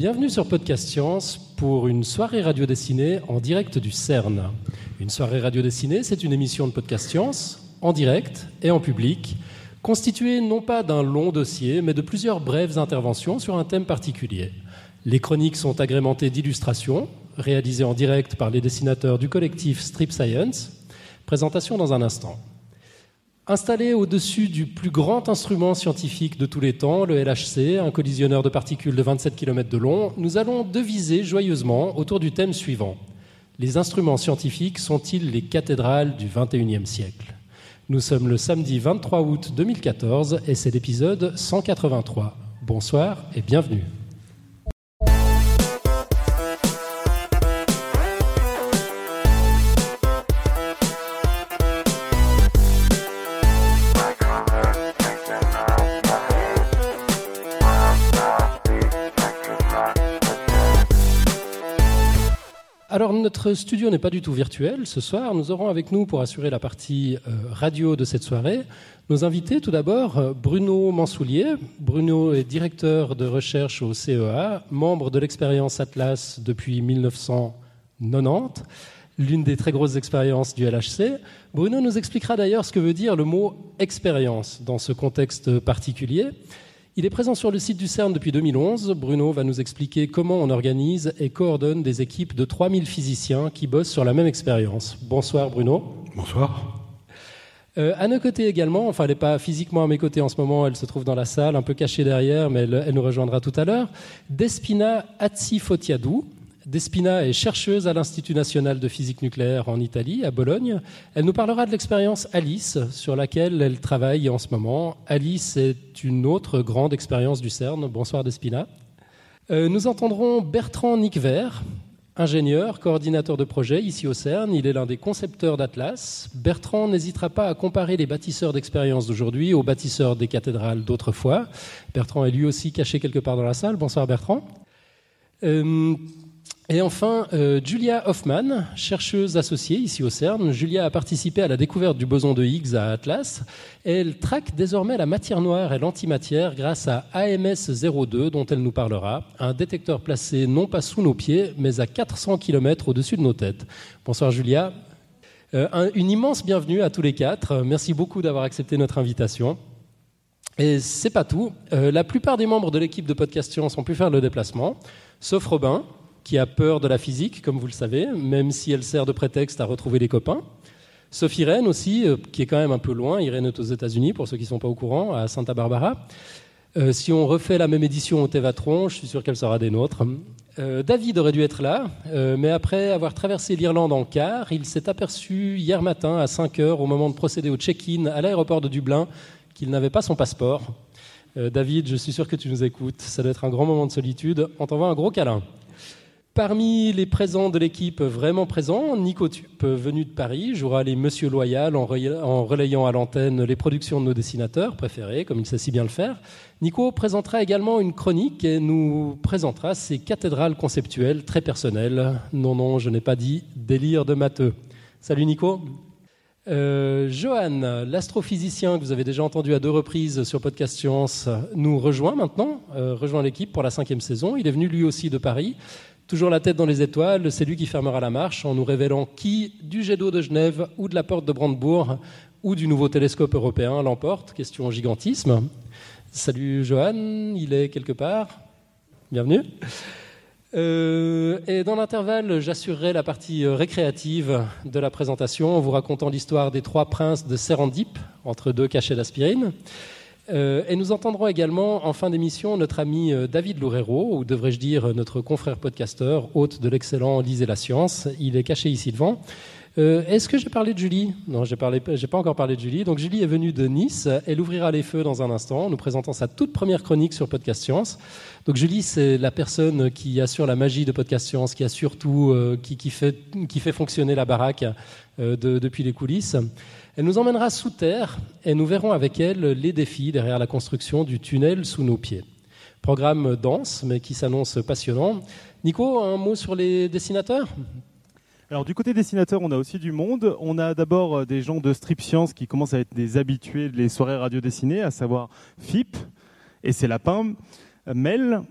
Bienvenue sur Podcast Science pour une soirée radio dessinée en direct du CERN. Une soirée radio dessinée, c'est une émission de Podcast Science en direct et en public, constituée non pas d'un long dossier, mais de plusieurs brèves interventions sur un thème particulier. Les chroniques sont agrémentées d'illustrations réalisées en direct par les dessinateurs du collectif Strip Science. Présentation dans un instant. Installé au-dessus du plus grand instrument scientifique de tous les temps, le LHC, un collisionneur de particules de 27 km de long, nous allons deviser joyeusement autour du thème suivant. Les instruments scientifiques sont-ils les cathédrales du XXIe siècle? Nous sommes le samedi 23 août 2014 et c'est l'épisode 183. Bonsoir et bienvenue. Notre studio n'est pas du tout virtuel. Ce soir, nous aurons avec nous, pour assurer la partie euh, radio de cette soirée, nos invités. Tout d'abord, euh, Bruno Mansoulier. Bruno est directeur de recherche au CEA, membre de l'expérience Atlas depuis 1990, l'une des très grosses expériences du LHC. Bruno nous expliquera d'ailleurs ce que veut dire le mot expérience dans ce contexte particulier. Il est présent sur le site du CERN depuis 2011. Bruno va nous expliquer comment on organise et coordonne des équipes de 3000 physiciens qui bossent sur la même expérience. Bonsoir Bruno. Bonsoir. Euh, à nos côtés également, enfin elle n'est pas physiquement à mes côtés en ce moment, elle se trouve dans la salle, un peu cachée derrière, mais elle, elle nous rejoindra tout à l'heure. Despina Atsifotiadou, Despina est chercheuse à l'Institut national de physique nucléaire en Italie, à Bologne. Elle nous parlera de l'expérience Alice, sur laquelle elle travaille en ce moment. Alice est une autre grande expérience du CERN. Bonsoir Despina. Euh, nous entendrons Bertrand Nickver, ingénieur, coordinateur de projet ici au CERN. Il est l'un des concepteurs d'Atlas. Bertrand n'hésitera pas à comparer les bâtisseurs d'expérience d'aujourd'hui aux bâtisseurs des cathédrales d'autrefois. Bertrand est lui aussi caché quelque part dans la salle. Bonsoir Bertrand. Euh, et enfin, euh, Julia Hoffman, chercheuse associée ici au CERN. Julia a participé à la découverte du boson de Higgs à Atlas. elle traque désormais la matière noire et l'antimatière grâce à AMS-02, dont elle nous parlera, un détecteur placé non pas sous nos pieds, mais à 400 km au-dessus de nos têtes. Bonsoir Julia. Euh, une immense bienvenue à tous les quatre. Merci beaucoup d'avoir accepté notre invitation. Et c'est pas tout. Euh, la plupart des membres de l'équipe de Podcast Science ont pu faire le déplacement, sauf Robin, qui a peur de la physique, comme vous le savez, même si elle sert de prétexte à retrouver les copains. Sophie Irène aussi, euh, qui est quand même un peu loin. Irène est aux États-Unis, pour ceux qui ne sont pas au courant, à Santa Barbara. Euh, si on refait la même édition au Thévatron, je suis sûr qu'elle sera des nôtres. Euh, David aurait dû être là, mais après avoir traversé l'Irlande en car, il s'est aperçu hier matin à 5 heures, au moment de procéder au check-in à l'aéroport de Dublin, qu'il n'avait pas son passeport. David, je suis sûr que tu nous écoutes. Ça doit être un grand moment de solitude. On t'envoie un gros câlin. Parmi les présents de l'équipe vraiment présents, Nico Tup, venu de Paris, jouera les Monsieur Loyal en, relayant à l'antenne les productions de nos dessinateurs préférés, comme il sait si bien le faire. Nico présentera également une chronique et nous présentera ses cathédrales conceptuelles très personnelles. Non, non, je n'ai pas dit délire de matheux. Salut Nico. Euh, Johan, l'astrophysicien que vous avez déjà entendu à deux reprises sur Podcast Science, nous rejoint maintenant, euh, rejoint l'équipe pour la cinquième saison. Il est venu lui aussi de Paris. Toujours la tête dans les étoiles, c'est lui qui fermera la marche en nous révélant qui, du jet d'eau de Genève ou de la porte de Brandebourg ou du nouveau télescope européen, l'emporte. Question gigantisme. Salut Johan, il est quelque part. Bienvenue. Euh, et dans l'intervalle, j'assurerai la partie euh, récréative de la présentation en vous racontant l'histoire des trois princes de Serendip, entre deux cachets d'aspirine. Euh, et nous entendrons également en fin d'émission notre ami euh, David Loureiro, ou devrais-je dire notre confrère podcasteur, hôte de l'excellent Lisez la science. Il est caché ici devant. Euh, est-ce que j'ai parlé de Julie? Non, j'ai n'ai pas encore parlé de Julie. Donc Julie est venue de Nice. Elle ouvrira les feux dans un instant, nous présentant sa toute première chronique sur Podcast Science. Donc Julie, c'est la personne qui assure la magie de Podcast Science, qui assure tout, qui, fait, qui fait fonctionner la baraque depuis les coulisses. Elle nous emmènera sous terre et nous verrons avec elle les défis derrière la construction du tunnel sous nos pieds. Programme dense, mais qui s'annonce passionnant. Nico, un mot sur les dessinateurs? Alors du côté dessinateur, on a aussi du monde. On a d'abord euh, des gens de Strip Science qui commencent à être des habitués des soirées radio dessinées, à savoir FIP et ses lapins, Mel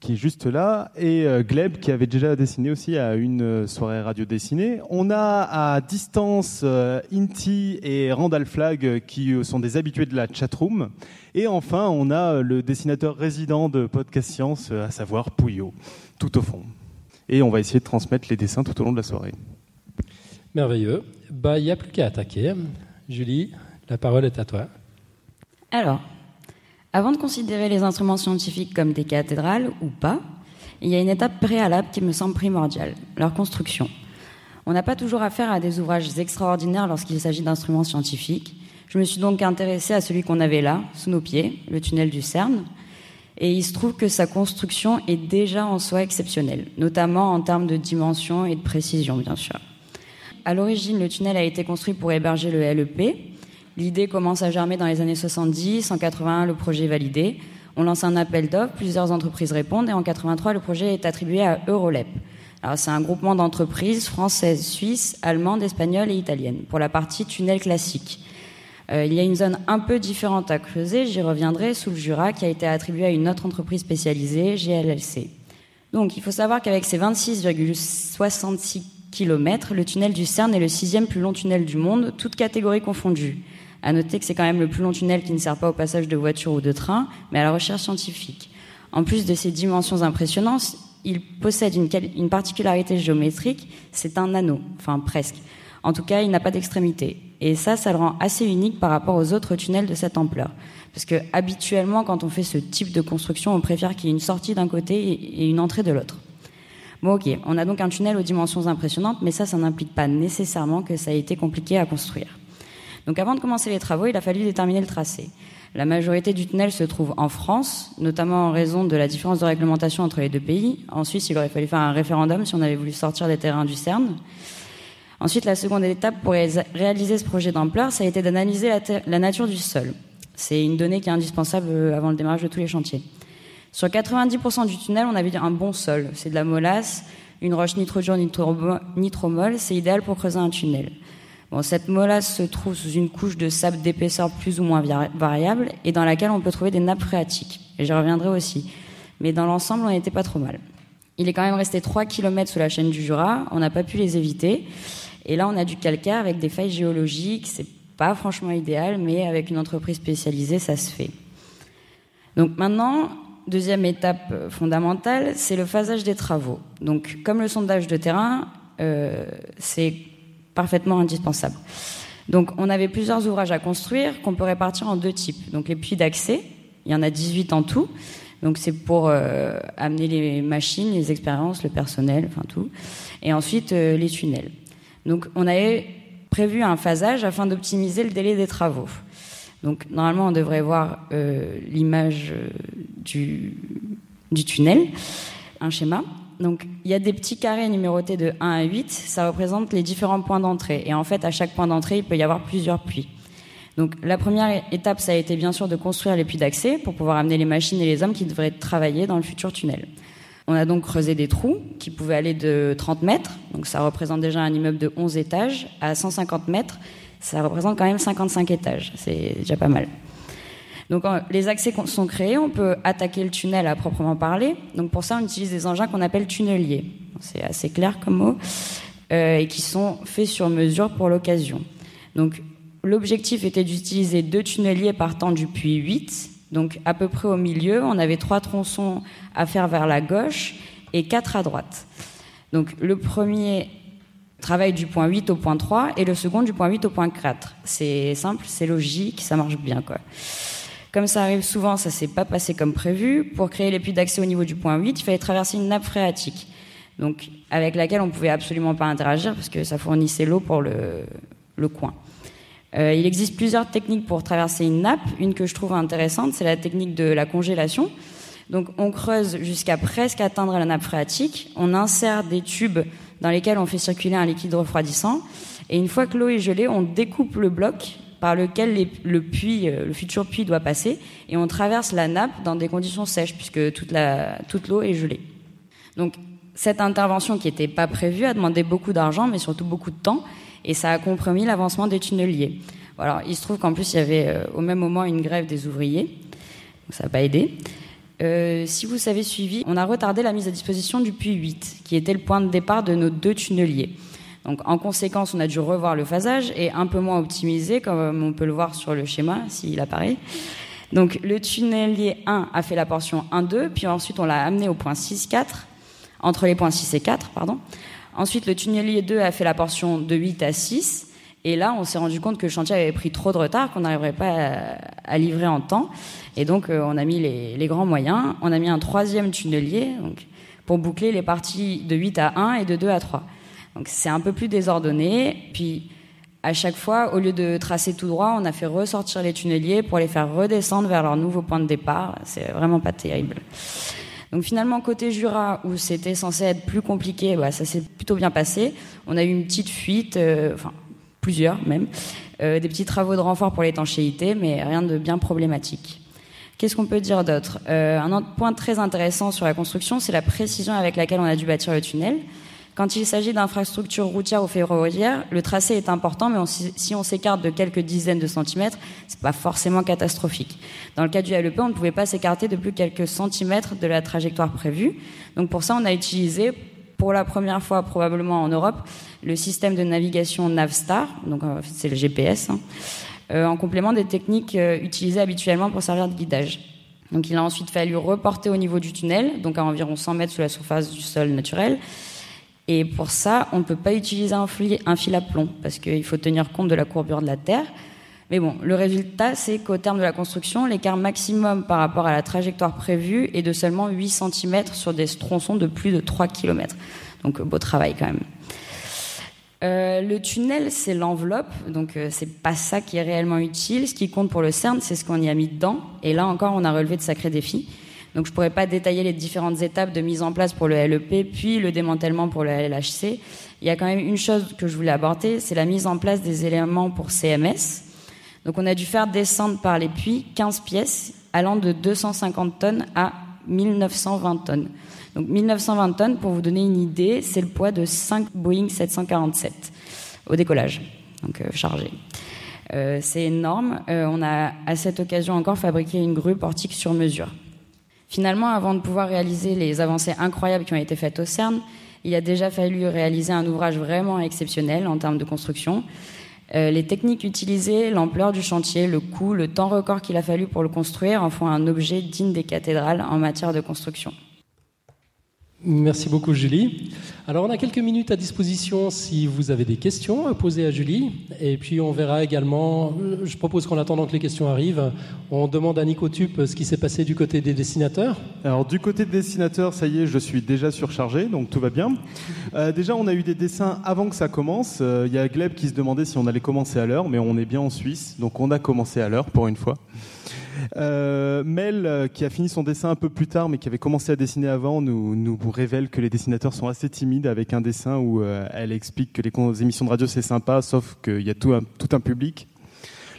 qui est juste là, et euh, Gleb qui avait déjà dessiné aussi à une euh, soirée radio dessinée. On a à distance euh, Inti et Randall Flag qui sont des habitués de la chatroom. Et enfin, on a le dessinateur résident de Podcast Science, à savoir Pouillot, tout au fond. Et on va essayer de transmettre les dessins tout au long de la soirée. Merveilleux. Bah, il n'y a plus qu'à attaquer. Julie, la parole est à toi. Alors, avant de considérer les instruments scientifiques comme des cathédrales ou pas, il y a une étape préalable qui me semble primordiale, leur construction. On n'a pas toujours affaire à des ouvrages extraordinaires lorsqu'il s'agit d'instruments scientifiques. Je me suis donc intéressée à celui qu'on avait là, sous nos pieds, le tunnel du CERN. Et il se trouve que sa construction est déjà en soi exceptionnelle, notamment en termes de dimension et de précision, bien sûr. À l'origine, le tunnel a été construit pour héberger le LEP, L'idée commence à germer dans les années 70. En 81, le projet est validé. On lance un appel d'offres, plusieurs entreprises répondent et en 83, le projet est attribué à Eurolep. Alors, c'est un groupement d'entreprises françaises, suisses, allemandes, espagnoles et italiennes pour la partie tunnel classique. Euh, il y a une zone un peu différente à creuser, j'y reviendrai, sous le Jura, qui a été attribuée à une autre entreprise spécialisée, GLLC. Donc, il faut savoir qu'avec ses 26,66 km, le tunnel du CERN est le sixième plus long tunnel du monde, toutes catégories confondues. À noter que c'est quand même le plus long tunnel qui ne sert pas au passage de voitures ou de trains, mais à la recherche scientifique. En plus de ses dimensions impressionnantes, il possède une, particularité géométrique, c'est un anneau, enfin presque. En tout cas, il n'a pas d'extrémité. Et ça, ça le rend assez unique par rapport aux autres tunnels de cette ampleur. Parce que habituellement, quand on fait ce type de construction, on préfère qu'il y ait une sortie d'un côté et une entrée de l'autre. Bon, ok, on a donc un tunnel aux dimensions impressionnantes, mais ça, ça n'implique pas nécessairement que ça a été compliqué à construire. Donc avant de commencer les travaux, il a fallu déterminer le tracé. La majorité du tunnel se trouve en France, notamment en raison de la différence de réglementation entre les deux pays. En Suisse, il aurait fallu faire un référendum si on avait voulu sortir des terrains du CERN. Ensuite, la seconde étape pour réaliser ce projet d'ampleur, ça a été d'analyser la, nature du sol. C'est une donnée qui est indispensable euh, avant le démarrage de tous les chantiers. Sur 90% du tunnel, on avait un bon sol. C'est de la molasse, une roche nitro-dure nitromol. C'est idéal pour creuser un tunnel. Bon, cette molasse se trouve sous une couche de sable d'épaisseur plus ou moins variable et dans laquelle on peut trouver des nappes phréatiques. Et j'y reviendrai aussi. Mais dans l'ensemble, on n'était pas trop mal. Il est quand même resté 3 km sous la chaîne du Jura, on n'a pas pu les éviter. Et là, on a du calcaire avec des failles géologiques, c'est pas franchement idéal, mais avec une entreprise spécialisée, ça se fait. Donc maintenant, deuxième étape fondamentale, c'est le phasage des travaux. Donc, comme le sondage de terrain, euh, c'est parfaitement indispensable. Donc on avait plusieurs ouvrages à construire qu'on peut répartir en deux types. Donc les puits d'accès, il y en a 18 en tout. Donc c'est pour euh, amener les machines, les expériences, le personnel, enfin tout. Et ensuite euh, les tunnels. Donc on avait prévu un phasage afin d'optimiser le délai des travaux. Donc normalement on devrait voir euh, l'image du, du tunnel, un schéma. Donc, il y a des petits carrés numérotés de 1 à 8. Ça représente les différents points d'entrée. Et en fait, à chaque point d'entrée, il peut y avoir plusieurs puits. Donc, la première étape, ça a été bien sûr de construire les puits d'accès pour pouvoir amener les machines et les hommes qui devraient travailler dans le futur tunnel. On a donc creusé des trous qui pouvaient aller de 30 mètres. Donc, ça représente déjà un immeuble de 11 étages à 150 mètres. Ça représente quand même 55 étages. C'est déjà pas mal. Donc les accès sont créés, on peut attaquer le tunnel à proprement parler. Donc pour ça, on utilise des engins qu'on appelle tunneliers. C'est assez clair comme mot. Euh, et qui sont faits sur mesure pour l'occasion. Donc l'objectif était d'utiliser deux tunneliers partant du puits 8. Donc à peu près au milieu, on avait trois tronçons à faire vers la gauche et quatre à droite. Donc le premier travaille du point 8 au point 3 et le second du point 8 au point 4. C'est simple, c'est logique, ça marche bien quoi. Comme ça arrive souvent, ça s'est pas passé comme prévu. Pour créer les puits d'accès au niveau du point 8, il fallait traverser une nappe phréatique, donc avec laquelle on pouvait absolument pas interagir parce que ça fournissait l'eau pour le, le coin. Euh, il existe plusieurs techniques pour traverser une nappe. Une que je trouve intéressante, c'est la technique de la congélation. Donc on creuse jusqu'à presque atteindre la nappe phréatique, on insère des tubes dans lesquels on fait circuler un liquide refroidissant, et une fois que l'eau est gelée, on découpe le bloc par lequel euh, le futur puits doit passer, et on traverse la nappe dans des conditions sèches puisque toute l'eau est gelée. Donc cette intervention qui n'était pas prévue a demandé beaucoup d'argent, mais surtout beaucoup de temps, et ça a compromis l'avancement des tunneliers. Il se trouve qu'en plus il y avait euh, au même moment une grève des ouvriers, donc ça n'a pas aidé. Euh, si vous savez suivi, on a retardé la mise à disposition du puits 8, qui était le point de départ de nos deux tunneliers. Donc, en conséquence, on a dû revoir le phasage et un peu moins optimisé, comme on peut le voir sur le schéma, s'il apparaît. Donc, le tunnelier 1 a fait la portion 1-2, puis ensuite on l'a amené au point 6-4, entre les points 6 et 4, pardon. Ensuite, le tunnelier 2 a fait la portion de 8 à 6, et là, on s'est rendu compte que le chantier avait pris trop de retard, qu'on n'arriverait pas à, livrer en temps. Et donc, euh, on a mis les, grands moyens. On a mis un troisième tunnelier donc, pour boucler les parties de 8 à 1 et de 2 à 3. Donc, c'est un peu plus désordonné. Puis, à chaque fois, au lieu de tracer tout droit, on a fait ressortir les tunneliers pour les faire redescendre vers leur nouveau point de départ. C'est vraiment pas terrible. Donc finalement, côté Jura, où c'était censé être plus compliqué, bah, ça s'est plutôt bien passé. On a eu une petite fuite, euh, enfin plusieurs même, euh, des petits travaux de renfort pour l'étanchéité, mais rien de bien problématique. Qu'est-ce qu'on peut dire d'autre? Euh, Un autre point très intéressant sur la construction, c'est la précision avec laquelle on a dû bâtir le tunnel. Quand il s'agit d'infrastructures routières ou ferroviaires, le tracé est important, mais si on s'écarte de quelques dizaines de centimètres, c'est pas forcément catastrophique. Dans le cas du LEP, on ne pouvait pas s'écarter de plus quelques centimètres de la trajectoire prévue. Donc pour ça, on a utilisé pour la première fois probablement en Europe le système de navigation Navstar, donc euh, c'est le GPS, hein, euh, en complément des techniques euh, utilisées habituellement pour servir de guidage. Donc il a ensuite fallu reporter au niveau du tunnel, donc à environ 100 mètres sous la surface du sol naturel. Et pour ça, on ne peut pas utiliser un fil, à plomb, parce qu'il faut tenir compte de la courbure de la Terre. Mais bon, le résultat, c'est qu'au terme de la construction, l'écart maximum par rapport à la trajectoire prévue est de seulement 8 cm sur des tronçons de plus de 3 km. Donc beau travail quand même. Euh, le tunnel, c'est l'enveloppe, donc euh, c'est pas ça qui est réellement utile. Ce qui compte pour le CERN, c'est ce qu'on y a mis dedans. Et là encore, on a relevé de sacrés défis. Donc je pourrais pas détailler les différentes étapes de mise en place pour le LEP, puis le démantèlement pour le LHC. Il y a quand même une chose que je voulais aborder, c'est la mise en place des éléments pour CMS. Donc on a dû faire descendre par les puits 15 pièces allant de 250 tonnes à 1920 tonnes. Donc 1920 tonnes, pour vous donner une idée, c'est le poids de 5 Boeing 747 au décollage, donc euh, chargé. Euh, c'est énorme. Euh, on a à cette occasion encore fabriqué une grue portique sur mesure. Finalement, avant de pouvoir réaliser les avancées incroyables qui ont été faites au CERN, il a déjà fallu réaliser un ouvrage vraiment exceptionnel en termes de construction. les techniques utilisées, l'ampleur du chantier, le coût, le temps record qu'il a fallu pour le construire en font un objet digne des cathédrales en matière de construction. Merci beaucoup Julie. Alors on a quelques minutes à disposition si vous avez des questions à poser à Julie. Et puis on verra également, je propose qu'en attendant que les questions arrivent, on demande à Nicotube ce qui s'est passé du côté des dessinateurs. Alors du côté des dessinateurs, ça y est, je suis déjà surchargé, donc tout va bien. Euh, déjà on a eu des dessins avant que ça commence. Euh, il y a Gleb qui se demandait si on allait commencer à l'heure, mais on est bien en Suisse, donc on a commencé à l'heure pour une fois. Euh, Mel, euh, qui a fini son dessin un peu plus tard, mais qui avait commencé à dessiner avant, nous, révèle que les dessinateurs sont assez timides avec un dessin où euh, elle explique que les émissions de radio c'est sympa, sauf qu'il y a tout un, public.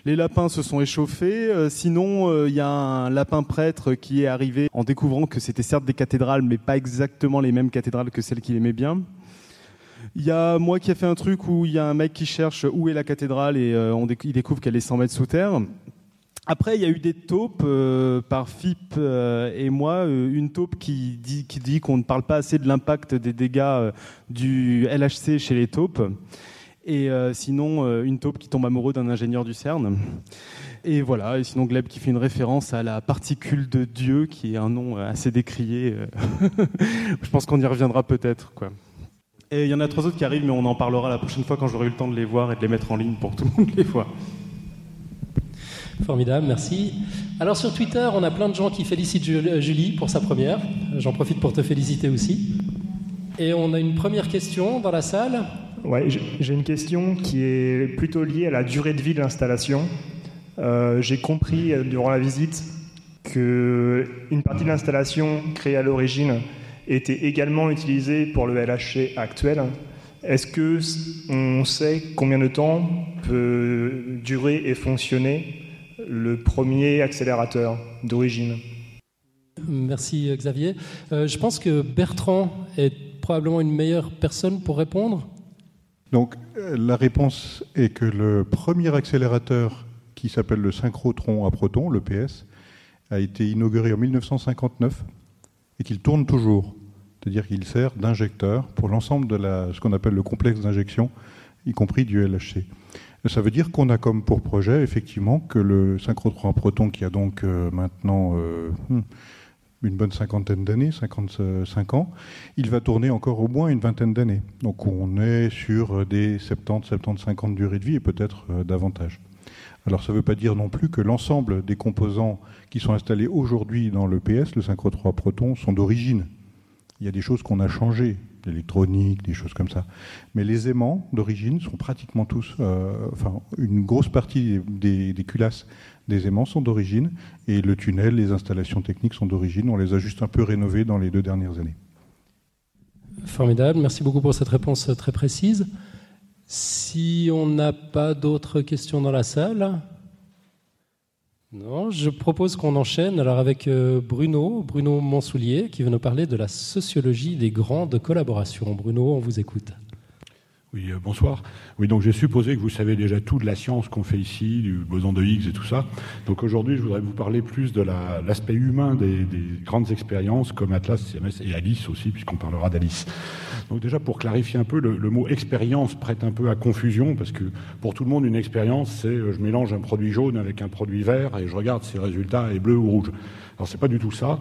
Les lapins se sont échauffés. sinon, il y a un lapin prêtre qui est arrivé en découvrant que c'était certes des cathédrales, mais pas exactement les mêmes cathédrales que celles qu'il aimait bien. Il y a moi qui a fait un truc où il y a un mec qui cherche où est la cathédrale et il découvre qu'elle est 100 mètres sous terre. Après, il y a eu des taupes euh, par FIP euh, et moi, euh, une taupe qui dit, qu'on ne parle pas assez de l'impact des dégâts du LHC chez les taupes. Et sinon, une taupe qui tombe amoureux d'un ingénieur du CERN. Et voilà, et sinon Gleb qui fait une référence à la particule de Dieu, qui est un nom assez décrié. Je pense qu'on y reviendra peut-être. Et il y en a trois autres qui arrivent, mais on en parlera la prochaine fois quand j'aurai eu le temps de les voir et de les mettre en ligne pour tout le monde les voit. Formidable, merci. Alors sur Twitter, on a plein de gens qui félicitent euh, Julie pour sa première. J'en profite pour te féliciter aussi. Et on a une première question dans la salle. Ouais, j'ai une question qui est plutôt liée à la durée de vie de l'installation. Euh, j'ai compris euh, durant la visite que une partie de l'installation créée à l'origine était également utilisée pour le LHC actuel. Est-ce que on sait combien de temps peut durer et fonctionner le premier accélérateur d'origine. Merci Xavier. Euh, je pense que Bertrand est probablement une meilleure personne pour répondre. Donc euh, la réponse est que le premier accélérateur qui s'appelle le synchrotron à protons, le PS, a été inauguré en 1959 et qu'il tourne toujours. C'est-à-dire qu'il sert d'injecteur pour l'ensemble de la, ce qu'on appelle le complexe d'injection, y compris du LHC. Ça veut dire qu'on a comme pour projet, effectivement, que le synchrotron proton, qui a donc euh, maintenant euh, hmm, une bonne cinquantaine d'années, 55 ans, il va tourner encore au moins une vingtaine d'années. Donc on est sur des 70, 75 ans de durée de vie et peut-être euh, davantage. Alors ça ne veut pas dire non plus que l'ensemble des composants qui sont installés aujourd'hui dans le PS, le synchrotron proton, sont d'origine. Il y a des choses qu'on a changées l'électronique, des choses comme ça. Mais les aimants d'origine sont pratiquement tous, euh, enfin une grosse partie des, culasses des aimants sont d'origine, et le tunnel, les installations techniques sont d'origine. On les a juste un peu rénovées dans les deux dernières années. Formidable, merci beaucoup pour cette réponse très précise. Si on n'a pas d'autres questions dans la salle, non, je propose qu'on enchaîne alors avec euh, Bruno, Bruno Monsoulier, qui va nous parler de la sociologie des grandes collaborations. Bruno, on vous écoute. Oui, euh, bonsoir. Oui, donc j'ai supposé que vous savez déjà tout de la science qu'on fait ici, du boson de Higgs et tout ça. Donc aujourd'hui, je voudrais vous parler plus de l'aspect humain des, grandes expériences comme Atlas, CMS et Alice aussi, puisqu'on parlera d'Alice. Donc déjà, pour clarifier un peu, le, mot expérience prête un peu à confusion, parce que pour tout le monde, une expérience, c'est euh, je mélange un produit jaune avec un produit vert et je regarde si le résultat est bleu ou rouge. Alors c'est pas du tout ça.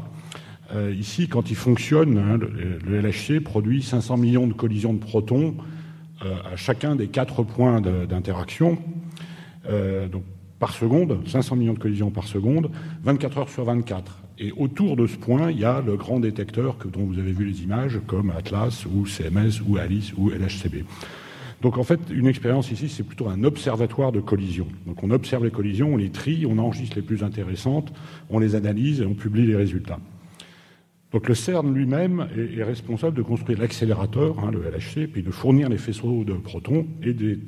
Euh, ici, quand il fonctionne, hein, le, LHC produit 500 millions de collisions de protons euh, à chacun des quatre points d'interaction, donc par seconde, 500 millions de collisions par seconde, 24 heures sur 24. Et autour de ce point, il y a le grand détecteur que, dont vous avez vu les images, comme Atlas ou CMS ou Alice ou LHCb. Donc en fait, une expérience ici, c'est plutôt un observatoire de collisions. Donc on observe les collisions, on les trie, on enregistre les plus intéressantes, on les analyse et on publie les résultats. Donc le CERN lui-même est, responsable de construire l'accélérateur, hein, le LHC, puis de fournir les faisceaux de protons et de,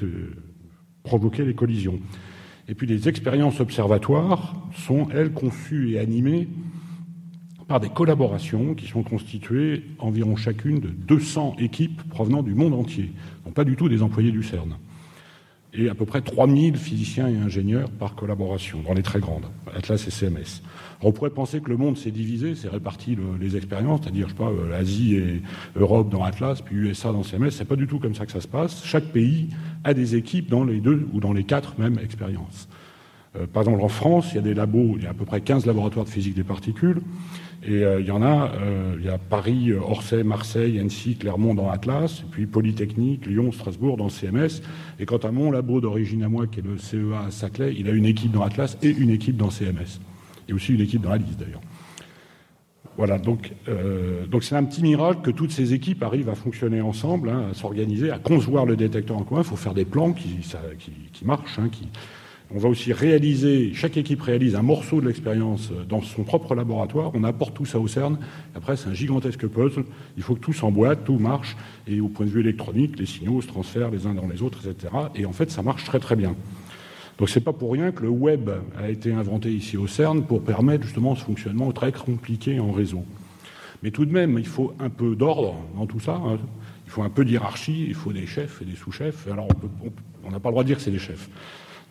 provoquer les collisions. Et puis les expériences observatoires sont, elles, conçues et animées par des collaborations qui sont constituées environ chacune de 200 équipes provenant du monde entier, donc pas du tout des employés du CERN et à peu près 3000 physiciens et ingénieurs par collaboration, dans les très grandes, Atlas et CMS. On pourrait penser que le monde s'est divisé, c'est réparti les expériences, c'est-à-dire, je sais pas, euh, l'Asie et Europe dans Atlas, puis USA dans CMS, c'est pas du tout comme ça que ça se passe. Chaque pays a des équipes dans les deux ou dans les quatre mêmes expériences. Euh, par exemple, en France, il y a des labos, il y a à peu près 15 laboratoires de physique des particules, et euh, il y en a, euh, il y a Paris, Orsay, Marseille, Annecy, Clermont dans Atlas, puis Polytechnique, Lyon, Strasbourg dans CMS. Et quant à mon labo d'origine à moi, qui est le CEA à Saclay, il a une équipe dans Atlas et une équipe dans CMS. Et aussi une équipe dans Alice d'ailleurs. Voilà, donc euh, donc c'est un petit miracle que toutes ces équipes arrivent à fonctionner ensemble, hein, à s'organiser, à concevoir le détecteur en commun. Il faut faire des plans qui, marchent, hein, on va aussi réaliser, chaque équipe réalise un morceau de l'expérience dans son propre laboratoire. On apporte tout ça au CERN. Après, c'est un gigantesque puzzle. Il faut que tout s'emboîte, tout marche. Et au point de vue électronique, les signaux se transfèrent les uns dans les autres, etc. Et en fait, ça marche très très bien. Donc c'est pas pour rien que le web a été inventé ici au CERN pour permettre justement ce fonctionnement très compliqué en réseau. Mais tout de même, il faut un peu d'ordre dans tout ça. Hein. Il faut un peu d'hierarchie, il faut des chefs et des sous-chefs. Alors on n'a pas le droit de dire que c'est des chefs.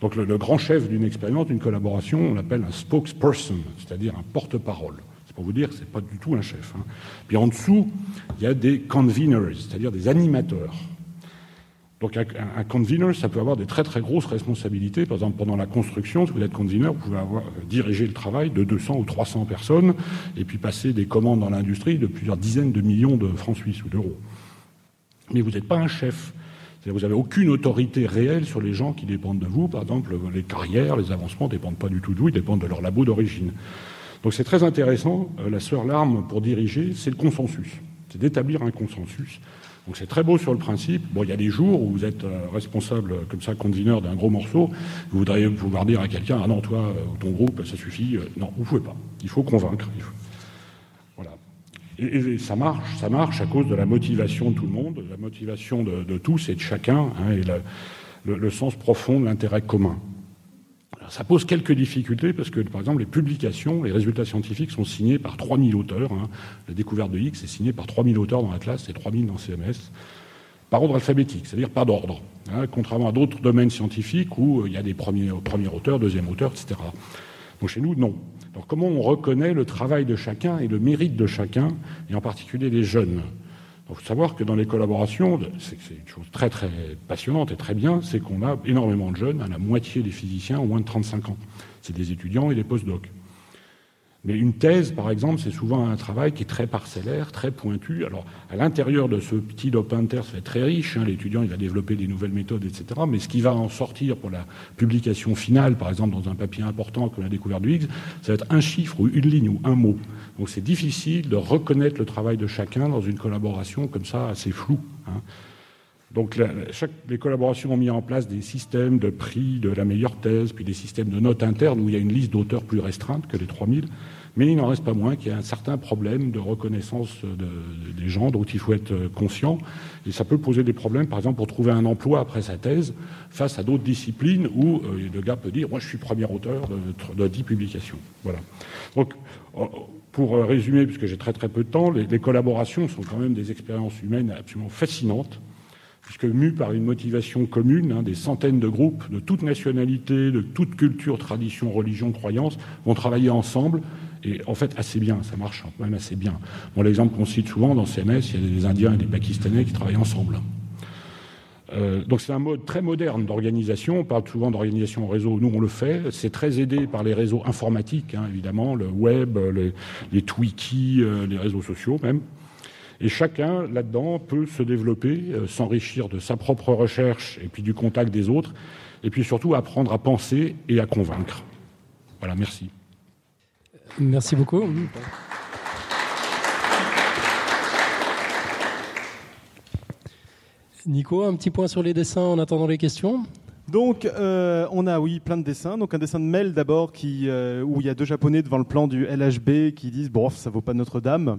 Donc le, grand chef d'une expérience, d'une collaboration, on l'appelle un spokesperson, c'est-à-dire un porte-parole. C'est pour vous dire que ce n'est pas du tout un chef. Hein. Puis en dessous, il y a des conveners, c'est-à-dire des animateurs. Donc un, un, convener, ça peut avoir des très très grosses responsabilités. Par exemple, pendant la construction, si vous êtes convener, vous pouvez avoir euh, dirigé le travail de 200 ou 300 personnes et puis passer des commandes dans l'industrie de plusieurs dizaines de millions de francs suisses ou d'euros. Mais vous n'êtes pas un chef. Vous n'avez aucune autorité réelle sur les gens qui dépendent de vous. Par exemple, les carrières, les avancements ne dépendent pas du tout de vous, ils dépendent de leur labo d'origine. Donc c'est très intéressant. Euh, la seule l'arme pour diriger, c'est le consensus. C'est d'établir un consensus. Donc c'est très beau sur le principe. Bon, il y a des jours où vous êtes euh, responsable, comme ça, conveneur d'un gros morceau. Vous voudriez pouvoir dire à quelqu'un Ah non, toi, euh, ton groupe, ça suffit. Non, vous ne pouvez pas. Il faut convaincre. Et, ça marche, ça marche à cause de la motivation de tout le monde, de la motivation de, tous et de chacun, hein, et le, sens profond de l'intérêt commun. Ça pose quelques difficultés parce que, par exemple, les publications, les résultats scientifiques sont signés par 3000 auteurs. Hein. La découverte de X est signée par 3000 auteurs dans Atlas et 3000 dans CMS, par ordre alphabétique, c'est-à-dire pas d'ordre, hein, contrairement à d'autres domaines scientifiques où euh, il y a des premiers, premiers auteurs, deuxième auteurs, etc. Donc chez nous, non. Alors comment on reconnaît le travail de chacun et le mérite de chacun, et en particulier des jeunes? Il faut savoir que dans les collaborations, c'est une chose très très passionnante et très bien, c'est qu'on a énormément de jeunes, à la moitié des physiciens ont moins de 35 ans. C'est des étudiants et des post-docs. Mais une thèse, par exemple, c'est souvent un travail qui est très parcellaire, très pointu. Alors, à l'intérieur de ce petit ça va être très riche. Hein, L'étudiant, il va développer des nouvelles méthodes, etc. Mais ce qui va en sortir pour la publication finale, par exemple, dans un papier important comme la découverte du Higgs, ça va être un chiffre ou une ligne ou un mot. Donc, c'est difficile de reconnaître le travail de chacun dans une collaboration comme ça, assez floue. Hein. Donc chaque, les collaborations ont mis en place des systèmes de prix de la meilleure thèse, puis des systèmes de notes internes où il y a une liste d'auteurs plus restreinte que les 3000. Mais il n'en reste pas moins qu'il y a un certain problème de reconnaissance des gens dont il faut être conscient. Et ça peut poser des problèmes, par exemple, pour trouver un emploi après sa thèse face à d'autres disciplines où euh, le gars peut dire Moi, je suis premier auteur de, de 10 publications. Voilà. Donc, euh, pour résumer, puisque j'ai très très peu de temps, les, les collaborations sont quand même des expériences humaines absolument fascinantes puisque mus par une motivation commune, hein, des centaines de groupes de toute nationalité, de toute culture, tradition, religion, croyance, vont travailler ensemble. Et en fait, assez bien, ça marche même assez bien. Bon, L'exemple qu'on cite souvent dans CMS, il y a des Indiens et des Pakistanais qui travaillent ensemble. Euh, donc c'est un mode très moderne d'organisation. On parle souvent d'organisation en réseau. Nous, on le fait. C'est très aidé par les réseaux informatiques, hein, évidemment, le web, les, les euh, les réseaux sociaux même. Et chacun, là-dedans, peut se développer, euh, s'enrichir de sa propre recherche et puis du contact des autres, et puis surtout apprendre à penser et à convaincre. Voilà, merci. Merci beaucoup. Nico, un petit point sur les dessins en attendant les questions donc, euh, on a, oui, plein de dessins. Donc, un dessin de Mel d'abord, euh, où il y a deux Japonais devant le plan du LHB qui disent Bon, ça vaut pas Notre-Dame.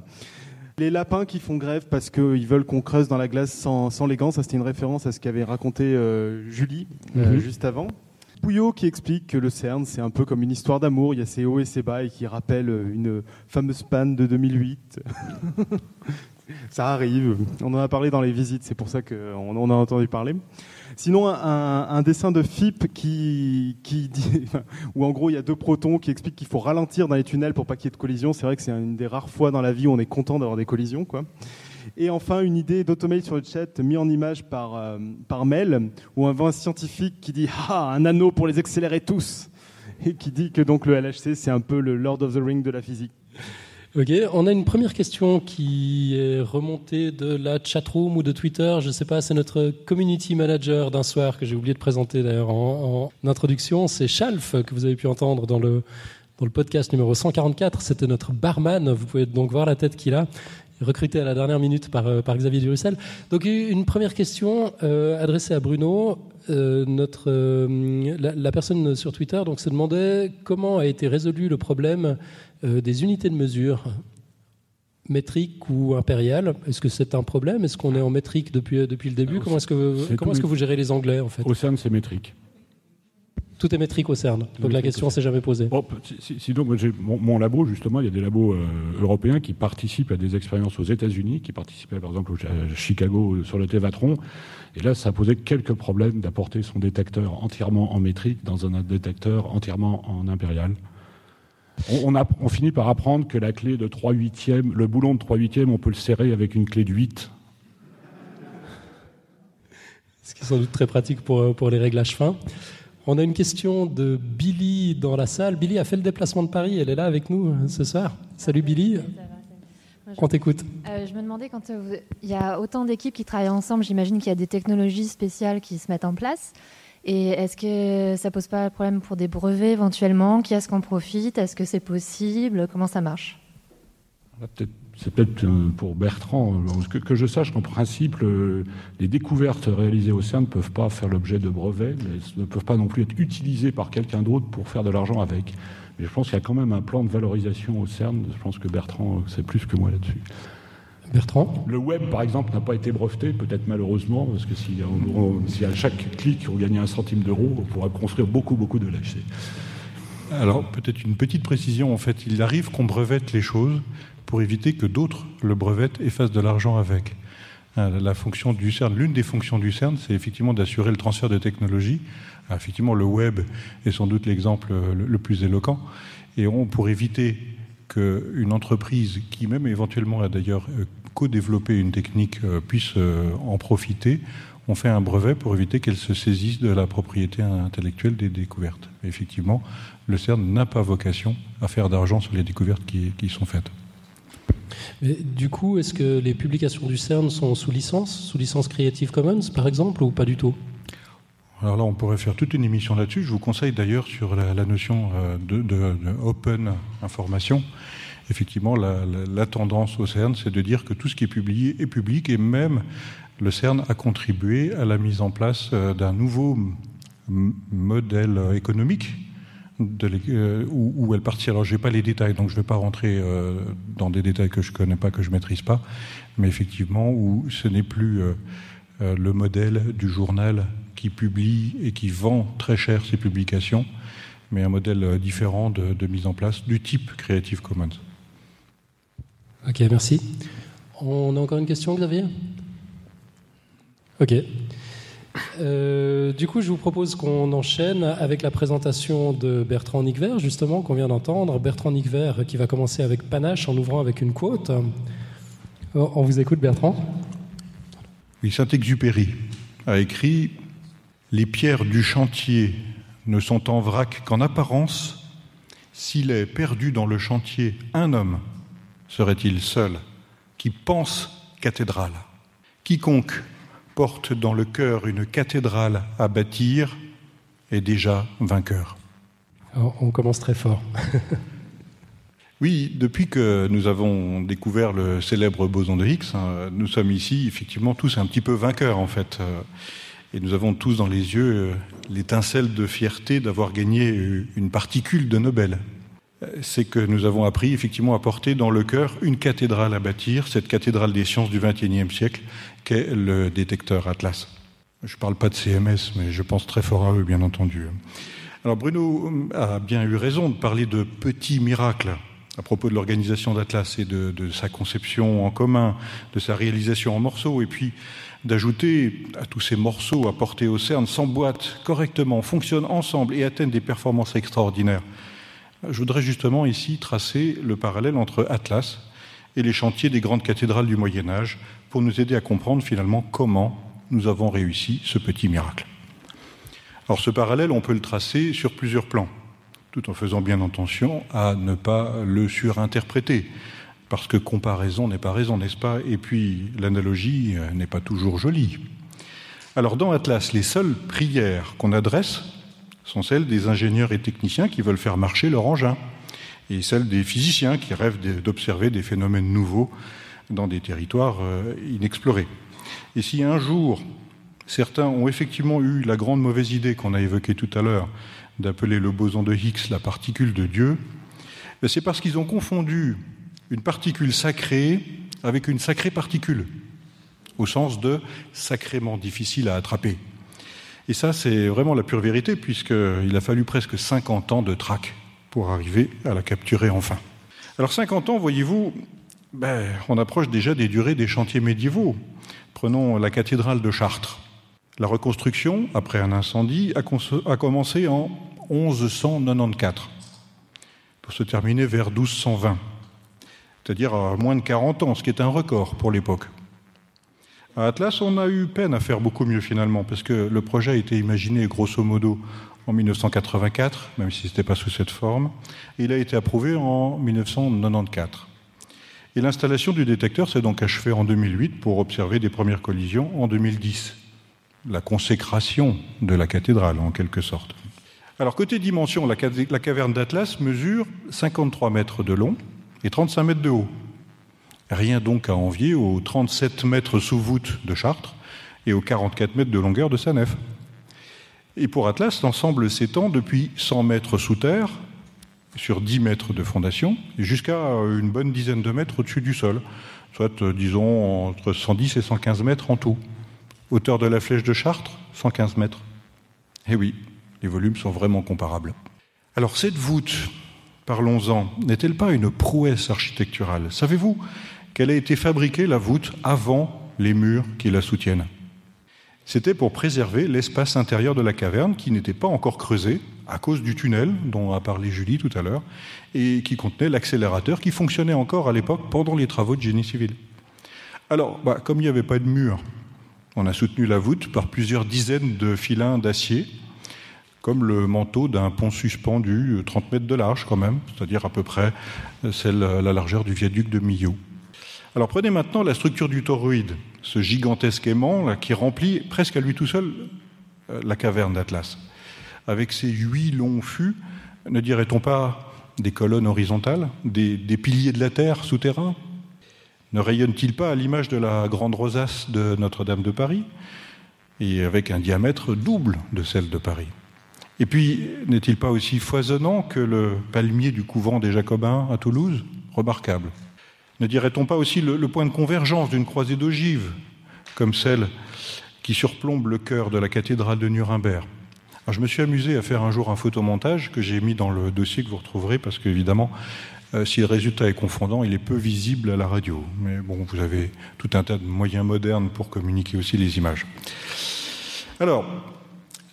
Les lapins qui font grève parce qu'ils veulent qu'on creuse dans la glace sans, les gants, ça c'était une référence à ce qu'avait raconté euh, Julie euh, mhm. juste avant. Pouillot qui explique que le CERN c'est un peu comme une histoire d'amour, il y a ses hauts et ses bas et qui rappelle une fameuse panne de 2008. ça arrive, on en a parlé dans les visites, c'est pour ça qu'on en a entendu parler. Sinon, un, dessin de FIP qui, où en gros il y a deux protons qui expliquent qu'il faut ralentir dans les tunnels pour pas qu'il y ait de collision. C'est vrai que c'est une des rares fois dans la vie où on est content d'avoir des collisions, quoi. Et enfin, une idée d'automail sur le chat mis en image par, euh, par Mel, où on voit un scientifique qui dit Ah, un anneau pour les accélérer tous Et qui dit que donc le LHC, c'est un peu le Lord of the Ring de la physique. Ok, on a une première question qui est remontée de la chatroom ou de Twitter. Je ne sais pas, c'est notre community manager d'un soir que j'ai oublié de présenter d'ailleurs en, introduction. C'est Chalf que vous avez pu entendre dans le dans le podcast numéro 144. C'était notre barman. Vous pouvez donc voir la tête qu'il a recruté à la dernière minute par, euh, par Xavier Durussel. Donc une première question euh, adressée à Bruno. Euh, notre, la, la, personne sur Twitter donc, se demandait comment a été résolu le problème des unités de mesure métriques ou impériales. Est-ce que c'est un problème? Est-ce qu'on est en métrique depuis, depuis le début? Comment est-ce que, comment est-ce que vous gérez les Anglais en fait? Au CERN, c'est métrique. Tout est métrique au CERN. Donc la question s'est jamais posée. mon, mon, labo, justement, il y a des labos euh, européens qui participent à des expériences aux États-Unis, qui participaient par exemple à Chicago sur le Tévatron. Et là, ça posait quelques problèmes d'apporter son détecteur entièrement en métrique dans un détecteur entièrement en impérial. On, finit par apprendre que la clé de 3 huitièmes, le boulon de 3 huitièmes, on peut le serrer avec une clé de 8. Ce qui est sans doute très pratique pour, pour les réglages fins. On a une question de Billy dans la salle. Billy a fait le déplacement de Paris, elle est là avec nous euh, ce soir. Salut Billy. On t'écoute. Euh, je me demandais, quand euh, il y a autant d'équipes qui travaillent ensemble, j'imagine qu'il y a des technologies spéciales qui se mettent en place. Et est-ce que ça pose pas problème pour des brevets éventuellement? Qui est-ce qu'on profite? Est-ce que c'est possible? Comment ça marche? C'est peut-être pour Bertrand, que, que je sache qu'en principe, les découvertes réalisées au CERN ne peuvent pas faire l'objet de brevets, mais ne peuvent pas non plus être utilisées par quelqu'un d'autre pour faire de l'argent avec. Mais je pense qu'il y a quand même un plan de valorisation au CERN. Je pense que Bertrand sait plus que moi là-dessus. Bertrand Le web, par exemple, n'a pas été breveté, peut-être malheureusement, parce que si, à chaque clic on gagnait un centime d'euro, on pourrait construire beaucoup, beaucoup de LHC. Alors, peut-être une petite précision. En fait, il arrive qu'on brevette les choses pour éviter que d'autres le brevettent et fassent de l'argent avec. La fonction du CERN, l'une des fonctions du CERN, c'est effectivement d'assurer le transfert de technologies. Effectivement, le web est sans doute l'exemple le plus éloquent. Et on, pour éviter qu'une entreprise qui même éventuellement a d'ailleurs co-développer une technique euh, puisse euh, en profiter, on fait un brevet pour éviter qu'elle se saisisse de la propriété intellectuelle des découvertes. effectivement, le CERN n'a pas vocation à faire d'argent sur les découvertes qui, qui sont faites. Mais du coup, est-ce que les publications du CERN sont sous licence, sous licence Creative Commons par exemple, ou pas du tout? Alors là, on pourrait faire toute une émission là-dessus. Je vous conseille d'ailleurs sur la, notion euh, de, de, de, open information effectivement, la, tendance au CERN, c'est de dire que tout ce qui est publié est public et même le CERN a contribué à la mise en place euh, d'un nouveau modèle économique euh, où, elle partit. Alors, je n'ai pas les détails, donc je ne vais pas rentrer euh, dans des détails que je ne connais pas, que je ne maîtrise pas, mais effectivement, où ce n'est plus le modèle du journal qui publie et qui vend très cher ses publications, mais un modèle différent de mise en place du type Creative Commons. Ok, merci. On a encore une question, Xavier? Ok. Euh, du coup, je vous propose qu'on enchaîne avec la présentation de Bertrand Nicvert, justement, qu'on vient d'entendre. Bertrand Nicvert qui va commencer avec panache en ouvrant avec une quote. Oh, on vous écoute, Bertrand Oui, Saint-Exupéry a écrit Les pierres du chantier ne sont en vrac qu'en apparence s'il est perdu dans le chantier un homme serait-il seul qui pense cathédrale? Quiconque porte dans le cœur une cathédrale à bâtir est déjà vainqueur. on commence très fort. oui, depuis que nous avons découvert le célèbre boson de Higgs, hein, nous sommes ici effectivement tous un petit peu vainqueurs en fait. Euh, et nous avons tous dans les yeux euh, l'étincelle de fierté d'avoir gagné une particule de Nobel c'est que nous avons appris effectivement à porter dans le cœur une cathédrale à bâtir, cette cathédrale des sciences du XXIe siècle, qu'est le détecteur Atlas. Je ne parle pas de CMS, mais je pense très fort à eux, bien entendu. Alors Bruno a bien eu raison de parler de petits miracles à propos de l'organisation d'Atlas et de, sa conception en commun, de sa réalisation en morceaux, et puis d'ajouter à tous ces morceaux apportés au CERN s'emboîtent correctement, fonctionnent ensemble et atteignent des performances extraordinaires. Je voudrais justement ici tracer le parallèle entre Atlas et les chantiers des grandes cathédrales du Moyen Âge pour nous aider à comprendre finalement comment nous avons réussi ce petit miracle. Alors ce parallèle, on peut le tracer sur plusieurs plans, tout en faisant bien attention à ne pas le surinterpréter, parce que comparaison n'est pas raison, n'est-ce pas? Et puis l'analogie n'est pas toujours jolie. Alors dans Atlas, les seules prières qu'on adresse sont celles des ingénieurs et techniciens qui veulent faire marcher leur engin, et celles des physiciens qui rêvent d'observer des phénomènes nouveaux dans des territoires euh, inexplorés. Et si un jour, certains ont effectivement eu la grande mauvaise idée qu'on a évoquée tout à l'heure d'appeler le boson de Higgs la particule de Dieu, ben c'est parce qu'ils ont confondu une particule sacrée avec une sacrée particule, au sens de sacrément difficile à attraper. Et ça, c'est vraiment la pure vérité, puisqu'il a fallu presque 50 ans de traque pour arriver à la capturer enfin. Alors 50 ans, voyez-vous, ben, on approche déjà des durées des chantiers médiévaux. Prenons la cathédrale de Chartres. La reconstruction, après un incendie, a, commencé en 1194, pour se terminer vers 1220, c'est-à-dire à moins de 40 ans, ce qui est un record pour l'époque. À Atlas, on a eu peine à faire beaucoup mieux finalement, parce que le projet a été imaginé grosso modo en 1984, même si ce n'était pas sous cette forme, et il a été approuvé en 1994. Et l'installation du détecteur s'est donc achevée en 2008 pour observer des premières collisions en 2010. La consécration de la cathédrale, en quelque sorte. Alors, côté dimension, la caverne d'Atlas mesure 53 mètres de long et 35 mètres de haut. Rien donc à envier aux 37 mètres sous voûte de Chartres et aux 44 mètres de longueur de sa nef. Et pour Atlas, l'ensemble s'étend depuis 100 mètres sous terre, sur 10 mètres de fondation, jusqu'à une bonne dizaine de mètres au-dessus du sol, soit, euh, disons, entre 110 et 115 mètres en tout. Hauteur de la flèche de Chartres, 115 mètres. Eh oui, les volumes sont vraiment comparables. Alors cette voûte, parlons-en, n'est-elle pas une prouesse architecturale? Savez-vous qu'elle a été fabriquée, la voûte, avant les murs qui la soutiennent. C'était pour préserver l'espace intérieur de la caverne qui n'était pas encore creusé à cause du tunnel dont a parlé Julie tout à l'heure et qui contenait l'accélérateur qui fonctionnait encore à l'époque pendant les travaux de génie civil. Alors, bah, comme il n'y avait pas de mur, on a soutenu la voûte par plusieurs dizaines de filins d'acier, comme le manteau d'un pont suspendu 30 euh, mètres de large quand même, c'est-à-dire à peu près euh, celle, la largeur du viaduc de Millau. Alors prenez maintenant la structure du toroïde, ce gigantesque aimant qui remplit presque à lui tout seul euh, la caverne d'Atlas. Avec ses huit longs fûts, ne dirait-on pas des colonnes horizontales, des, des piliers de la terre souterrains Ne rayonne-t-il pas à l'image de la grande rosace de Notre-Dame de Paris et avec un diamètre double de celle de Paris Et puis, n'est-il pas aussi foisonnant que le palmier du couvent des Jacobins à Toulouse? Remarquable. Ne dirait-on pas aussi le, point de convergence d'une croisée d'ogives, comme celle qui surplombe le cœur de la cathédrale de Nuremberg? Je me suis amusé à faire un jour un photomontage que j'ai mis dans le dossier que vous retrouverez, parce qu'évidemment, euh, si le résultat est confondant, il est peu visible à la radio. Mais bon, vous avez tout un tas de moyens modernes pour communiquer aussi les images. Alors,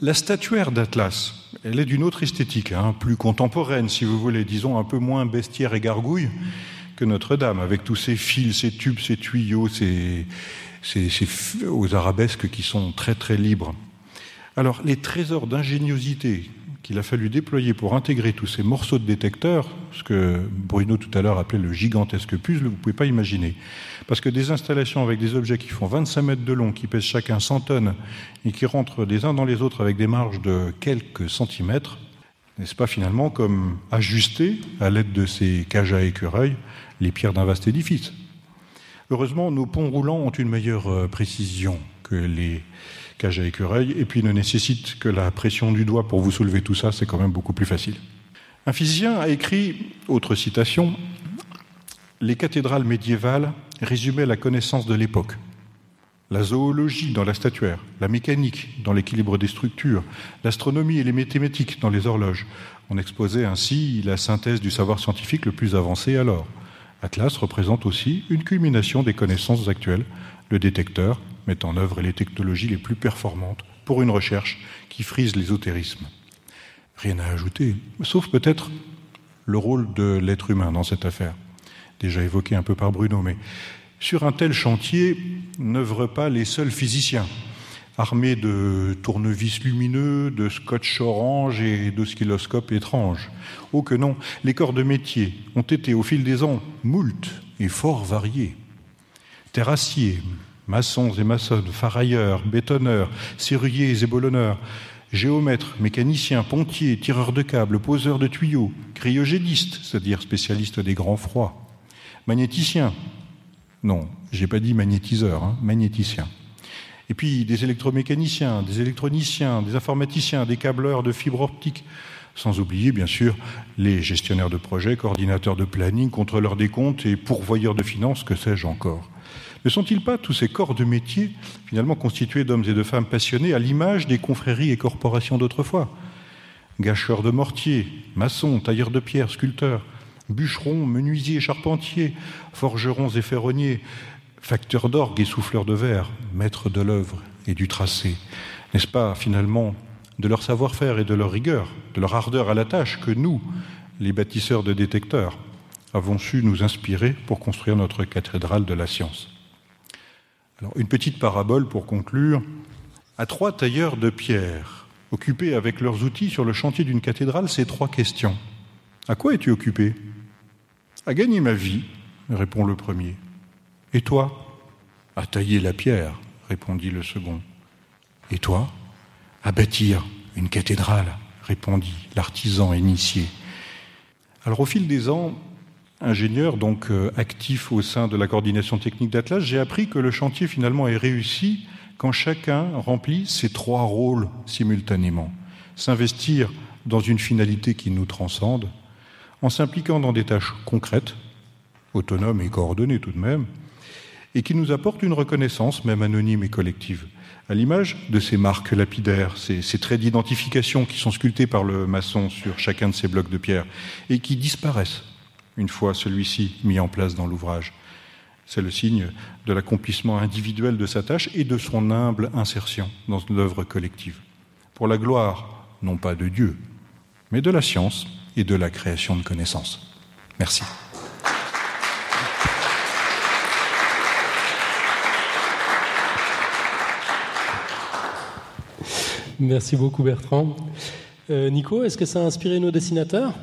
la statuaire d'Atlas, elle est d'une autre esthétique, hein, plus contemporaine, si vous voulez, disons un peu moins bestiaire et gargouille que Notre-Dame, avec tous ces fils, ces tubes, ces tuyaux, ces, aux arabesques qui sont très très libres. Alors les trésors d'ingéniosité qu'il a fallu déployer pour intégrer tous ces morceaux de détecteurs, ce que Bruno tout à l'heure appelait le gigantesque puzzle, vous ne pouvez pas imaginer. Parce que des installations avec des objets qui font 25 mètres de long, qui pèsent chacun 100 tonnes et qui rentrent des uns dans les autres avec des marges de quelques centimètres, n'est-ce pas finalement comme ajuster à l'aide de ces cages à écureuils les pierres d'un vaste édifice? Heureusement, nos ponts roulants ont une meilleure euh, précision que les cages à écureuils et puis ne nécessitent que la pression du doigt pour vous soulever tout ça, c'est quand même beaucoup plus facile. Un physicien a écrit, autre citation, Les cathédrales médiévales résumaient la connaissance de l'époque. La zoologie dans la statuaire, la mécanique dans l'équilibre des structures, l'astronomie et les mathématiques dans les horloges. On exposait ainsi la synthèse du savoir scientifique le plus avancé alors. Atlas représente aussi une culmination des connaissances actuelles. Le détecteur met en œuvre les technologies les plus performantes pour une recherche qui frise l'ésotérisme. Rien à ajouter, sauf peut-être le rôle de l'être humain dans cette affaire, déjà évoqué un peu par Bruno, mais sur un tel chantier n'œuvrent pas les seuls physiciens armés de tournevis lumineux, de scotch orange et d'oscilloscopes étranges. Oh que non, les corps de métier ont été au fil des ans moult et fort variés. Terrassiers, maçons et maçonnes, farailleurs, bétonneurs, serruriers et boulonneurs, géomètres, mécaniciens, pontiers, tireurs de câbles, poseurs de tuyaux, cryogénistes, c'est-à-dire spécialistes des grands froids, magnéticiens, non, j'ai pas dit magnétiseurs, hein, magnéticiens, et puis des électromécaniciens, des électroniciens, des informaticiens, des câbleurs de fibres optiques, sans oublier bien sûr les gestionnaires de projets, coordinateurs de planning, contrôleurs des comptes et pourvoyeurs de finances, que sais-je encore. Ne sont-ils pas tous ces corps de métier finalement constitués d'hommes et de femmes passionnés à l'image des confréries et corporations d'autrefois? Gâcheurs de mortiers, maçons, tailleurs de pierre, sculpteurs, bûcherons, menuisiers, charpentiers, forgerons et ferronniers, facteurs d'orgue et souffleurs de verre, maîtres de l'œuvre et du tracé. N'est-ce pas finalement de leur savoir-faire et de leur rigueur, de leur ardeur à la tâche que nous, les bâtisseurs de détecteurs, avons su nous inspirer pour construire notre cathédrale de la science? Alors, Une petite parabole pour conclure. À trois tailleurs de pierre, occupés avec leurs outils sur le chantier d'une cathédrale, ces trois questions. À quoi es-tu occupé? À gagner ma vie, répond le premier. Et toi? À tailler la pierre, répondit le second. Et toi? À bâtir une cathédrale, répondit l'artisan initié. Alors au fil des ans, ingénieur donc euh, actif au sein de la coordination technique d'Atlas, j'ai appris que le chantier finalement est réussi quand chacun remplit ses trois rôles simultanément. S'investir dans une finalité qui nous transcende, en s'impliquant dans des tâches concrètes, autonomes et coordonnées tout de même, et qui nous apporte une reconnaissance, même anonyme et collective, à l'image de ces marques lapidaires, ces, traits d'identification qui sont sculptés par le maçon sur chacun de ces blocs de pierre et qui disparaissent une fois celui-ci mis en place dans l'ouvrage. C'est le signe de l'accomplissement individuel de sa tâche et de son humble insertion dans l'œuvre collective. Pour la gloire, non pas de Dieu, mais de la science et de la création de connaissances. Merci. Merci beaucoup Bertrand. Euh, Nico, est-ce que ça a inspiré nos dessinateurs?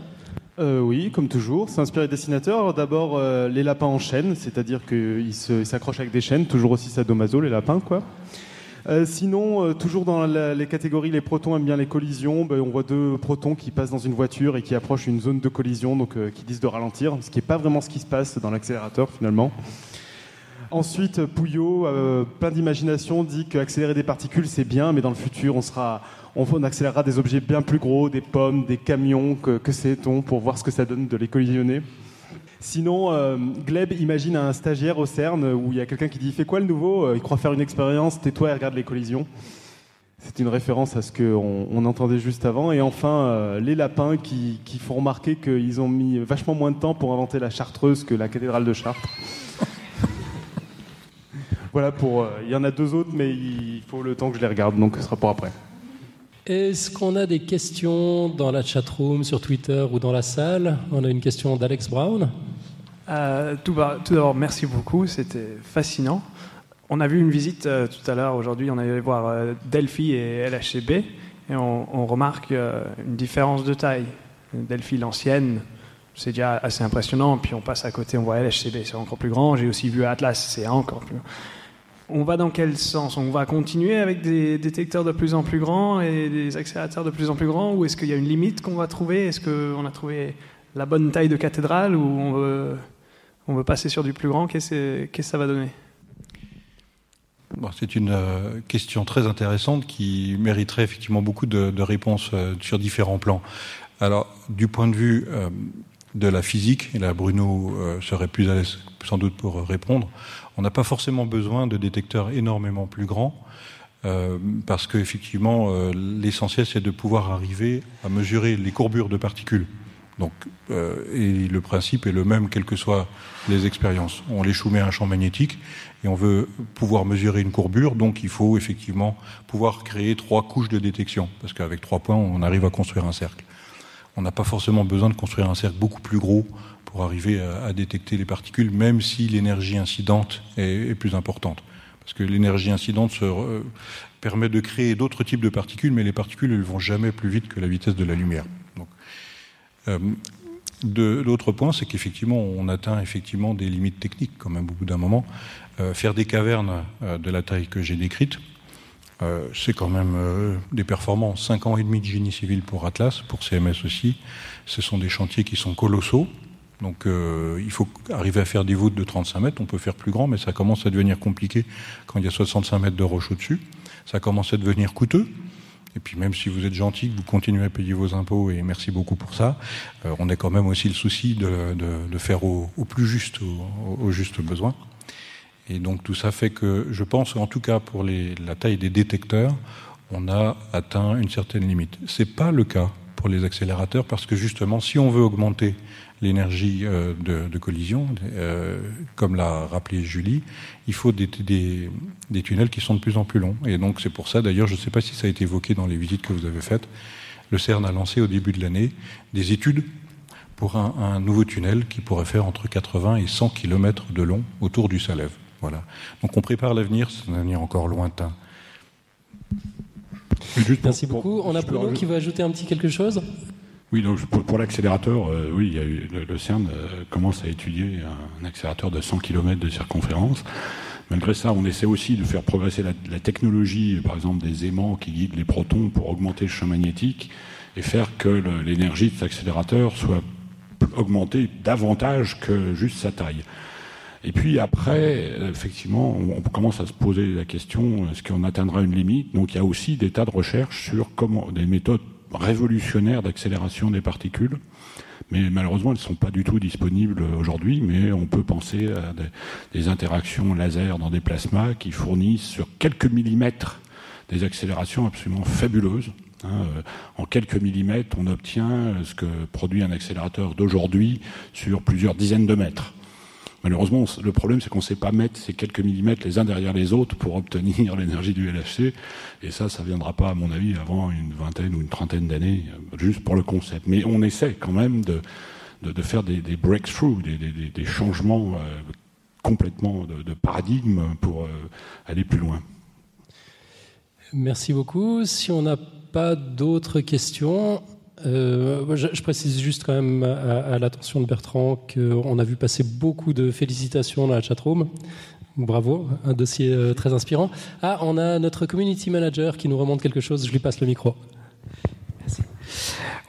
Euh, oui, comme toujours. C'est inspiré des dessinateurs. D'abord, euh, les lapins en chaîne, c'est-à-dire qu'ils s'accrochent avec des chaînes, toujours aussi sadomaso, les lapins, quoi. Sinon, toujours dans les catégories, les protons aiment bien les collisions. Ben, on voit deux protons qui passent dans une voiture et qui approchent une zone de collision, donc qui disent de ralentir, ce qui n'est pas vraiment ce qui se passe dans l'accélérateur finalement. Ensuite, Pouillot, euh, plein d'imagination, dit qu'accélérer des particules, c'est bien, mais dans le futur, on, sera, on, accélérera des objets bien plus gros, des pommes, des camions, que, que sait-on, pour voir ce que ça donne de les collisionner. Sinon, euh, Gleb imagine un stagiaire au CERN où il y a quelqu'un qui dit Fais quoi le nouveau Il croit faire une expérience, tais-toi et regarde les collisions. C'est une référence à ce qu'on on entendait juste avant. Et enfin, euh, les lapins qui, font remarquer qu'ils ont mis vachement moins de temps pour inventer la chartreuse que la cathédrale de Chartres. Voilà pour. Euh, il y en a deux autres, mais il faut le temps que je les regarde, donc ce sera pour après. Est-ce qu'on a des questions dans la chat-room, sur Twitter ou dans la salle? On a une question d'Alex Brown. Euh, tout, d'abord, merci beaucoup, c'était fascinant. On a vu une visite euh, tout à l'heure, aujourd'hui, on allé voir Delphi et LHCb, et on, on remarque une différence de taille. Delphi, l'ancienne, c'est déjà assez impressionnant, puis on passe à côté, on voit LHCb, c'est encore plus grand. J'ai aussi vu Atlas, c'est encore plus grand. On va dans quel sens? On va continuer avec des détecteurs de plus en plus grands et des accélérateurs de plus en plus grands Ou est-ce qu'il y a une limite qu'on va trouver? Est-ce qu'on a trouvé la bonne taille de cathédrale ou on veut, passer sur du plus grand? Qu'est-ce que ça va donner? C'est une euh, question très intéressante qui mériterait effectivement beaucoup de, réponses euh, sur différents plans. Alors, du point de vue euh, de la physique, et là Bruno serait plus à l'aise sans doute pour répondre, on n'a pas forcément besoin de détecteurs énormément plus grands. Euh, parce qu'effectivement, euh, l'essentiel, c'est de pouvoir arriver à mesurer les courbures de particules. Donc, euh, et le principe est le même, quelles que soient les expériences. On les soumet à un champ magnétique et on veut pouvoir mesurer une courbure, donc il faut effectivement pouvoir créer trois couches de détection, parce qu'avec trois points, on arrive à construire un cercle. On n'a pas forcément besoin de construire un cercle beaucoup plus gros pour arriver à, détecter les particules, même si l'énergie incidente est, plus importante. Parce que l'énergie incidente se, permet de créer d'autres types de particules, mais les particules ne vont jamais plus vite que la vitesse de la lumière. Donc, euh, L'autre point, c'est qu'effectivement, on atteint effectivement des limites techniques, quand même, au bout d'un moment. Euh, faire des cavernes euh, de la taille que j'ai décrite, euh, c'est quand même des performances. 5 ans et demi de génie civil pour Atlas, pour CMS aussi. Ce sont des chantiers qui sont colossaux. Donc euh, il faut arriver à faire des voûtes de 35 mètres. On peut faire plus grand, mais ça commence à devenir compliqué quand il y a 65 mètres de roche au-dessus. Ça commence à devenir coûteux. Et puis même si vous êtes gentil, que vous continuez à payer vos impôts, et merci beaucoup pour ça, euh, on a quand même aussi le souci de, de, faire au, plus juste, au, juste besoin. Et donc tout ça fait que je pense, en tout cas pour les, la taille des détecteurs, on a atteint une certaine limite. C'est pas le cas pour les accélérateurs parce que justement, si on veut augmenter l'énergie euh, de, collision, euh, comme l'a rappelé Julie, il faut des, des, tunnels qui sont de plus en plus longs. Et donc c'est pour ça, d'ailleurs, je ne sais pas si ça a été évoqué dans les visites que vous avez faites, le CERN a lancé au début de l'année des études pour un, nouveau tunnel qui pourrait faire entre 80 et 100 km de long autour du Salève. Voilà. Donc on prépare l'avenir, c'est un avenir encore lointain. Merci beaucoup. On a Bruno qui veut ajouter un petit quelque chose? Oui, donc pour, l'accélérateur, euh, oui, il y a le, CERN euh, commence à étudier un, accélérateur de 100 km de circonférence. Malgré ça, on essaie aussi de faire progresser la, technologie, par exemple des aimants qui guident les protons pour augmenter le champ magnétique et faire que l'énergie de cet accélérateur soit augmentée davantage que juste sa taille. Et puis après, effectivement, on commence à se poser la question est-ce qu'on atteindra une limite? Donc il y a aussi des tas de recherches sur comment des méthodes révolutionnaire d'accélération des particules. Mais malheureusement, elles ne sont pas du tout disponibles aujourd'hui, mais on peut penser à des, interactions laser dans des plasmas qui fournissent sur quelques millimètres des accélérations absolument fabuleuses. Hein. Euh, en quelques millimètres, on obtient ce que produit un accélérateur d'aujourd'hui sur plusieurs dizaines de mètres. Malheureusement, le problème, c'est qu'on ne sait pas mettre ces quelques millimètres les uns derrière les autres pour obtenir l'énergie du LHC. Et ça, ça ne viendra pas, à mon avis, avant une vingtaine ou une trentaine d'années, euh, juste pour le concept. Mais on essaie quand même de, faire des, breakthroughs, des, changements euh, complètement de, paradigme pour aller plus loin. Merci beaucoup. Si on n'a pas d'autres questions, euh, je, précise juste quand même à, l'attention de Bertrand qu'on a vu passer beaucoup de félicitations dans la chatroom. Bravo, un dossier euh, très inspirant. Ah, on a notre community manager qui nous remonte quelque chose. Je lui passe le micro. Merci.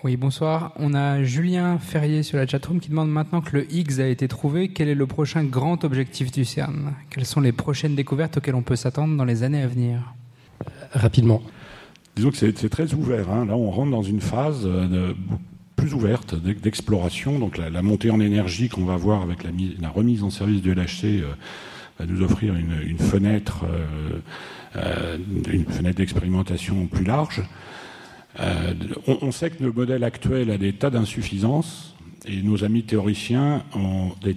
Oui, bonsoir. On a Julien Ferrier sur la chatroom qui demande maintenant que le Higgs a été trouvé, quel est le prochain grand objectif du CERN? Quelles sont les prochaines découvertes auxquelles on peut s'attendre dans les années à venir? Rapidement. Disons que c'est très ouvert. Hein. Là, on rentre dans une phase euh, plus ouverte d'exploration. Donc la, montée en énergie qu'on va voir avec la, remise en service du LHC euh, va nous offrir une, fenêtre, euh, une fenêtre d'expérimentation plus large. On, on, sait que le modèle actuel a des tas d'insuffisances et nos amis théoriciens ont des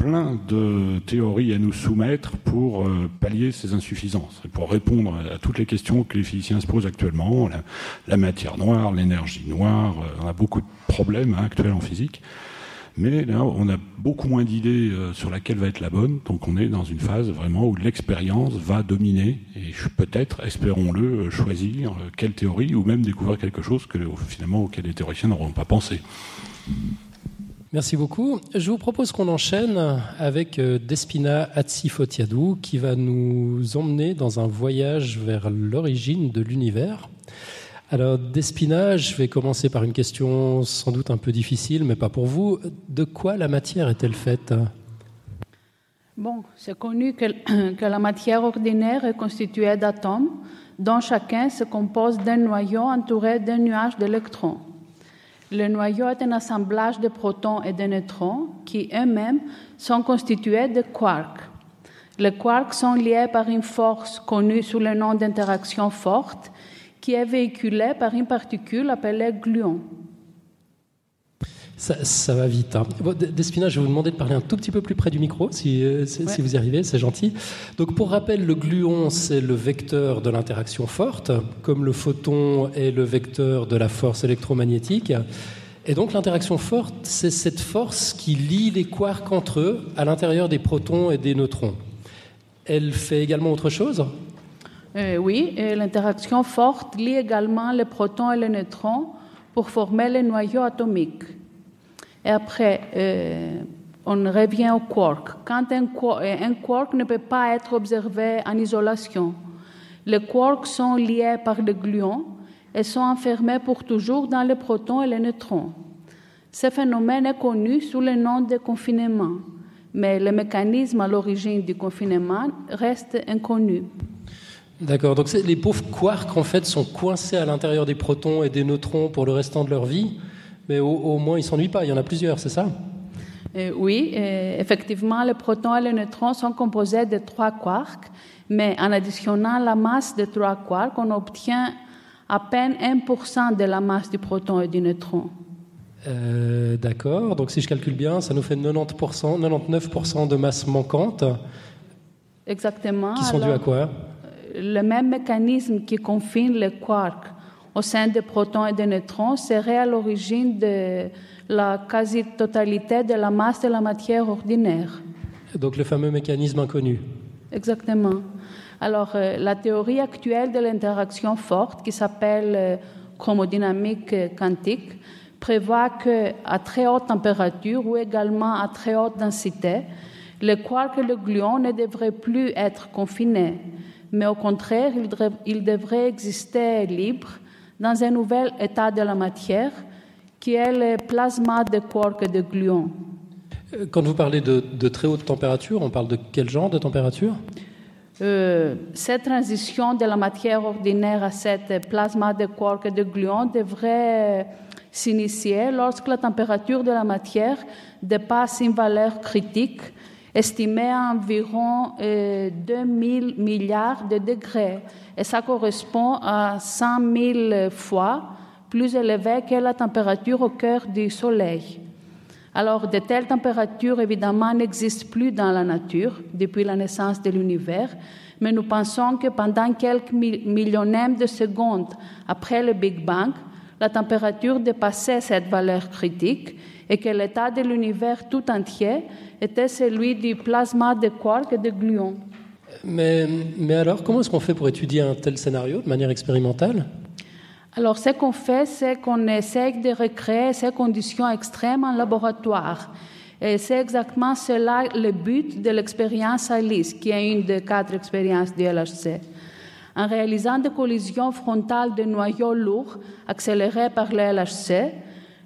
plein de théories à nous soumettre pour euh, pallier ces insuffisances, pour répondre à, toutes les questions que les physiciens se posent actuellement, la, matière noire, l'énergie noire, euh, on a beaucoup de problèmes hein, actuels en physique. Mais là, on a beaucoup moins d'idées euh, sur laquelle va être la bonne, donc on est dans une phase vraiment où l'expérience va dominer, et peut-être, espérons-le, choisir quelle théorie, ou même découvrir quelque chose finalement auquel les théoriciens n'auront pas pensé. Merci beaucoup. Je vous propose qu'on enchaîne avec euh, Despina Atsifotiadou qui va nous emmener dans un voyage vers l'origine de l'univers. Alors Despina, je vais commencer par une question sans doute un peu difficile, mais pas pour vous. De quoi la matière est-elle faite? Bon, c'est connu que, que la matière ordinaire est constituée d'atomes dont chacun se compose d'un noyau entouré d'un nuage d'électrons. Le noyau est un assemblage de protons et de neutrons qui eux-mêmes sont constitués de quarks. Les quarks sont liés par une force connue sous le nom d'interaction forte qui est véhiculée par une particule appelée gluon. Ça, va vite. Hein. Despina, je vais vous demander de parler un tout petit peu plus près du micro, si, euh, si vous y arrivez, c'est gentil. Donc, pour rappel, le gluon, c'est le vecteur de l'interaction forte, comme le photon est le vecteur de la force électromagnétique. Et donc, l'interaction forte, c'est cette force qui lie les quarks entre eux à l'intérieur des protons et des neutrons. Elle fait également autre chose? Euh, Oui, l'interaction forte lie également les protons et les neutrons pour former les noyaux atomiques. Et après, euh, on revient au quark. Quand un, quark ne peut pas être observé en isolation, les quarks sont liés par le gluon et sont enfermés pour toujours dans les protons et les neutrons. Ce phénomène est connu sous le nom de confinement, mais le mécanisme à l'origine du confinement reste inconnu. D'accord, donc les pauvres quarks en fait sont coincés à l'intérieur des protons et des neutrons pour le restant de leur vie mais au, moins ils ne s'ennuient pas. Il y en a plusieurs, c'est ça? Euh, Oui, euh, effectivement, les protons et les neutrons sont composés de trois quarks, mais en additionnant la masse de trois quarks, on obtient à peine 1% de la masse du proton et du neutron. Euh, d'accord, donc si je calcule bien, ça nous fait 90%, 99% de masse manquante. Exactement. Qui sont dus à quoi? Le même mécanisme qui confine les quarks au sein des protons et des neutrons serait à l'origine de la quasi-totalité de la masse de la matière ordinaire. Donc le fameux mécanisme inconnu. Exactement. Alors euh, la théorie actuelle de l'interaction forte, qui s'appelle euh, chromodynamique quantique, prévoit que à très haute température ou également à très haute densité, le quark et le gluon ne devraient plus être confinés, mais au contraire, ils devraient exister libres dans un nouvel état de la matière qui est le plasma de quark et de gluons. Euh, quand vous parlez de, très haute température, on parle de quel genre de température? Euh, Cette transition de la matière ordinaire à cette plasma de quark et de gluons devrait s'initier lorsque la température de la matière dépasse une valeur critique estimée à environ 2000 euh, milliards de degrés et ça correspond à 100 000 fois plus élevé que la température au cœur du Soleil. Alors, de telles températures, évidemment, n'existent plus dans la nature depuis la naissance de l'univers, mais nous pensons que pendant quelques millionièmes de secondes après le Big Bang, la température dépassait cette valeur critique et que l'état de l'univers tout entier était celui du plasma de quarks et de gluons. Mais, mais alors, comment est-ce qu'on fait pour étudier un tel scénario de manière expérimentale? Alors, ce qu'on fait, c'est qu'on essaie de recréer ces conditions extrêmes en laboratoire. Et c'est exactement cela le but de l'expérience ALICE, qui est une des quatre expériences du LHC. En réalisant des collisions frontales de noyaux lourds accélérés par le LHC,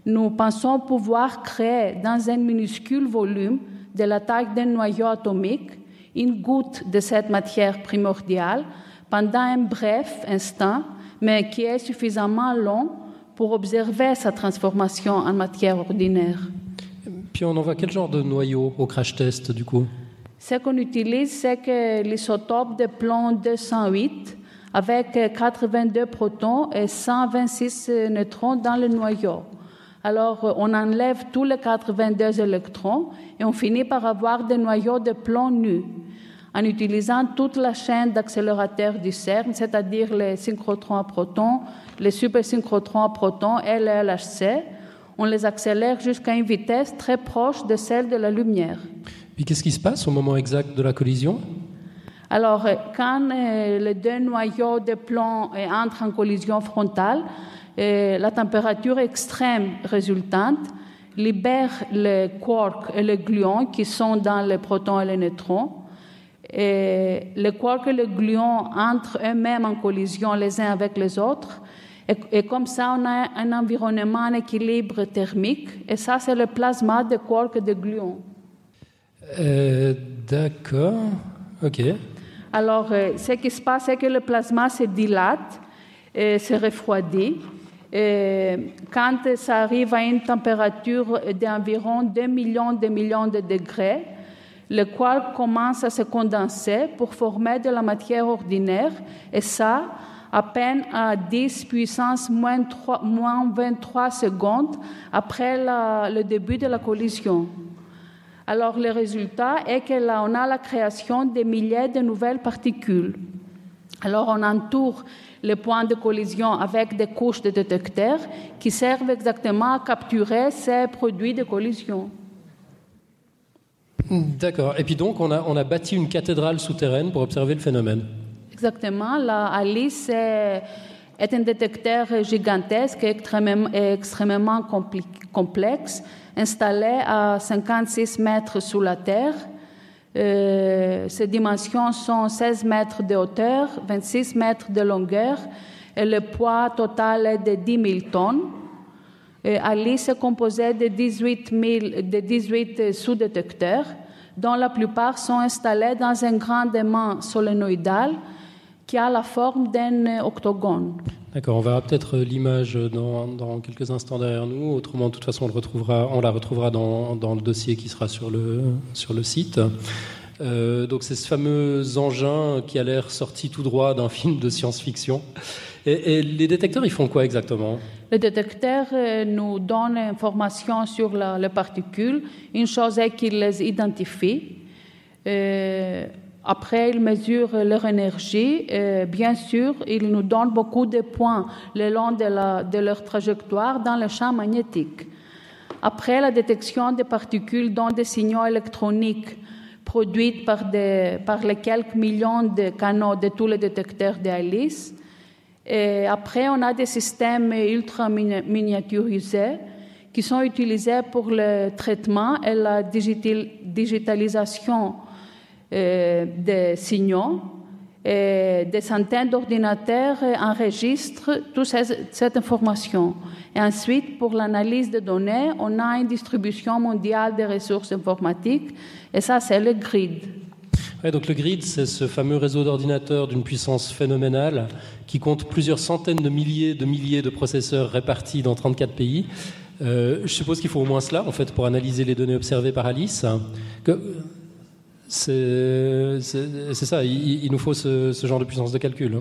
nous pensons pouvoir créer dans un minuscule volume de la taille d'un noyau atomique une goutte de cette matière primordiale pendant un bref instant mais qui est suffisamment long pour observer sa transformation en matière ordinaire. Puis on envoie quel genre de noyau au crash test du coup? Ce qu'on utilise, c'est que l'isotope de plomb 208 avec 82 protons et 126 neutrons dans le noyau. Alors, on enlève tous les 82 électrons et on finit par avoir des noyaux de plomb nus en utilisant toute la chaîne d'accélérateurs du CERN, c'est-à-dire les synchrotrons à protons, les supersynchrotrons à protons et les LHC. On les accélère jusqu'à une vitesse très proche de celle de la lumière. Puis qu'est-ce qui se passe au moment exact de la collision? Alors, quand euh, les deux noyaux de plomb euh, entrent en collision frontale, la température extrême résultante libère les quarks et les gluons qui sont dans les protons et les neutrons et les quarks et les gluons entrent eux-mêmes en collision les uns avec les autres. Et, comme ça, on a un environnement en équilibre thermique. Et ça, c'est le plasma de quarks et de gluons. Euh, d'accord. OK. Alors, euh, ce qui se passe, c'est que le plasma se dilate et se refroidit. Et quand ça arrive à une température d'environ 2 millions de millions de degrés, le quark commence à se condenser pour former de la matière ordinaire, et ça à peine à 10 puissance moins, 3, moins 23 secondes après le début de la collision. Alors le résultat est que là, on a la création de milliers de nouvelles particules. Alors on entoure les points de collision avec des couches de détecteurs qui servent exactement à capturer ces produits de collision. D'accord. Et puis donc, on a, on a bâti une cathédrale souterraine pour observer le phénomène. Exactement. La Alice est, un détecteur gigantesque et extrêmement, extrêmement complexe, installé à 56 mètres sous la Terre. Euh, ses dimensions sont 16 mètres de hauteur, 26 mètres de longueur et le poids total est de 10 000 tonnes. Alice est composée de 18, 000, de 18 sous-détecteurs, dont la plupart sont installés dans un grand aimant solénoïdal qui a la forme d'un octogone. D'accord, on verra peut-être l'image dans, quelques instants derrière nous. Autrement, de toute façon, on, la retrouvera dans, le dossier qui sera sur le, site. Euh, donc, c'est ce fameux engin qui a l'air sorti tout droit d'un film de science-fiction. Et, les détecteurs, ils font quoi exactement? Les détecteurs euh, nous donnent information sur les particules. Une chose est qu'ils les identifient. Euh, après, ils mesurent leur énergie. Et bien sûr, ils nous donnent beaucoup de points le long de, leur trajectoire dans le champ magnétique. Après la détection des particules dans des signaux électroniques produits par, les quelques millions de canaux de tous les détecteurs d'Alice, et après, on a des systèmes ultra miniaturisés qui sont utilisés pour le traitement et la digitalisation des signaux. Et des centaines d'ordinateurs enregistrent toute cette information. Et ensuite, pour l'analyse des données, on a une distribution mondiale des ressources informatiques, et ça, c'est le grid donc le grid, c'est ce fameux réseau d'ordinateurs d'une puissance phénoménale qui compte plusieurs centaines de milliers de milliers de processeurs répartis dans 34 pays. Euh, je suppose qu'il faut au moins cela, en fait, pour analyser les données observées par Alice. C'est ça, il, nous faut ce, genre de puissance de calcul.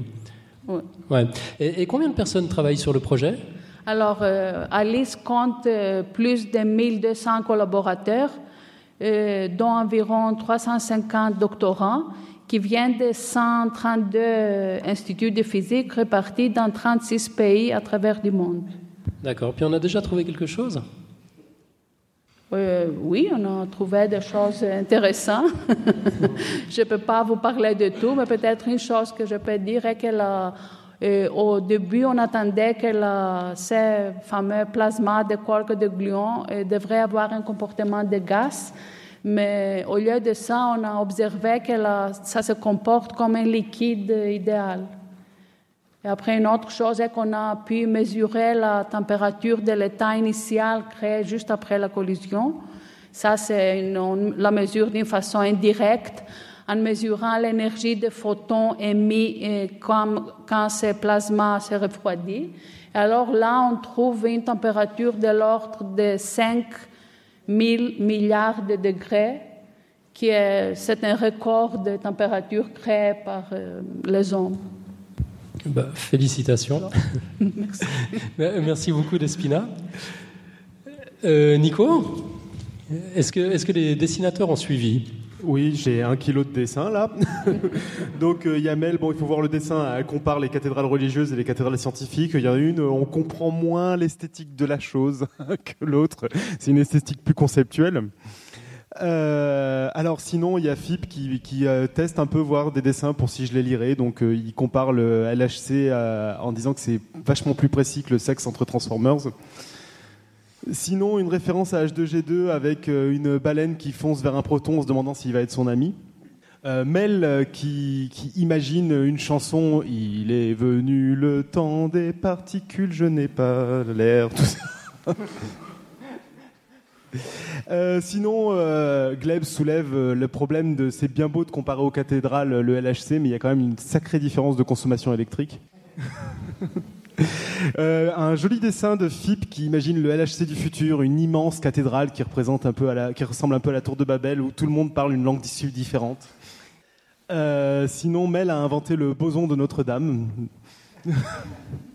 Hein. Ouais. Et, et, combien de personnes travaillent sur le projet? Alors, euh, Alice compte euh, plus de 1200 collaborateurs, euh, dont environ 350 doctorants, qui viennent de 132 instituts de physique répartis dans 36 pays à travers le monde. D'accord. Puis on a déjà trouvé quelque chose? Euh, oui, on a trouvé des choses intéressantes. je ne peux pas vous parler de tout, mais peut-être une chose que je peux dire est que euh, au début, on attendait que ces fameux plasmas de quark de gluon euh, devraient avoir un comportement de gaz. Mais au lieu de ça, on a observé que ça se comporte comme un liquide idéal. Et après, une autre chose est qu'on a pu mesurer la température de l'état initial créé juste après la collision. Ça, c'est la mesure d'une façon indirecte en mesurant l'énergie des photons émis comme, quand ce plasma se refroidit. Et alors là, on trouve une température de l'ordre de 5 000 milliards de degrés, qui est, c'est un record de température créé par euh, les hommes. Bah, félicitations. Merci. Merci beaucoup, Despina. Euh, Nico, est-ce que, est que les dessinateurs ont suivi? Oui, j'ai un kilo de dessin là. Donc euh, Yamel, bon, il faut voir le dessin. Elle compare les cathédrales religieuses et les cathédrales scientifiques. Il y en a une, on comprend moins l'esthétique de la chose que l'autre. C'est une esthétique plus conceptuelle. Euh, alors sinon, il y a FIP qui, euh, teste un peu voir des dessins pour si je les lirais. Donc euh, il compare le LHC en disant que c'est vachement plus précis que le sexe entre Transformers. Sinon, une référence à H2G2 avec une baleine qui fonce vers un proton en se demandant s'il va être son ami. Mel qui, qui, imagine une chanson Il est venu le temps des particules, je n'ai pas l'air, tout ça. Euh, sinon, euh, Gleb soulève euh, le problème de c'est bien beau de comparer aux cathédrales le LHC, mais il y a quand même une sacrée différence de consommation électrique. un joli dessin de FIP qui imagine le LHC du futur, une immense cathédrale qui représente un peu à la, qui ressemble un peu à la tour de Babel où tout le monde parle une langue d'issue différente. sinon, Mel a inventé le boson de Notre-Dame.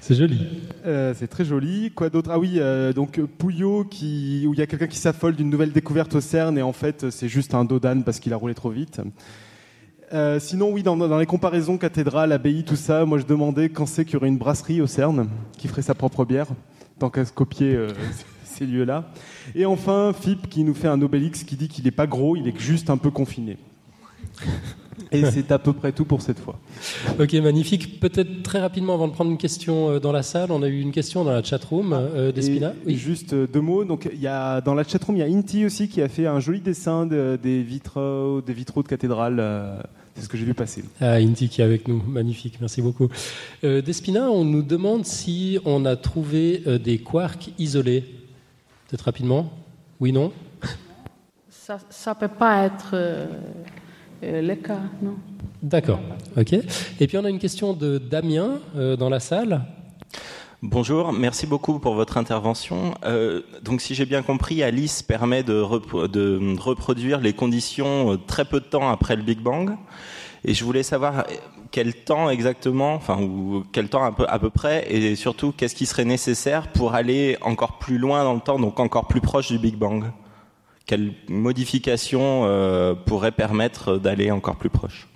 C'est joli. Euh, c'est très joli. Quoi d'autre? Ah oui, euh, donc Pouillot, qui, où il y a quelqu'un qui s'affole d'une nouvelle découverte au CERN et en fait c'est juste un dos d'âne parce qu'il a roulé trop vite. Euh, sinon, oui, dans, les comparaisons cathédrale, abbaye, tout ça, moi je demandais quand c'est qu'il y aurait une brasserie au CERN qui ferait sa propre bière, tant qu'à se copier ces lieux-là. Et enfin, FIP qui nous fait un Obélix qui dit qu'il n'est pas gros, il est juste un peu confiné. Et c'est à peu près tout pour cette fois. Ok, magnifique. Peut-être très rapidement, avant de prendre une question euh, dans la salle, on a eu une question dans la chatroom ah, euh, d'Espina. Oui. Juste euh, deux mots. Donc, il y a, dans la chatroom, il y a Inti aussi qui a fait un joli dessin des, vitraux, des vitraux de cathédrale. c'est ce que j'ai vu passer. Ah, Inti qui est avec nous. Magnifique, merci beaucoup. Despina, on nous demande si on a trouvé des quarks isolés. Peut-être rapidement Oui, non? Ça ne peut pas être euh, le cas, non. D'accord, ok. Et puis on a une question de Damien euh, dans la salle. Bonjour, merci beaucoup pour votre intervention. Euh, donc, si j'ai bien compris, Alice permet de, de, reproduire les conditions très peu de temps après le Big Bang. Et je voulais savoir quel temps exactement, enfin, ou quel temps à peu, à peu près, et surtout qu'est-ce qui serait nécessaire pour aller encore plus loin dans le temps, donc encore plus proche du Big Bang? Quelle modification euh, pourrait permettre d'aller encore plus proche?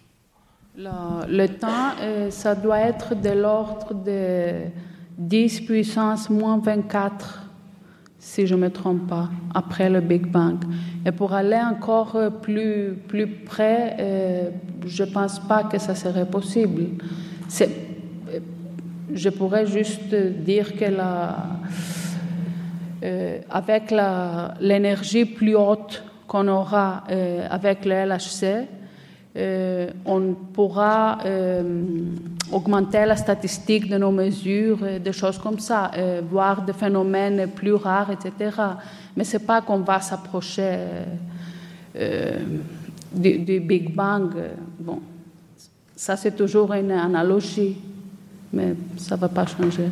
Le, temps, euh, ça doit être de l'ordre de 10 puissance moins 24, si je ne me trompe pas, après le Big Bang. Et pour aller encore plus, plus près, euh, je ne pense pas que ça serait possible. Je pourrais juste dire que la euh, avec l'énergie plus haute qu'on aura euh, avec le LHC, euh, on pourra augmenter la statistique de nos mesures, des choses comme ça, voir des phénomènes plus rares, etc. Mais ce n'est pas qu'on va s'approcher du, du, Big Bang. Bon, ça c'est toujours une analogie, mais ça ne va pas changer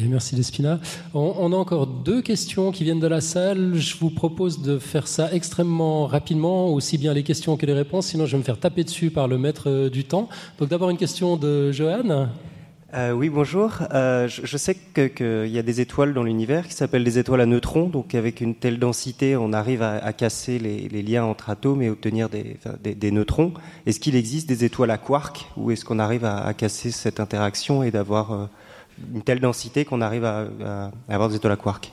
merci Despina. On, a encore deux questions qui viennent de la salle. Je vous propose de faire ça extrêmement rapidement, aussi bien les questions que les réponses, sinon je vais me faire taper dessus par le maître euh, du temps. Donc d'abord une question de Johan. Euh, oui, bonjour. Euh, je, sais qu'il y a des étoiles dans l'univers qui s'appellent des étoiles à neutrons. Donc, avec une telle densité, on arrive à, casser les, liens entre atomes et obtenir des, neutrons. Est-ce qu'il existe des étoiles à quarks ou est-ce qu'on arrive à, casser cette interaction et d'avoir une telle densité qu'on arrive à, avoir des étoiles à quarks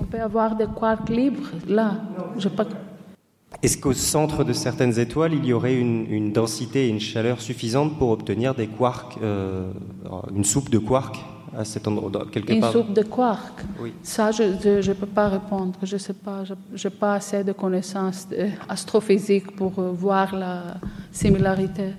On peut avoir des quarks libres là. Je pas... Est-ce qu'au centre de certaines étoiles, il y aurait une, densité et une chaleur suffisante pour obtenir des quarks, euh, une soupe de quarks à cet endroit, quelque une part? Une soupe de quarks? Oui. Ça, je ne peux pas répondre. Je ne sais pas. Je n'ai pas assez de connaissances euh, astrophysiques pour euh, voir la similarité.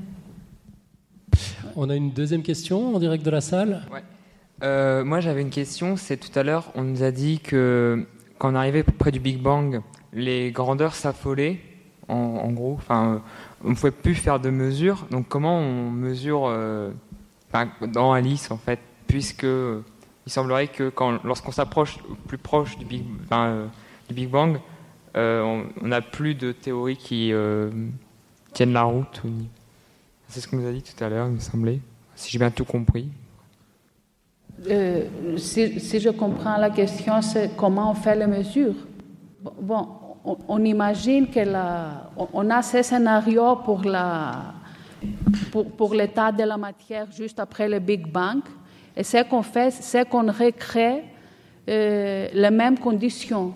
On a une deuxième question en direct de la salle. Ouais. moi, j'avais une question. C'est tout à l'heure, on nous a dit que quand on arrivait près du Big Bang, les grandeurs s'affolaient, en, gros. Enfin, on ne pouvait plus faire de mesures. Donc, comment on mesure euh, dans Alice, en fait Puisque il semblerait que lorsqu'on s'approche plus proche du Big, euh, du Big Bang, euh, on n'a plus de théories qui tiennent la route. C'est ce qu'on nous a dit tout à l'heure, il me semblait. Si j'ai bien tout compris. si, si, je comprends la question, c'est comment on fait les mesures. Bon, on, imagine que la, on a ces scénarios pour la pour, l'état de la matière juste après le Big Bang. Et ce qu'on fait, c'est qu'on recrée euh, les mêmes conditions.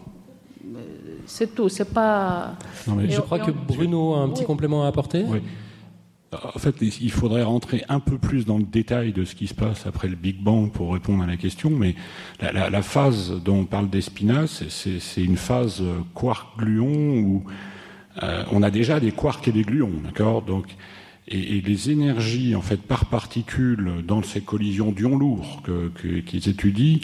Euh, c'est tout, c'est pas. je crois que Bruno a un petit complément à apporter. Oui. En fait, il faudrait rentrer un peu plus dans le détail de ce qui se passe après le Big Bang pour répondre à la question, mais la, phase dont parle Despina, c'est une phase quark-gluon où euh, on a déjà des quarks et des gluons, d'accord? Donc, et, les énergies en fait par particule dans ces collisions d'ions lourds qu'ils étudient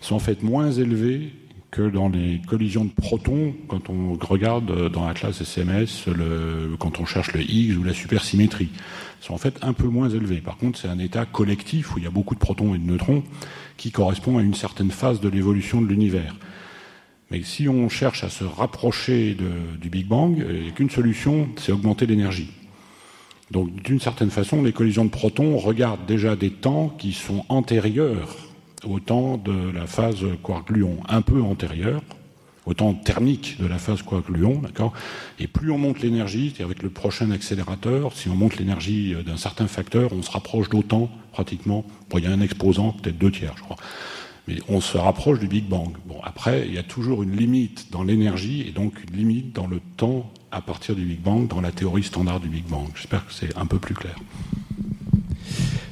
sont en fait moins élevées que dans les collisions de protons, quand on regarde dans la classe SMS, quand on cherche le Higgs ou la supersymétrie, sont en fait un peu moins élevés. Par contre, c'est un état collectif où il y a beaucoup de protons et de neutrons qui correspond à une certaine phase de l'évolution de l'univers. Mais si on cherche à se rapprocher du Big Bang, il n'y a qu'une solution, c'est augmenter l'énergie. Donc, d'une certaine façon, les collisions de protons regardent déjà des temps qui sont antérieurs au temps de la phase quark-gluon, un peu antérieure, au temps thermique de la phase quark-gluon, d'accord? Et plus on monte l'énergie, c'est avec le prochain accélérateur, si on monte l'énergie d'un certain facteur, on se rapproche d'autant, pratiquement. Bon, il y a un exposant, peut-être deux tiers, je crois. Mais on se rapproche du Big Bang. Bon, après, il y a toujours une limite dans l'énergie et donc une limite dans le temps à partir du Big Bang, dans la théorie standard du Big Bang. J'espère que c'est un peu plus clair.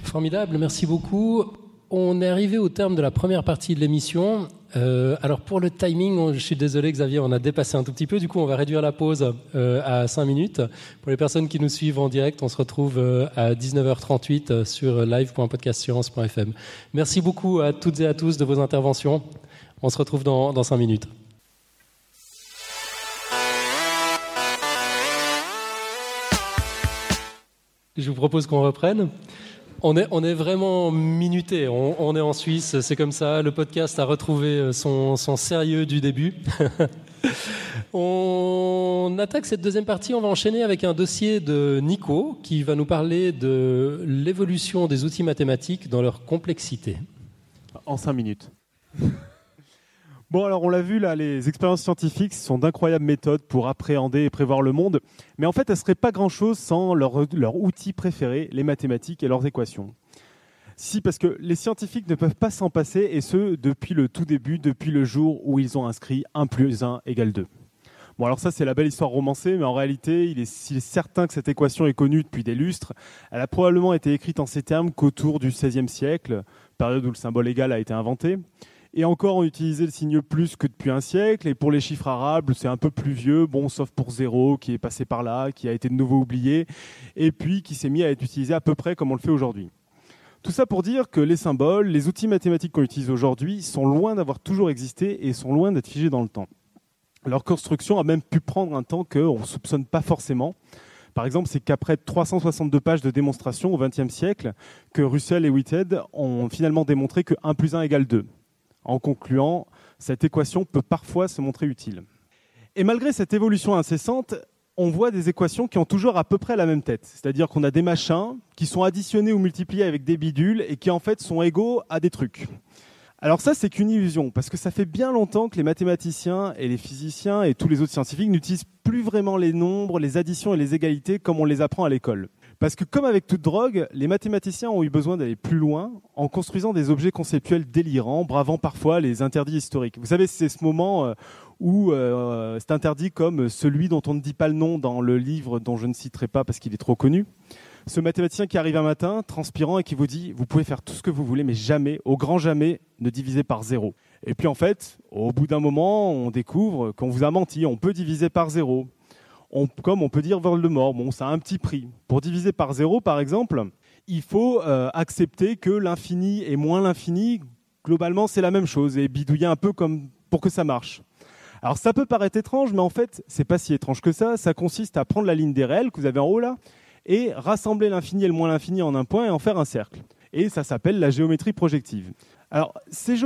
Formidable, merci beaucoup. On est arrivé au terme de la première partie de l'émission. Euh, alors pour le timing, je suis désolé Xavier, on a dépassé un tout petit peu. Du coup, on va réduire la pause euh, à 5 minutes. Pour les personnes qui nous suivent en direct, on se retrouve euh, à 19h38 sur live.podcastscience.fm. Merci beaucoup à toutes et à tous de vos interventions. On se retrouve dans, dans 5 minutes. Je vous propose qu'on reprenne. On est, on est vraiment minuté. On, est en Suisse, c'est comme ça. Le podcast a retrouvé euh, son, son sérieux du début. on attaque cette deuxième partie. On va enchaîner avec un dossier de Nico qui va nous parler de l'évolution des outils mathématiques dans leur complexité. En cinq minutes. Bon, alors on l'a vu là, les expériences scientifiques sont d'incroyables méthodes pour appréhender et prévoir le monde, mais en fait, elles ne seraient pas grand-chose sans leur, outil préféré, les mathématiques et leurs équations. Si, parce que les scientifiques ne peuvent pas s'en passer, et ce, depuis le tout début, depuis le jour où ils ont inscrit 1 plus 1 égale 2. Bon, alors ça, c'est la belle histoire romancée, mais en réalité, il est, il est, certain que cette équation est connue depuis des lustres. Elle a probablement été écrite en ces termes qu'autour du XVIe siècle, période où le symbole égal a été inventé. Et encore, on utilisait le signe plus que depuis un siècle. Et pour les chiffres arabes, c'est un peu plus vieux, bon, sauf pour zéro, qui est passé par là, qui a été de nouveau oublié, et puis qui s'est mis à être utilisé à peu près comme on le fait aujourd'hui. Tout ça pour dire que les symboles, les outils mathématiques qu'on utilise aujourd'hui sont loin d'avoir toujours existé et sont loin d'être figés dans le temps. Leur construction a même pu prendre un temps qu'on ne soupçonne pas forcément. Par exemple, c'est qu'après 362 pages de démonstration au XXe siècle, que Russell et Whitehead ont finalement démontré que 1 plus 1 égale 2 en concluant, cette équation peut parfois se montrer utile. Et malgré cette évolution incessante, on voit des équations qui ont toujours à peu près la même tête. C'est-à-dire qu'on a des machins qui sont additionnés ou multipliés avec des bidules et qui en fait sont égaux à des trucs. Alors ça, c'est qu'une illusion, parce que ça fait bien longtemps que les mathématiciens et les physiciens et tous les autres scientifiques n'utilisent plus vraiment les nombres, les additions et les égalités comme on les apprend à l'école. Parce que comme avec toute drogue, les mathématiciens ont eu besoin d'aller plus loin en construisant des objets conceptuels délirants, bravant parfois les interdits historiques. Vous savez, c'est ce moment euh, où euh, c'est interdit comme celui dont on ne dit pas le nom dans le livre dont je ne citerai pas parce qu'il est trop connu. Ce mathématicien qui arrive un matin, transpirant, et qui vous dit, vous pouvez faire tout ce que vous voulez, mais jamais, au grand jamais, ne diviser par zéro. Et puis en fait, au bout d'un moment, on découvre qu'on vous a menti, on peut diviser par zéro comme on peut dire Voldemort, bon, ça a un petit prix. Pour diviser par zéro, par exemple, il faut euh, accepter que l'infini et moins l'infini, globalement, c'est la même chose, et bidouiller un peu comme pour que ça marche. Alors ça peut paraître étrange, mais en fait, c'est pas si étrange que ça. Ça consiste à prendre la ligne des réels que vous avez en haut là, et rassembler l'infini et le moins l'infini en un point et en faire un cercle. Et ça s'appelle la géométrie projective. Alors, ces,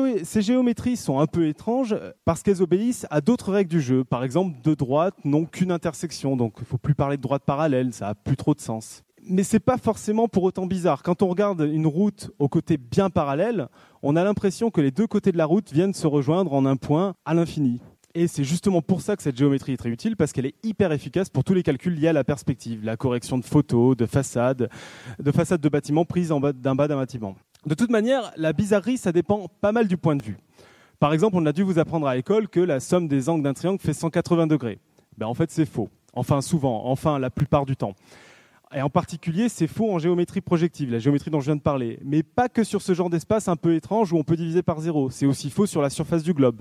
géométries sont un peu étranges parce qu'elles obéissent à d'autres règles du jeu. Par exemple, deux droites n'ont qu'une intersection, donc il ne faut plus parler de droite parallèle, ça n'a plus trop de sens. Mais ce n'est pas forcément pour autant bizarre. Quand on regarde une route aux côtés bien parallèles, on a l'impression que les deux côtés de la route viennent se rejoindre en un point à l'infini. Et c'est justement pour ça que cette géométrie est très utile, parce qu'elle est hyper efficace pour tous les calculs liés à la perspective, la correction de photos, de façades, de façades de bâtiments prises d'un bas d'un bâtiment. De toute manière, la bizarrerie, ça dépend pas mal du point de vue. Par exemple, on a dû vous apprendre à l'école que la somme des angles d'un triangle fait 180 degrés. Ben, en fait, c'est faux. Enfin, souvent, enfin, la plupart du temps. Et en particulier, c'est faux en géométrie projective, la géométrie dont je viens de parler. Mais pas que sur ce genre d'espace un peu étrange où on peut diviser par zéro. C'est aussi faux sur la surface du globe.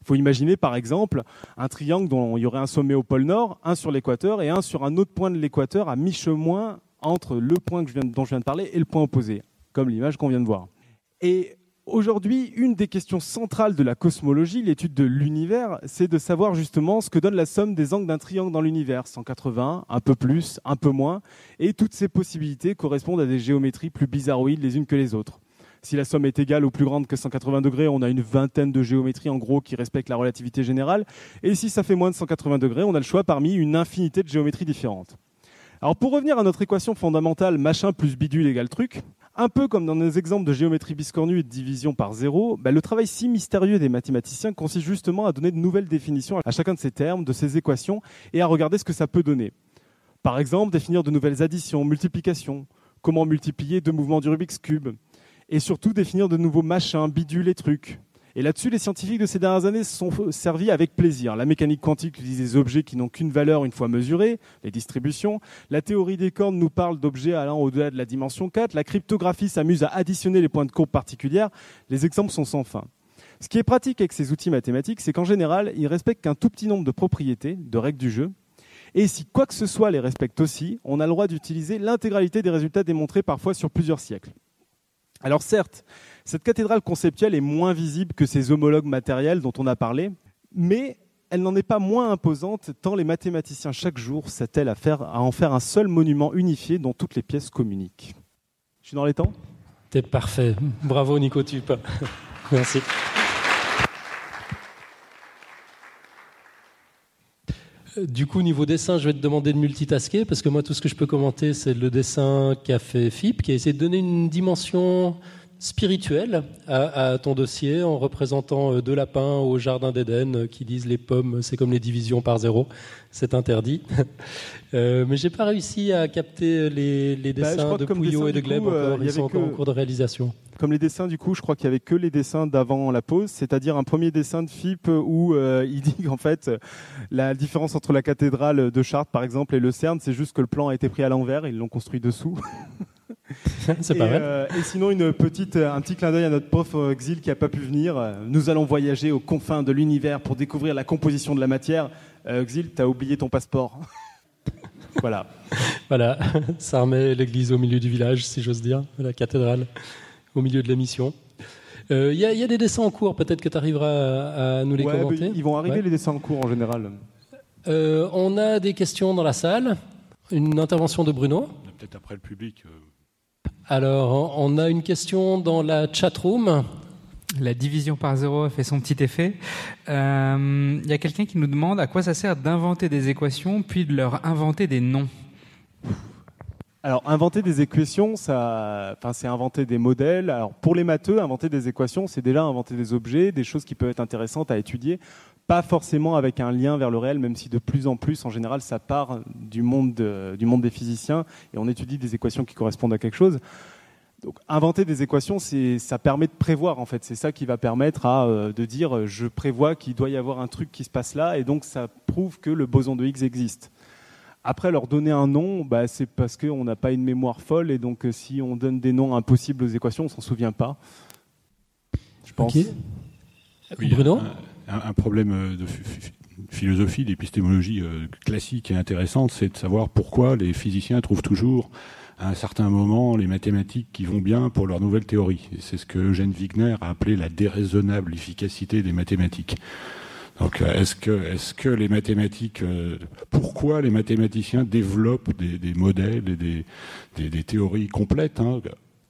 Il faut imaginer, par exemple, un triangle dont il y aurait un sommet au pôle Nord, un sur l'équateur et un sur un autre point de l'équateur à mi-chemin entre le point dont je viens de parler et le point opposé comme l'image qu'on vient de voir. Et aujourd'hui, une des questions centrales de la cosmologie, l'étude de l'univers, c'est de savoir justement ce que donne la somme des angles d'un triangle dans l'univers, 180, un peu plus, un peu moins, et toutes ces possibilités correspondent à des géométries plus bizarroïdes les unes que les autres. Si la somme est égale ou plus grande que 180 degrés, on a une vingtaine de géométries en gros qui respectent la relativité générale. Et si ça fait moins de 180 degrés, on a le choix parmi une infinité de géométries différentes. Alors pour revenir à notre équation fondamentale machin plus bidule égale truc, un peu comme dans nos exemples de géométrie biscornue et de division par zéro, bah, le travail si mystérieux des mathématiciens consiste justement à donner de nouvelles définitions à chacun de ces termes, de ces équations, et à regarder ce que ça peut donner. Par exemple, définir de nouvelles additions, multiplications, comment multiplier deux mouvements du Rubik's Cube, et surtout définir de nouveaux machins, bidules et trucs. Et là-dessus, les scientifiques de ces dernières années se sont servis avec plaisir. La mécanique quantique utilise des objets qui n'ont qu'une valeur une fois mesurés, les distributions. La théorie des cordes nous parle d'objets allant au-delà de la dimension 4. La cryptographie s'amuse à additionner les points de courbe particulières. Les exemples sont sans fin. Ce qui est pratique avec ces outils mathématiques, c'est qu'en général, ils respectent qu'un tout petit nombre de propriétés, de règles du jeu. Et si quoi que ce soit les respecte aussi, on a le droit d'utiliser l'intégralité des résultats démontrés parfois sur plusieurs siècles. Alors certes, cette cathédrale conceptuelle est moins visible que ses homologues matériels dont on a parlé, mais elle n'en est pas moins imposante tant les mathématiciens chaque jour s'attellent à, en faire un seul monument unifié dont toutes les pièces communiquent. Je suis dans les temps? T'es parfait. Bravo Nico Tup. Merci. Du coup, niveau dessin, je vais te demander de multitasker parce que moi, tout ce que je peux commenter, c'est le dessin qu'a fait FIP, qui a essayé de donner une dimension spirituel à, ton dossier en représentant euh, deux lapins au jardin d'Éden euh, qui disent les pommes c'est comme les divisions par zéro, c'est interdit. euh, mais j'ai pas réussi à capter les, les bah, dessins de Pouillot et de Gleb euh, ils sont encore en cours de réalisation. Comme les dessins du coup, je crois qu'il y avait que les dessins d'avant la pause, c'est-à-dire un premier dessin de FIP où il dit qu'en fait la différence entre la cathédrale de Chartres par exemple et le CERN, c'est juste que le plan a été pris à l'envers, ils l'ont construit dessous. c'est pas mal. Euh, et sinon, une petite, un petit clin d'œil à notre prof euh, Exil qui n'a pas pu venir. Nous allons voyager aux confins de l'univers pour découvrir la composition de la matière. Euh, Exil, t'as oublié ton passeport. voilà. Voilà, ça remet l'église au milieu du village, si j'ose dire, la cathédrale au milieu de la mission. Il y, a des dessins en cours, peut-être que tu arriveras à, nous les commenter. ils vont arriver les dessins en cours en général. on a des questions dans la salle. Une intervention de Bruno. Peut-être après le public. Alors, on a une question dans la chat room. La division par zéro a fait son petit effet. Euh, Il y a quelqu'un qui nous demande à quoi ça sert d'inventer des équations puis de leur inventer des noms. Alors, inventer des équations, ça, enfin, c'est inventer des modèles. Alors, pour les matheux, inventer des équations, c'est déjà inventer des objets, des choses qui peuvent être intéressantes à étudier. Pas forcément avec un lien vers le réel, même si de plus en plus, en général, ça part du monde, de- du monde des physiciens et on étudie des équations qui correspondent à quelque chose. Donc, inventer des équations, ça permet de prévoir, en fait. C'est ça qui va permettre à, euh, de dire, euh, je prévois qu'il doit y avoir un truc qui se passe là, et donc ça prouve que le boson de Higgs existe. Après, leur donner un nom, bah, c'est parce qu'on n'a pas une mémoire folle, et donc euh, si on donne des noms impossibles aux équations, on s'en souvient pas. Je pense. Oui, Bruno un, problème euh, de phi- phi- philosophie, d'épistémologie euh, classique et intéressante, c'est de savoir pourquoi les physiciens trouvent toujours à un certain moment les mathématiques qui vont bien pour leur nouvelle théorie. C'est ce que Eugène Wigner a appelé la déraisonnable efficacité des mathématiques. Donc, euh, est-ce que, les mathématiques, pourquoi les mathématiciens développent des, modèles et des théories complètes, hein,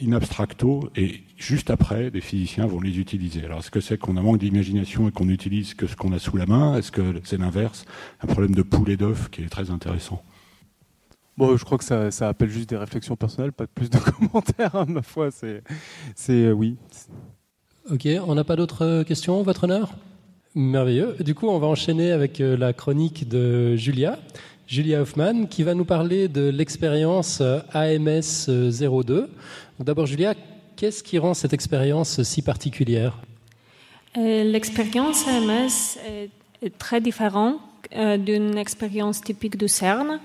in abstracto, et juste après, des physiciens vont les utiliser. Alors, est-ce que c'est qu'on a manque d'imagination et qu'on n'utilise que ce qu'on a sous la main? Est-ce que c'est l'inverse? Un problème de poule et d'œuf qui est très intéressant. Bon, je crois que ça, ça appelle juste des réflexions personnelles, pas plus de commentaires, hein, ma foi. C'est, c'est euh, oui. Ok, on n'a pas d'autres questions, votre honneur? Merveilleux. Du coup, on va enchaîner avec euh, la chronique de Julia, Julia Hoffman, qui va nous parler de l'expérience euh, AMS 02. Donc, D'abord, Julia, qu'est-ce qui rend cette expérience si particulière? Euh, L'expérience AMS est, très différente euh, d'une expérience typique du CERN.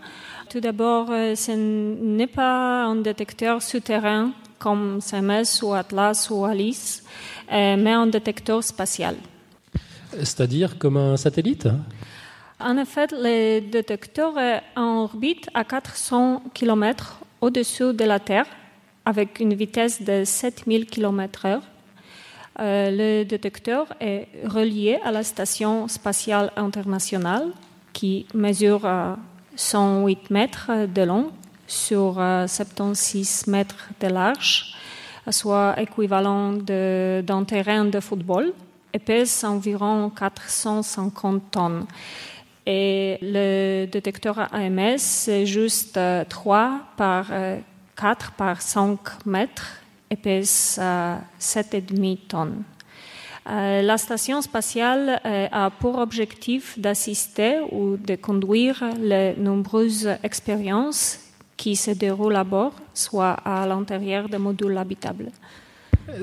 Tout d'abord, euh, ce n'est pas un détecteur souterrain comme CMS ou Atlas ou Alice, euh, mais un détecteur spatial. C'est-à-dire comme un satellite? En effet, le détecteur est en orbite à 400 km au-dessus de la Terre, avec une vitesse de 7000 km/h. Euh, le détecteur est relié à la Station spatiale internationale, qui mesure euh, 108 mètres de long sur euh, 76 mètres de large, soit équivalent d'un terrain de football, et pèse environ 450 tonnes. Et le détecteur AMS, c'est juste euh, 3 par euh, 4 par 5 mètres et pèse euh, 7,5 tonnes. Euh, la station spatiale euh, a pour objectif d'assister ou de conduire les nombreuses expériences qui se déroulent à bord, soit à l'intérieur des modules habitables.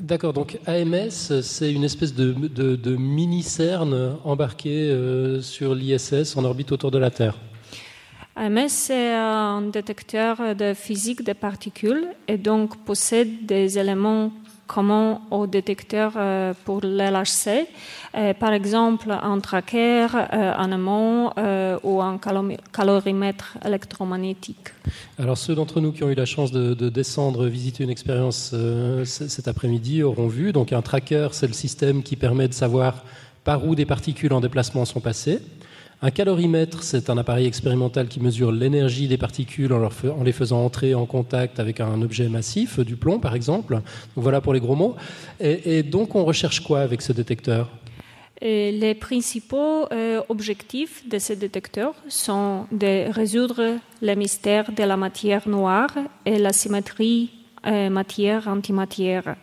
D'accord, donc AMS, c'est une espèce de, mini-CERN embarqué euh, sur l'ISS en orbite autour de la Terre. AMS est un détecteur de physique des particules et donc possède des éléments communs aux détecteurs euh, pour l'LHC, euh, par exemple un tracker, euh, un euh, ou un calo- calorimètre électromagnétique. Alors ceux d'entre nous qui ont eu la chance de, de descendre visiter une expérience cet après-midi auront vu. Donc un tracker, c'est le système qui permet de savoir par où des particules en déplacement sont passées. Un calorimètre, c'est un appareil expérimental qui mesure l'énergie des particules en, les faisant entrer en contact avec un objet massif, du plomb par exemple. Voilà pour les gros mots. Et, donc on recherche quoi avec ce détecteur? Et les principaux euh, objectifs de ces détecteurs sont de résoudre le mystère de la matière noire et la symétrie euh, matière-antimatière.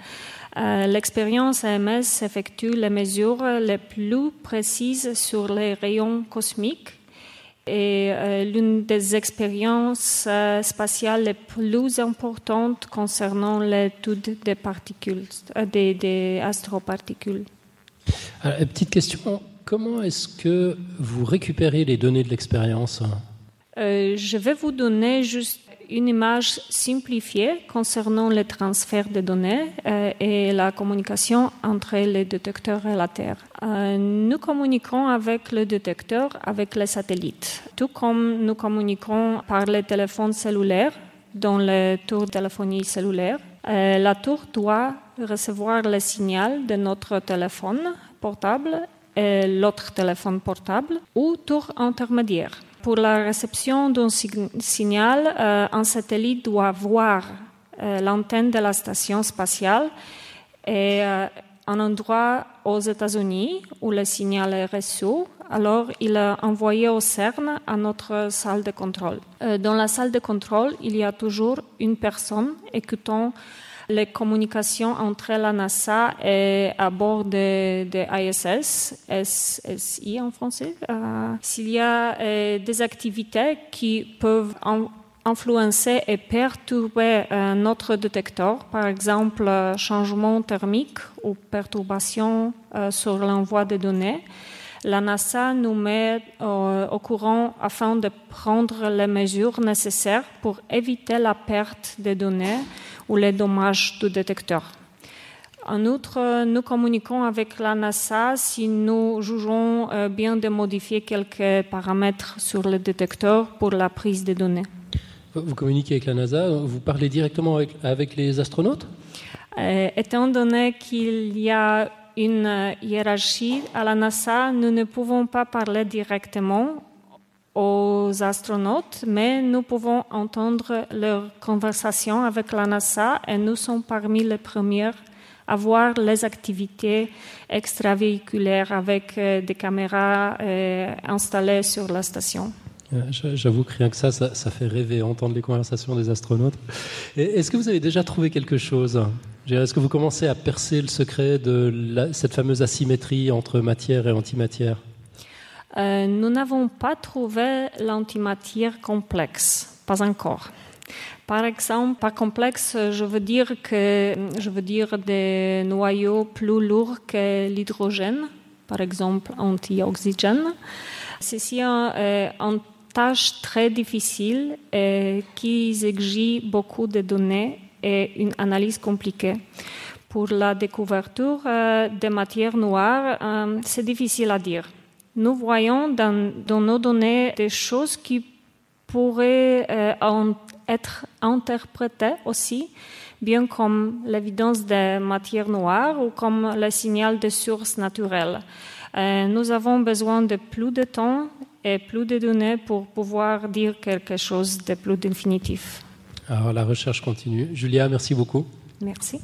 Euh, L'expérience AMS effectue les mesures les plus précises sur les rayons cosmiques et euh, l'une des expériences euh, spatiales les plus importantes concernant l'étude des particules, des, des astroparticules. Alors, Petite question, comment est-ce que vous récupérez les données de l'expérience? Euh, je vais vous donner juste une image simplifiée concernant le transfert de données euh, et la communication entre les détecteurs et la Terre. Euh, nous communiquons avec le détecteur avec les satellites, tout comme nous communiquons par les téléphones cellulaires dans les tours de téléphonie cellulaire. Euh, la tour doit recevoir le signal de notre téléphone portable et l'autre téléphone portable ou tour intermédiaire. Pour la réception d'un sig- signal, euh, un satellite doit voir euh, l'antenne de la station spatiale et euh, un endroit aux États-Unis où le signal est reçu. Alors, il a envoyé au CERN à notre salle de contrôle. Dans la salle de contrôle, il y a toujours une personne écoutant les communications entre la NASA et à bord de, de ISS, SSI en français. Euh, S'il y a euh, des activités qui peuvent en, influencer et perturber euh, notre détecteur, par exemple changement thermique ou perturbation sur l'envoi des données. La NASA nous met au courant afin de prendre les mesures nécessaires pour éviter la perte des données ou les dommages du détecteur. En outre, nous communiquons avec la NASA si nous jugeons bien de modifier quelques paramètres sur le détecteur pour la prise des données. Vous communiquez avec la NASA, vous parlez directement avec, avec les astronautes? Euh, Étant donné qu'il y a une hiérarchie à la NASA, nous ne pouvons pas parler directement aux astronautes, mais nous pouvons entendre leur conversation avec la NASA et nous sommes parmi les premiers à voir les activités extravéhiculaires avec euh, des caméras euh, installées sur la station. Euh, j'avoue que rien que ça, ça, fait rêver, entendre les conversations des astronautes. Est-ce que vous avez déjà trouvé quelque chose? Est-ce que vous commencez à percer le secret de cette fameuse asymétrie entre matière et antimatière? Euh, Nous n'avons pas trouvé l'antimatière complexe, pas encore. Par exemple, pas complexe, je veux dire que je veux dire des noyaux plus lourds que l'hydrogène, par exemple anti-oxygène. Ceci euh, en tâche très difficile qui exige beaucoup de données et une analyse compliquée. Pour la découverte euh, des matières noires, euh, c'est difficile à dire. Nous voyons dans, nos données des choses qui pourraient euh, être interprétées aussi, bien comme l'évidence des matières noires ou comme le signal de sources naturelles. nous avons besoin de plus de temps et plus de données pour pouvoir dire quelque chose de plus définitif. Alors la recherche continue. Julia, merci beaucoup. Merci.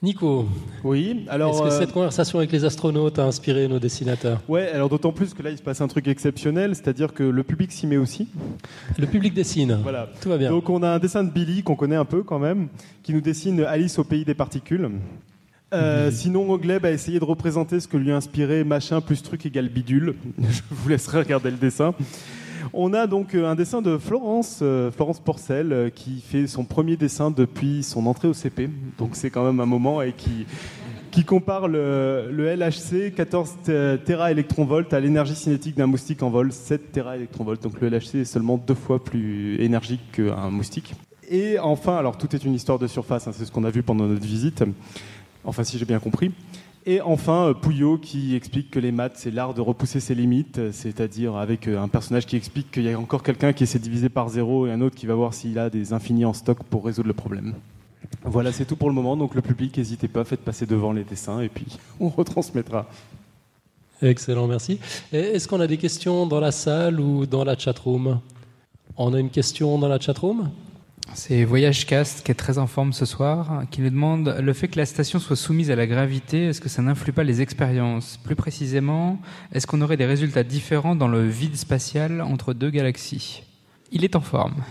Nico, oui. Alors, est-ce que cette conversation avec les astronautes a inspiré nos dessinateurs? Ouais, alors d'autant plus que là, il se passe un truc exceptionnel, c'est-à-dire que le public s'y met aussi. Le public dessine. Voilà, tout va bien. Donc on a un dessin de Billy qu'on connaît un peu quand même, qui nous dessine Alice au pays des particules. Euh, sinon, Gleb a essayé de représenter ce que lui a inspiré machin plus truc égale bidule. Je vous laisserai regarder le dessin. On a donc euh, un dessin de Florence, euh, Florence Porcel, qui fait son premier dessin depuis son entrée au CP. Donc c'est quand même un moment et qui, qui compare le, LHC 14 Tera électronvolts à l'énergie cinétique d'un moustique en vol 7 Tera électronvolts. Donc le LHC est seulement deux fois plus énergique qu'un moustique. Et enfin, alors tout est une histoire de surface, hein, c'est ce qu'on a vu pendant notre visite. Enfin, si j'ai bien compris. Et enfin, euh, Pouillot qui explique que les maths, c'est l'art de repousser ses limites, euh, c'est-à-dire avec euh, un personnage qui explique qu'il y a encore quelqu'un qui essaie de diviser par zéro et un autre qui va voir s'il a des infinis en stock pour résoudre le problème. Voilà, c'est tout pour le moment. Donc le public, n'hésitez pas, faites passer devant les dessins et puis on retransmettra. Excellent, merci. Est-ce qu'on a des questions dans la salle ou dans la chatroom? On a une question dans la chatroom? C'est Voyage Cast qui est très en forme ce soir, qui nous demande le fait que la station soit soumise à la gravité, est-ce que ça n'influe pas les expériences? Plus précisément, est-ce qu'on aurait des résultats différents dans le vide spatial entre deux galaxies? Il est en forme.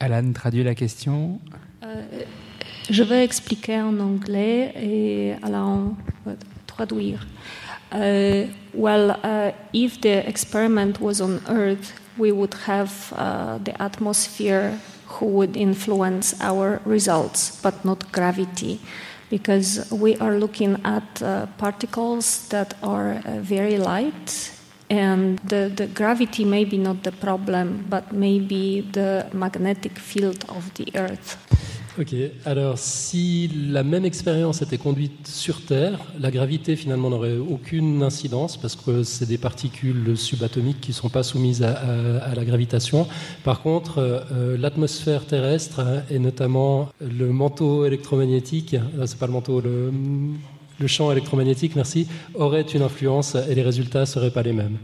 Alan traduit la question. Euh, je vais expliquer en anglais et Alan traduire. Uh, well, uh, if the experiment was on Earth, we would have uh, the atmosphere who would influence our results, but not gravity, because we are looking at uh, particles that are uh, very light. And the, the gravity may be not the problem, but maybe the magnetic field of the Earth. Ok, alors si la même expérience était conduite sur Terre, la gravité finalement n'aurait aucune incidence parce que c'est des particules subatomiques qui ne sont pas soumises à, la gravitation. Par contre, euh, l'atmosphère terrestre et notamment le manteau électromagnétique, euh, c'est pas le manteau, le, champ électromagnétique, merci, aurait une influence et les résultats ne seraient pas les mêmes.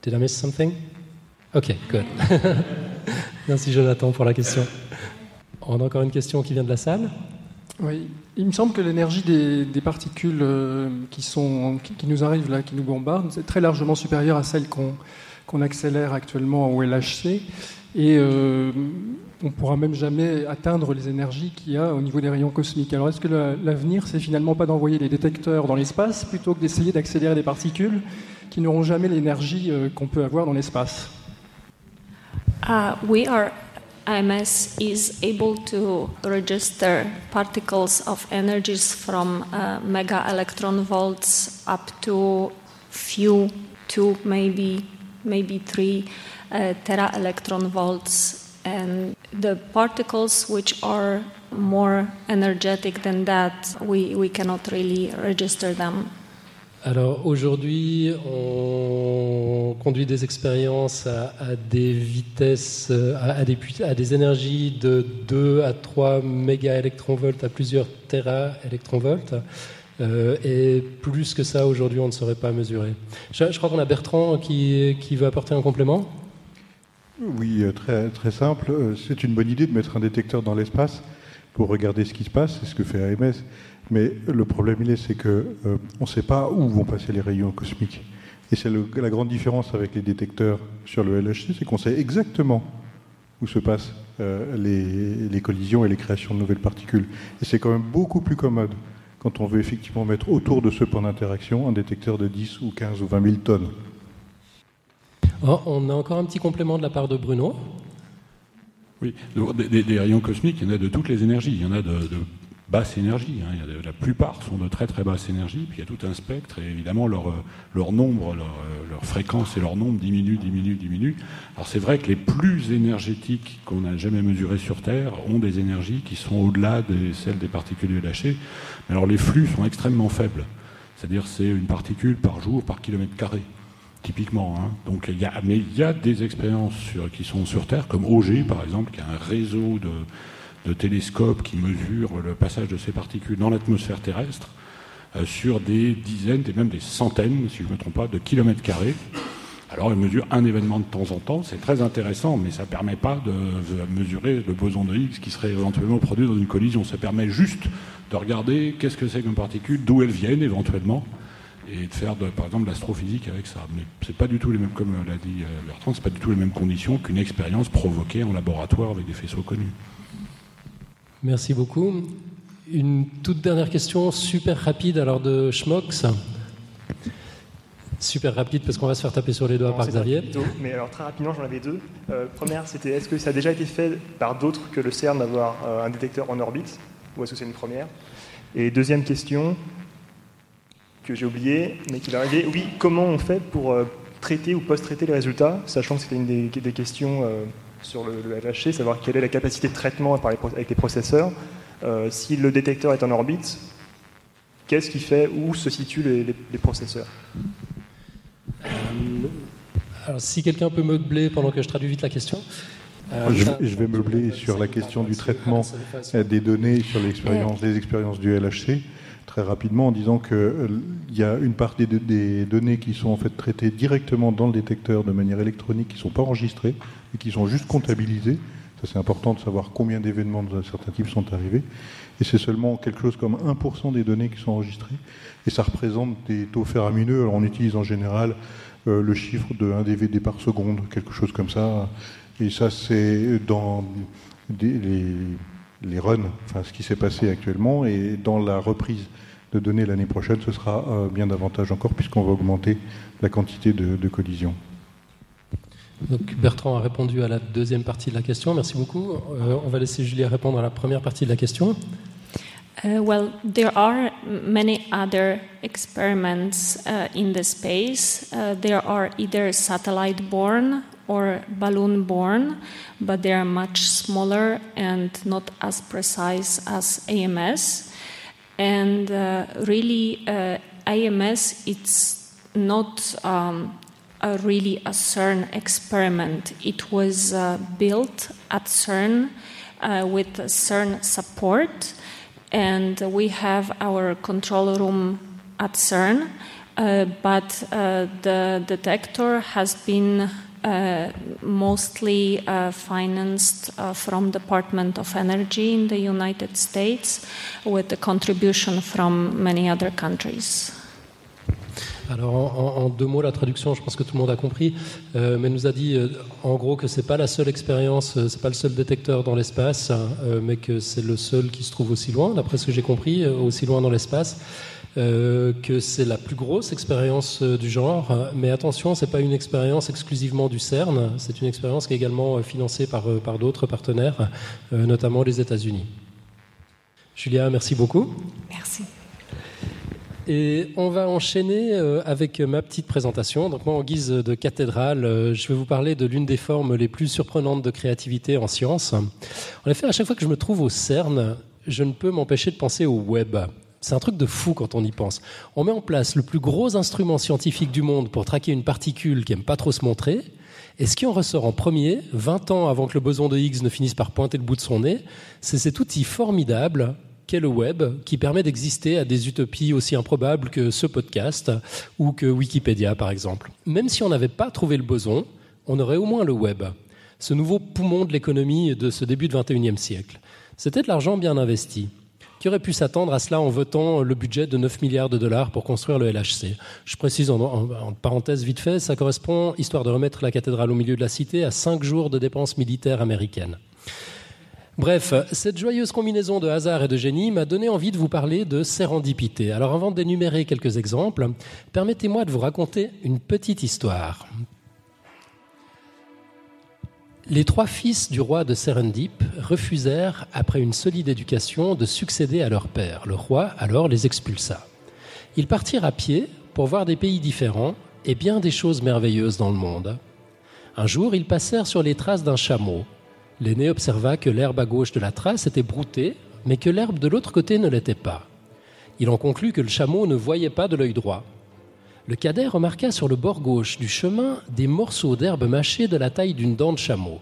Did I miss something? Ok, good. Merci Jonathan pour la question. On a encore une question qui vient de la salle. Oui, il me semble que l'énergie des, particules euh, qui, sont, qui, nous arrivent là, qui nous bombardent, c'est très largement supérieure à celle qu'on accélère actuellement au LHC. Et euh, on ne pourra même jamais atteindre les énergies qu'il y a au niveau des rayons cosmiques. Alors est-ce que l'avenir, c'est finalement pas d'envoyer des détecteurs dans l'espace plutôt que d'essayer d'accélérer des particules qui n'auront jamais l'énergie euh, qu'on peut avoir dans l'espace? Uh, We are IMS is able to register particles of energies from uh, mega electron volts up to few, two, maybe, maybe three uh, tera electron volts. And the particles which are more energetic than that, we, we cannot really register them. Alors aujourd'hui, on conduit des expériences à, des vitesses, à, des, énergies de 2 à 3 mégaélectronvolts à plusieurs téraélectronvolts. Euh, et plus que ça, aujourd'hui, on ne saurait pas mesurer. Je, crois qu'on a Bertrand qui, qui, veut apporter un complément. Oui, euh, très, très simple. Euh, c'est une bonne idée de mettre un détecteur dans l'espace pour regarder ce qui se passe. C'est ce que fait AMS. Mais le problème, il est, c'est qu'on euh, ne sait pas où vont passer les rayons cosmiques. Et c'est la grande différence avec les détecteurs sur le LHC, c'est qu'on sait exactement où se passent euh, les, les, collisions et les créations de nouvelles particules. Et c'est quand même beaucoup plus commode quand on veut effectivement mettre autour de ce point d'interaction un détecteur de 10 ou 15 ou 20 000 tonnes. Oh, on a encore un petit complément de la part de Bruno. Oui, des, rayons cosmiques, il y en a de toutes les énergies. Il y en a de, de basse énergie. Hein. la plupart sont de très très basse énergie, puis il y a tout un spectre, et évidemment leur, euh, leur nombre, leur, euh, leur, fréquence et leur nombre diminue, diminue, diminue. Alors c'est vrai que les plus énergétiques qu'on n'a jamais mesurés sur Terre ont des énergies qui sont au-delà de celles des particules lâchées. Mais alors les flux sont extrêmement faibles. C'est-à-dire c'est une particule par jour, par kilomètre carré typiquement. Hein. Donc, y a, mais il y a des expériences qui sont sur Terre, comme OG par exemple, qui a un réseau de, de télescopes qui mesurent le passage de ces particules dans l'atmosphère terrestre euh, sur des dizaines et même des centaines, si je ne me trompe pas, de kilomètres carrés. Alors, ils mesurent un événement de temps en temps, c'est très intéressant, mais ça ne permet pas de, mesurer le boson de Higgs qui serait éventuellement produit dans une collision. Ça permet juste de regarder qu'est-ce que c'est qu'une particule, d'où elles viennent éventuellement, et de faire, par exemple, l'astrophysique avec ça. Mais c'est pas du tout les mêmes, comme l'a dit euh, Bertrand, c'est pas du tout les mêmes conditions qu'une expérience provoquée en laboratoire avec des faisceaux connus. Merci beaucoup. Une toute dernière question, super rapide, alors de Schmox. Super rapide parce qu'on va se faire taper sur les doigts par Xavier. mais alors très rapidement, j'en avais deux. Euh, première, c'était est-ce que ça a déjà été fait par d'autres que le CERN d'avoir euh, un détecteur en orbite? Ou est-ce que c'est une première? Et deuxième question, que j'ai oublié, mais qui va arriver, oui, comment on fait pour euh, traiter ou post-traiter les résultats, sachant que c'était une des, des questions sur le, LHC, savoir quelle est la capacité de traitement avec les processeurs. Euh, si le détecteur est en orbite, qu'est-ce qui fait où se situent les, processeurs? Euh, alors, si quelqu'un peut meubler pendant que je traduis vite la question. Euh, je, vais meubler sur la question du traitement des données sur l'expérience, les expériences du LHC très rapidement en disant qu'il y a une partie des, des, données qui sont en fait traitées directement dans le détecteur de manière électronique, qui ne sont pas enregistrées, qui sont juste comptabilisés. Ça, c'est important de savoir combien d'événements d'un certain type sont arrivés. Et c'est seulement quelque chose comme 1% des données qui sont enregistrées. Et ça représente des taux faramineux. Alors, on utilise en général euh, le chiffre de 1 DVD par seconde, quelque chose comme ça. Et ça, c'est dans les, runs, ce qui s'est passé actuellement. Et dans la reprise de données l'année prochaine, ce sera euh, bien davantage encore, puisqu'on va augmenter la quantité de collisions. Bertrand a répondu à la deuxième partie de la question. Merci beaucoup. Euh, on va laisser Julie répondre à la première partie de la question. Uh, well, there are many other experiments uh, in the space. Uh, there are either satellite born or balloon born, but they are much smaller and not as precise as AMS. And uh, really, AMS it's not um, a really a CERN experiment. It was uh, built at CERN uh, with CERN support, and we have our control room at CERN. Uh, but uh, the detector has been uh, mostly uh, financed from Department of Energy in the United States, with the contribution from many other countries. Alors en, deux mots, la traduction, je pense que tout le monde a compris, euh, mais nous a dit euh, en gros que c'est pas la seule expérience, euh, c'est pas le seul détecteur dans l'espace, hein, euh, mais que c'est le seul qui se trouve aussi loin, d'après ce que j'ai compris, aussi loin dans l'espace. Que c'est la plus grosse expérience du genre, mais attention, c'est pas une expérience exclusivement du CERN, c'est une expérience qui est également financée par, par d'autres partenaires, notamment les États-Unis. Julia, merci beaucoup. Merci. Et on va enchaîner euh, avec ma petite présentation. Donc moi, en guise de cathédrale, euh, je vais vous parler de l'une des formes les plus surprenantes de créativité en science. En effet, à chaque fois que je me trouve au CERN, je ne peux m'empêcher de penser au web. C'est un truc de fou quand on y pense. On met en place le plus gros instrument scientifique du monde pour traquer une particule qui aime pas trop se montrer. Et ce qui en ressort en premier, 20 ans avant que le boson de Higgs ne finisse par pointer le bout de son nez, c'est cet outil formidable qu'est le web, qui permet d'exister à des utopies aussi improbables que ce podcast ou que Wikipédia, par exemple. Même si on n'avait pas trouvé le boson, on aurait au moins le web, ce nouveau poumon de l'économie de ce début de 21e siècle. C'était de l'argent bien investi. Qui aurait pu s'attendre à cela en votant le budget de 9 milliards de dollars pour construire le LHC Je précise en, en, en, parenthèse vite fait, ça correspond, histoire de remettre la cathédrale au milieu de la cité, à 5 jours de dépenses militaires américaines. Bref, cette joyeuse combinaison de hasard et de génie m'a donné envie de vous parler de sérendipité. Alors avant d'énumérer quelques exemples, permettez-moi de vous raconter une petite histoire. Les trois fils du roi de Serendip refusèrent, après une solide éducation, de succéder à leur père. Le roi alors les expulsa. Ils partirent à pied pour voir des pays différents et bien des choses merveilleuses dans le monde. Un jour, ils passèrent sur les traces d'un chameau. L'aîné observa que l'herbe à gauche de la trace était broutée, mais que l'herbe de l'autre côté ne l'était pas. Il en conclut que le chameau ne voyait pas de l'œil droit. Le cadet remarqua sur le bord gauche du chemin des morceaux d'herbe mâchée de la taille d'une dent de chameau.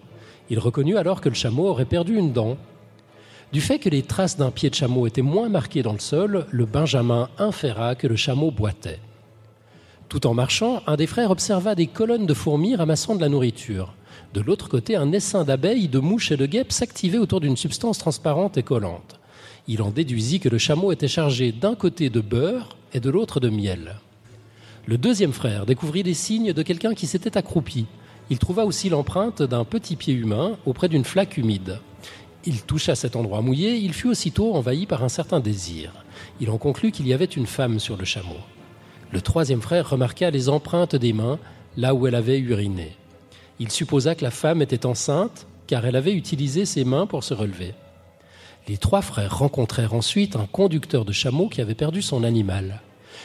Il reconnut alors que le chameau aurait perdu une dent. Du fait que les traces d'un pied de chameau étaient moins marquées dans le sol, le Benjamin inféra que le chameau boitait. Tout en marchant, un des frères observa des colonnes de fourmis ramassant de la nourriture. De l'autre côté, un essaim d'abeilles, de mouches et de guêpes s'activait autour d'une substance transparente et collante. Il en déduisit que le chameau était chargé d'un côté de beurre et de l'autre de miel. Le deuxième frère découvrit des signes de quelqu'un qui s'était accroupi. Il trouva aussi l'empreinte d'un petit pied humain auprès d'une flaque humide. Il toucha cet endroit mouillé, il fut aussitôt envahi par un certain désir. Il en conclut qu'il y avait une femme sur le chameau. Le troisième frère remarqua les empreintes des mains là où elle avait uriné. Il supposa que la femme était enceinte car elle avait utilisé ses mains pour se relever. Les trois frères rencontrèrent ensuite un conducteur de chameau qui avait perdu son animal.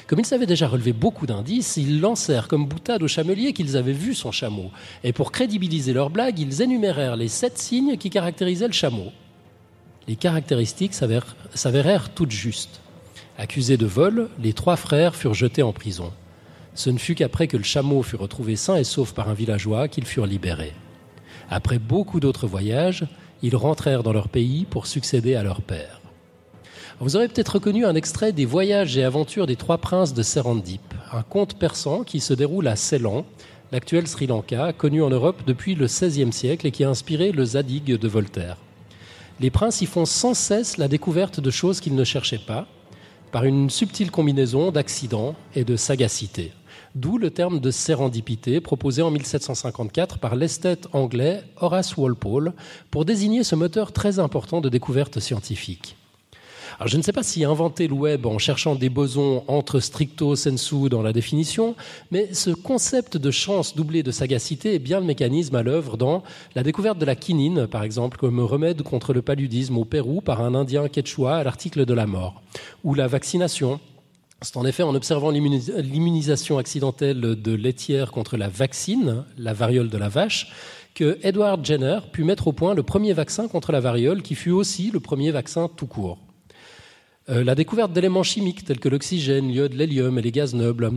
Comme ils savaient déjà relevé beaucoup d'indices, ils lancèrent comme boutade au chamelier qu'ils avaient vu son chameau. Et pour crédibiliser leur blague, ils énumérèrent les sept signes qui caractérisaient le chameau. Les caractéristiques s'avérèrent toutes justes. Accusés de vol, les trois frères furent jetés en prison. Ce ne fut qu'après que le chameau fut retrouvé sain et sauf par un villageois qu'ils furent libérés. Après beaucoup d'autres voyages, ils rentrèrent dans leur pays pour succéder à leur père. Vous aurez peut-être reconnu un extrait des Voyages et aventures des trois princes de Serendip, un conte persan qui se déroule à Ceylan, l'actuel Sri Lanka, connu en Europe depuis le XVIe siècle et qui a inspiré le Zadig de Voltaire. Les princes y font sans cesse la découverte de choses qu'ils ne cherchaient pas, par une subtile combinaison d'accidents et de sagacité. D'où le terme de sérendipité proposé en 1754 par l'esthète anglais Horace Walpole pour désigner ce moteur très important de découverte scientifique. Je ne sais pas s'il a inventé le web en cherchant des bosons entre stricto sensu dans la définition, mais ce concept de chance doublée de sagacité est bien le mécanisme à l'œuvre dans la découverte de la quinine, par exemple, comme remède contre le paludisme au Pérou par un Indien quechua à l'article de la mort, ou la vaccination. C'est en effet en observant l'immunisation accidentelle de laitière contre la vaccine, la variole de la vache, que Edward Jenner put mettre au point le premier vaccin contre la variole, qui fut aussi le premier vaccin tout court. Euh, la découverte d'éléments chimiques tels que l'oxygène, l'iode, l'hélium et les gaz nobles,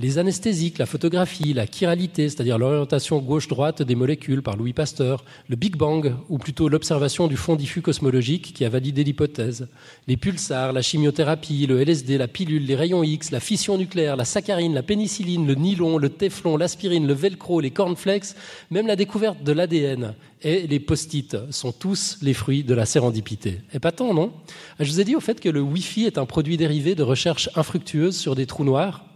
Les anesthésiques, la photographie, la chiralité, c'est-à-dire l'orientation gauche-droite des molécules par Louis Pasteur, le Big Bang, ou plutôt l'observation du fond diffus cosmologique qui a validé l'hypothèse, les pulsars, la chimiothérapie, le LSD, la pilule, les rayons X, la fission nucléaire, la saccharine, la pénicilline, le nylon, le téflon, l'aspirine, le velcro, les cornflakes, même la découverte de l'ADN et les post-it sont tous les fruits de la sérendipité. Épatant, non? Je vous ai dit au fait que le Wi-Fi est un produit dérivé de recherches infructueuses sur des trous noirs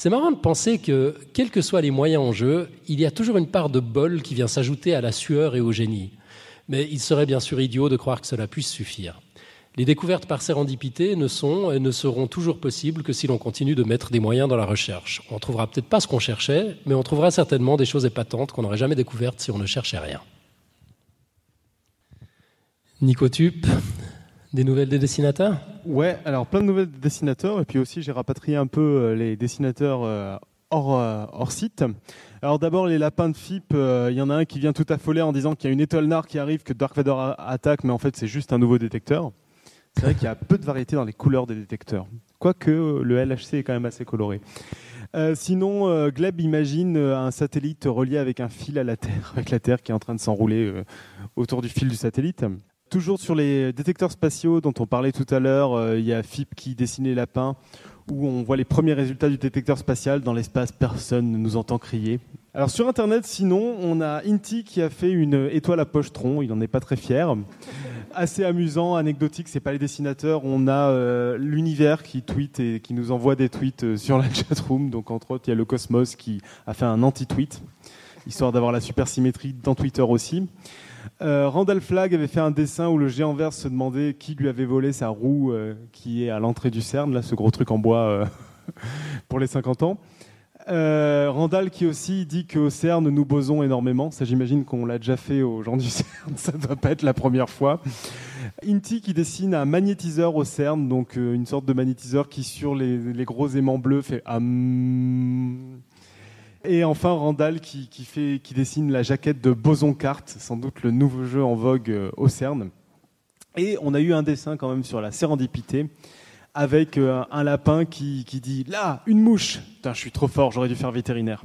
c'est marrant de penser que, quels que soient les moyens en jeu, il y a toujours une part de bol qui vient s'ajouter à la sueur et au génie. Mais il serait bien sûr idiot de croire que cela puisse suffire. Les découvertes par sérendipité ne sont et ne seront toujours possibles que si l'on continue de mettre des moyens dans la recherche. On ne trouvera peut-être pas ce qu'on cherchait, mais on trouvera certainement des choses épatantes qu'on n'aurait jamais découvertes si on ne cherchait rien. Nicotup, des nouvelles des dessinateurs? Ouais, alors plein de nouvelles des dessinateurs, et puis aussi j'ai rapatrié un peu euh, les dessinateurs euh, hors, euh, hors site. Alors d'abord les lapins de FIP, il y en a un qui vient tout affoler en disant qu'il y a une étoile noire qui arrive, que Dark Vador attaque, mais en fait c'est juste un nouveau détecteur. C'est vrai qu'il y a peu de variété dans les couleurs des détecteurs, quoique le LHC est quand même assez coloré. sinon, Gleb imagine un satellite relié avec un fil à la Terre, avec la Terre qui est en train de s'enrouler autour du fil du satellite. Toujours sur les détecteurs spatiaux dont on parlait tout à l'heure, euh, il y a FIP qui dessinait lapin, où on voit les premiers résultats du détecteur spatial. Dans l'espace, personne ne nous entend crier. Alors sur Internet, sinon, on a Inti qui a fait une étoile à pochetron. Il n'en est pas très fier. Assez amusant, anecdotique, c'est pas les dessinateurs. On a euh, l'univers qui tweet et qui nous envoie des tweets euh, sur la chatroom. Donc entre autres, il y a le Cosmos qui a fait un anti-tweet, histoire d'avoir la supersymétrie dans Twitter aussi. Euh, Randall Flagg avait fait un dessin où le géant vert se demandait qui lui avait volé sa roue euh, qui est à l'entrée du CERN, là, ce gros truc en bois euh, pour les 50 ans. Randall qui aussi dit qu'au CERN nous bosons énormément. Ça, j'imagine qu'on l'a déjà fait aux gens du CERN. Ça ne doit pas être la première fois. Inti qui dessine un magnétiseur au CERN, donc une sorte de magnétiseur qui sur les, gros aimants bleus fait et enfin, Randall qui, fait, qui dessine la jaquette de Boson Kart, sans doute le nouveau jeu en vogue euh, au CERN. Et on a eu un dessin quand même sur la sérendipité, avec euh, un lapin qui, dit Là, une mouche Putain, je suis trop fort, j'aurais dû faire vétérinaire.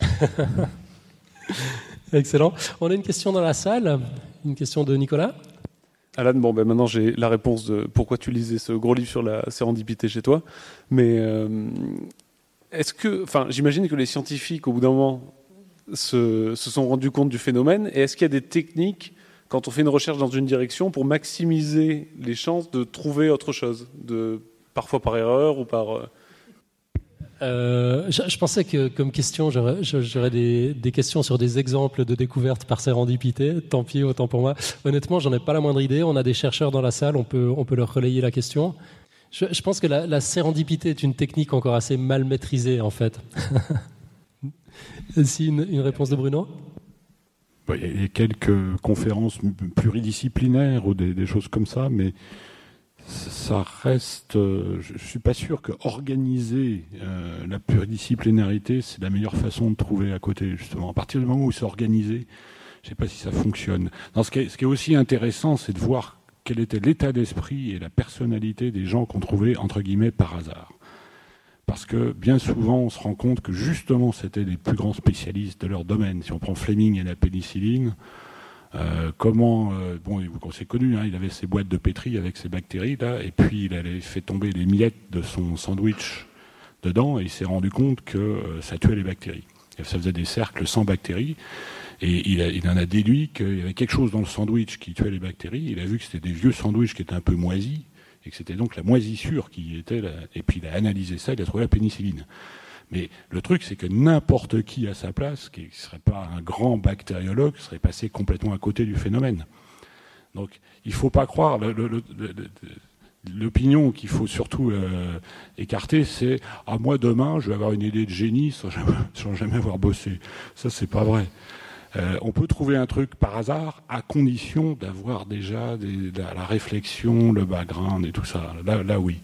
Excellent. On a une question dans la salle, une question de Nicolas. Alan, bon, ben maintenant j'ai la réponse de pourquoi tu lisais ce gros livre sur la sérendipité chez toi. Mais euh, est-ce que, enfin, j'imagine que les scientifiques, au bout d'un moment, se, sont rendus compte du phénomène. Et est-ce qu'il y a des techniques, quand on fait une recherche dans une direction, pour maximiser les chances de trouver autre chose, de, parfois par erreur ou par. Euh, euh, je, pensais que comme question, j'aurais des, questions sur des exemples de découvertes par sérendipité. Tant pis, autant pour moi. Honnêtement, j'en ai pas la moindre idée. On a des chercheurs dans la salle, on peut, on peut leur relayer la question. Je, pense que la, sérendipité est une technique encore assez mal maîtrisée, en fait. si une, réponse de Bruno? Bah, Il y a quelques conférences pluridisciplinaires ou des, choses comme ça, mais ça reste. Euh, je ne suis pas sûr que organiser euh, la pluridisciplinarité, c'est la meilleure façon de trouver à côté, justement. À partir du moment où c'est organisé, je ne sais pas si ça fonctionne. ce qui est aussi intéressant, c'est de voir quel était l'état d'esprit et la personnalité des gens qu'on trouvait entre guillemets par hasard. Parce que bien souvent, on se rend compte que justement, c'était les plus grands spécialistes de leur domaine. Si on prend Fleming et la pénicilline, euh, comment, euh, bon, c'est connu, hein, il avait ses boîtes de pétri avec ses bactéries là, et puis il avait fait tomber les miettes de son sandwich dedans, et il s'est rendu compte que euh, ça tuait les bactéries. Et ça faisait des cercles sans bactéries. Et il, en a déduit qu'il y avait quelque chose dans le sandwich qui tuait les bactéries. Il a vu que c'était des vieux sandwichs qui étaient un peu moisis, et que c'était donc la moisissure qui était là. Et puis il a analysé ça, il a trouvé la pénicilline. Mais le truc, c'est que n'importe qui à sa place, qui ne serait pas un grand bactériologue, serait passé complètement à côté du phénomène. Donc il ne faut pas croire. L'opinion qu'il faut surtout euh, écarter, c'est ah moi demain je vais avoir une idée de génie sans jamais, sans jamais avoir bossé. Ça c'est pas vrai. Euh, on peut trouver un truc par hasard à condition d'avoir déjà la réflexion, le background et tout ça. Là, oui.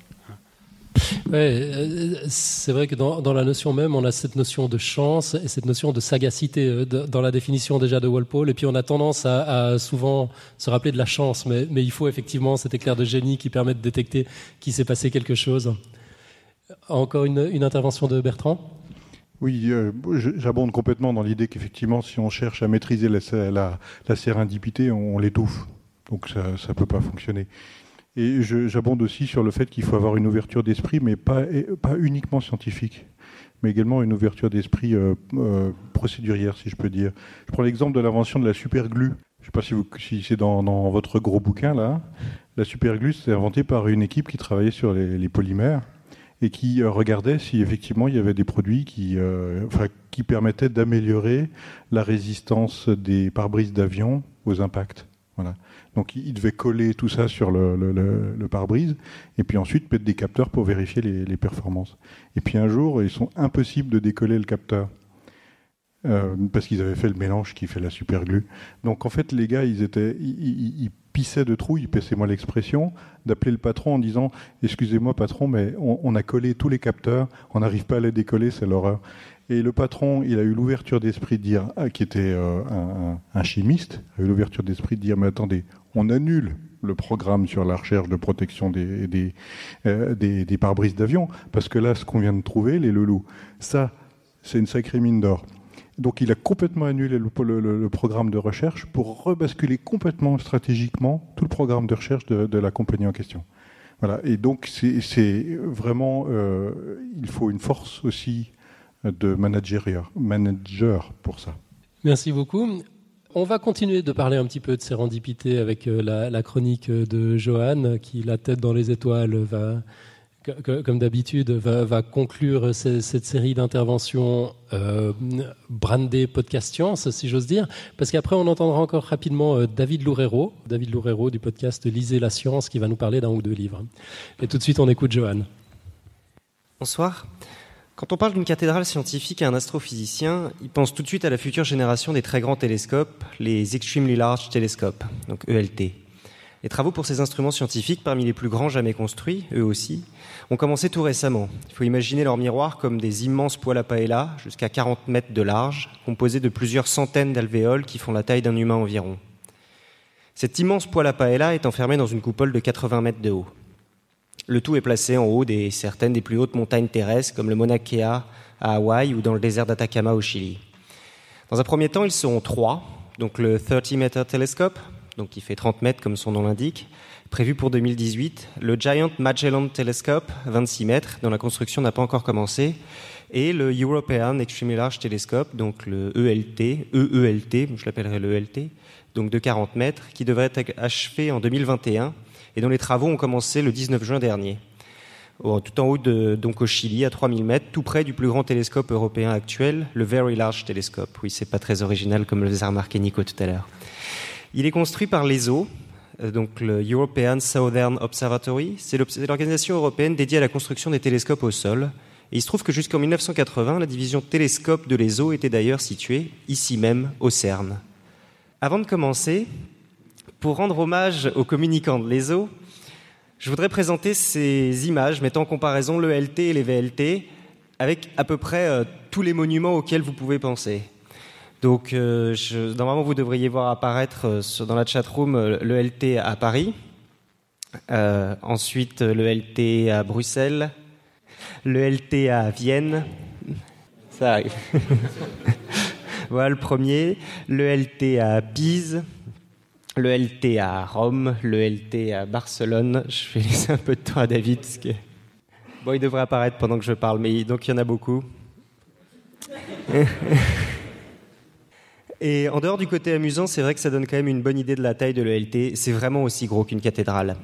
Euh, c'est vrai que dans, la notion même, on a cette notion de chance et cette notion de sagacité euh, dans la définition déjà de Walpole. Et puis on a tendance à, souvent se rappeler de la chance, mais, il faut effectivement cet éclair de génie qui permet de détecter qu'il s'est passé quelque chose. Encore une, une intervention de Bertrand oui, euh, j'abonde complètement dans l'idée qu'effectivement, si on cherche à maîtriser la, la, la sérendipité, on, l'étouffe. Donc ça ne peut pas fonctionner. Et j'abonde aussi sur le fait qu'il faut avoir une ouverture d'esprit, mais pas, uniquement scientifique, mais également une ouverture d'esprit euh, euh, procédurière, si je peux dire. Je prends l'exemple de l'invention de la superglue. Je ne sais pas si, c'est dans, votre gros bouquin là. La superglue, c'est inventé par une équipe qui travaillait sur les polymères et qui euh, regardait si effectivement il y avait des produits qui, euh, enfin, qui permettaient d'améliorer la résistance des pare-brises d'avion aux impacts. Voilà. Donc il devait coller tout ça sur le, pare-brise et puis ensuite mettre des capteurs pour vérifier les, performances. Et puis un jour, ils sont impossibles de décoller le capteur. Euh, parce qu'ils avaient fait le mélange qui fait la superglue. Donc en fait, les gars, ils étaient, pissait de trouille, passez-moi l'expression, d'appeler le patron en disant Excusez-moi, patron, mais on, a collé tous les capteurs, on n'arrive pas à les décoller, c'est l'horreur. Et le patron, il a eu l'ouverture d'esprit de dire, ah, qui était euh, un, chimiste, a eu l'ouverture d'esprit de dire Mais attendez, on annule le programme sur la recherche de protection des, des, euh, des, des pare-brises d'avion, parce que là, ce qu'on vient de trouver, les loulous, ça, c'est une sacrée mine d'or. Donc il a complètement annulé le, programme de recherche pour rebasculer complètement stratégiquement tout le programme de recherche de, la compagnie en question. Voilà. Et donc c'est vraiment, euh, il faut une force aussi de manager, pour ça. Merci beaucoup. On va continuer de parler un petit peu de sérendipité avec euh, la, la chronique de Johan, qui, la tête dans les étoiles, va comme d'habitude, va, conclure cette série d'interventions euh, brandées podcast science, si j'ose dire, parce qu'après on entendra encore rapidement euh, David Loureiro, David Loureiro du podcast Lisez la science, qui va nous parler d'un ou deux livres. Et tout de suite, on écoute Johan. Bonsoir. Quand on parle d'une cathédrale scientifique à un astrophysicien, il pense tout de suite à la future génération des très grands télescopes, les Extremely Large Telescopes, donc ELT. Les travaux pour ces instruments scientifiques, parmi les plus grands jamais construits, eux aussi, ont commencé tout récemment. Il faut imaginer leurs miroirs comme des immenses poils à paella, jusqu'à 40 mètres de large, composés de plusieurs centaines d'alvéoles qui font la taille d'un humain environ. Cette immense poêle à paella est enfermée dans une coupole de 80 mètres de haut. Le tout est placé en haut des certaines des plus hautes montagnes terrestres, comme le Mauna Kea à Hawaï ou dans le désert d'Atacama au Chili. Dans un premier temps, ils seront trois, donc le 30 Meter Telescope, donc qui fait 30 mètres comme son nom l'indique, prévu pour 2018, le Giant Magellan Telescope, 26 mètres, dont la construction n'a pas encore commencé, et le European Extremely Large Telescope, donc le ELT, EELT, je l'appellerai le ELT, donc de 40 mètres, qui devrait être achevé en 2021 et dont les travaux ont commencé le 19 juin dernier. Tout en haut, donc au Chili, à 3000 mètres, tout près du plus grand télescope européen actuel, le Very Large Telescope. Oui, c'est pas très original comme le les a remarqué Nico tout à l'heure. Il est construit par l'ESO, donc le European Southern Observatory. C'est l'organisation européenne dédiée à la construction des télescopes au sol. Et il se trouve que jusqu'en 1980, la division télescope de l'ESO était d'ailleurs située ici même, au CERN. Avant de commencer, pour rendre hommage aux communicants de l'ESO, je voudrais présenter ces images mettant en comparaison le LT et les VLT avec à peu près euh, tous les monuments auxquels vous pouvez penser. Donc, euh, normalement, vous devriez voir apparaître euh, dans la chatroom euh, le LT à Paris, ensuite le LT à Bruxelles, le LT à Vienne. Ça arrive. voilà le premier. Le LT à Pise, le LT à Rome, le LT à Barcelone. Je vais laisser un peu de temps à David. Bon, il devrait apparaître pendant que je parle, mais donc il y en a beaucoup. Et en dehors du côté amusant, c'est vrai que ça donne quand même une bonne idée de la taille de l'ELT. C'est vraiment aussi gros qu'une cathédrale.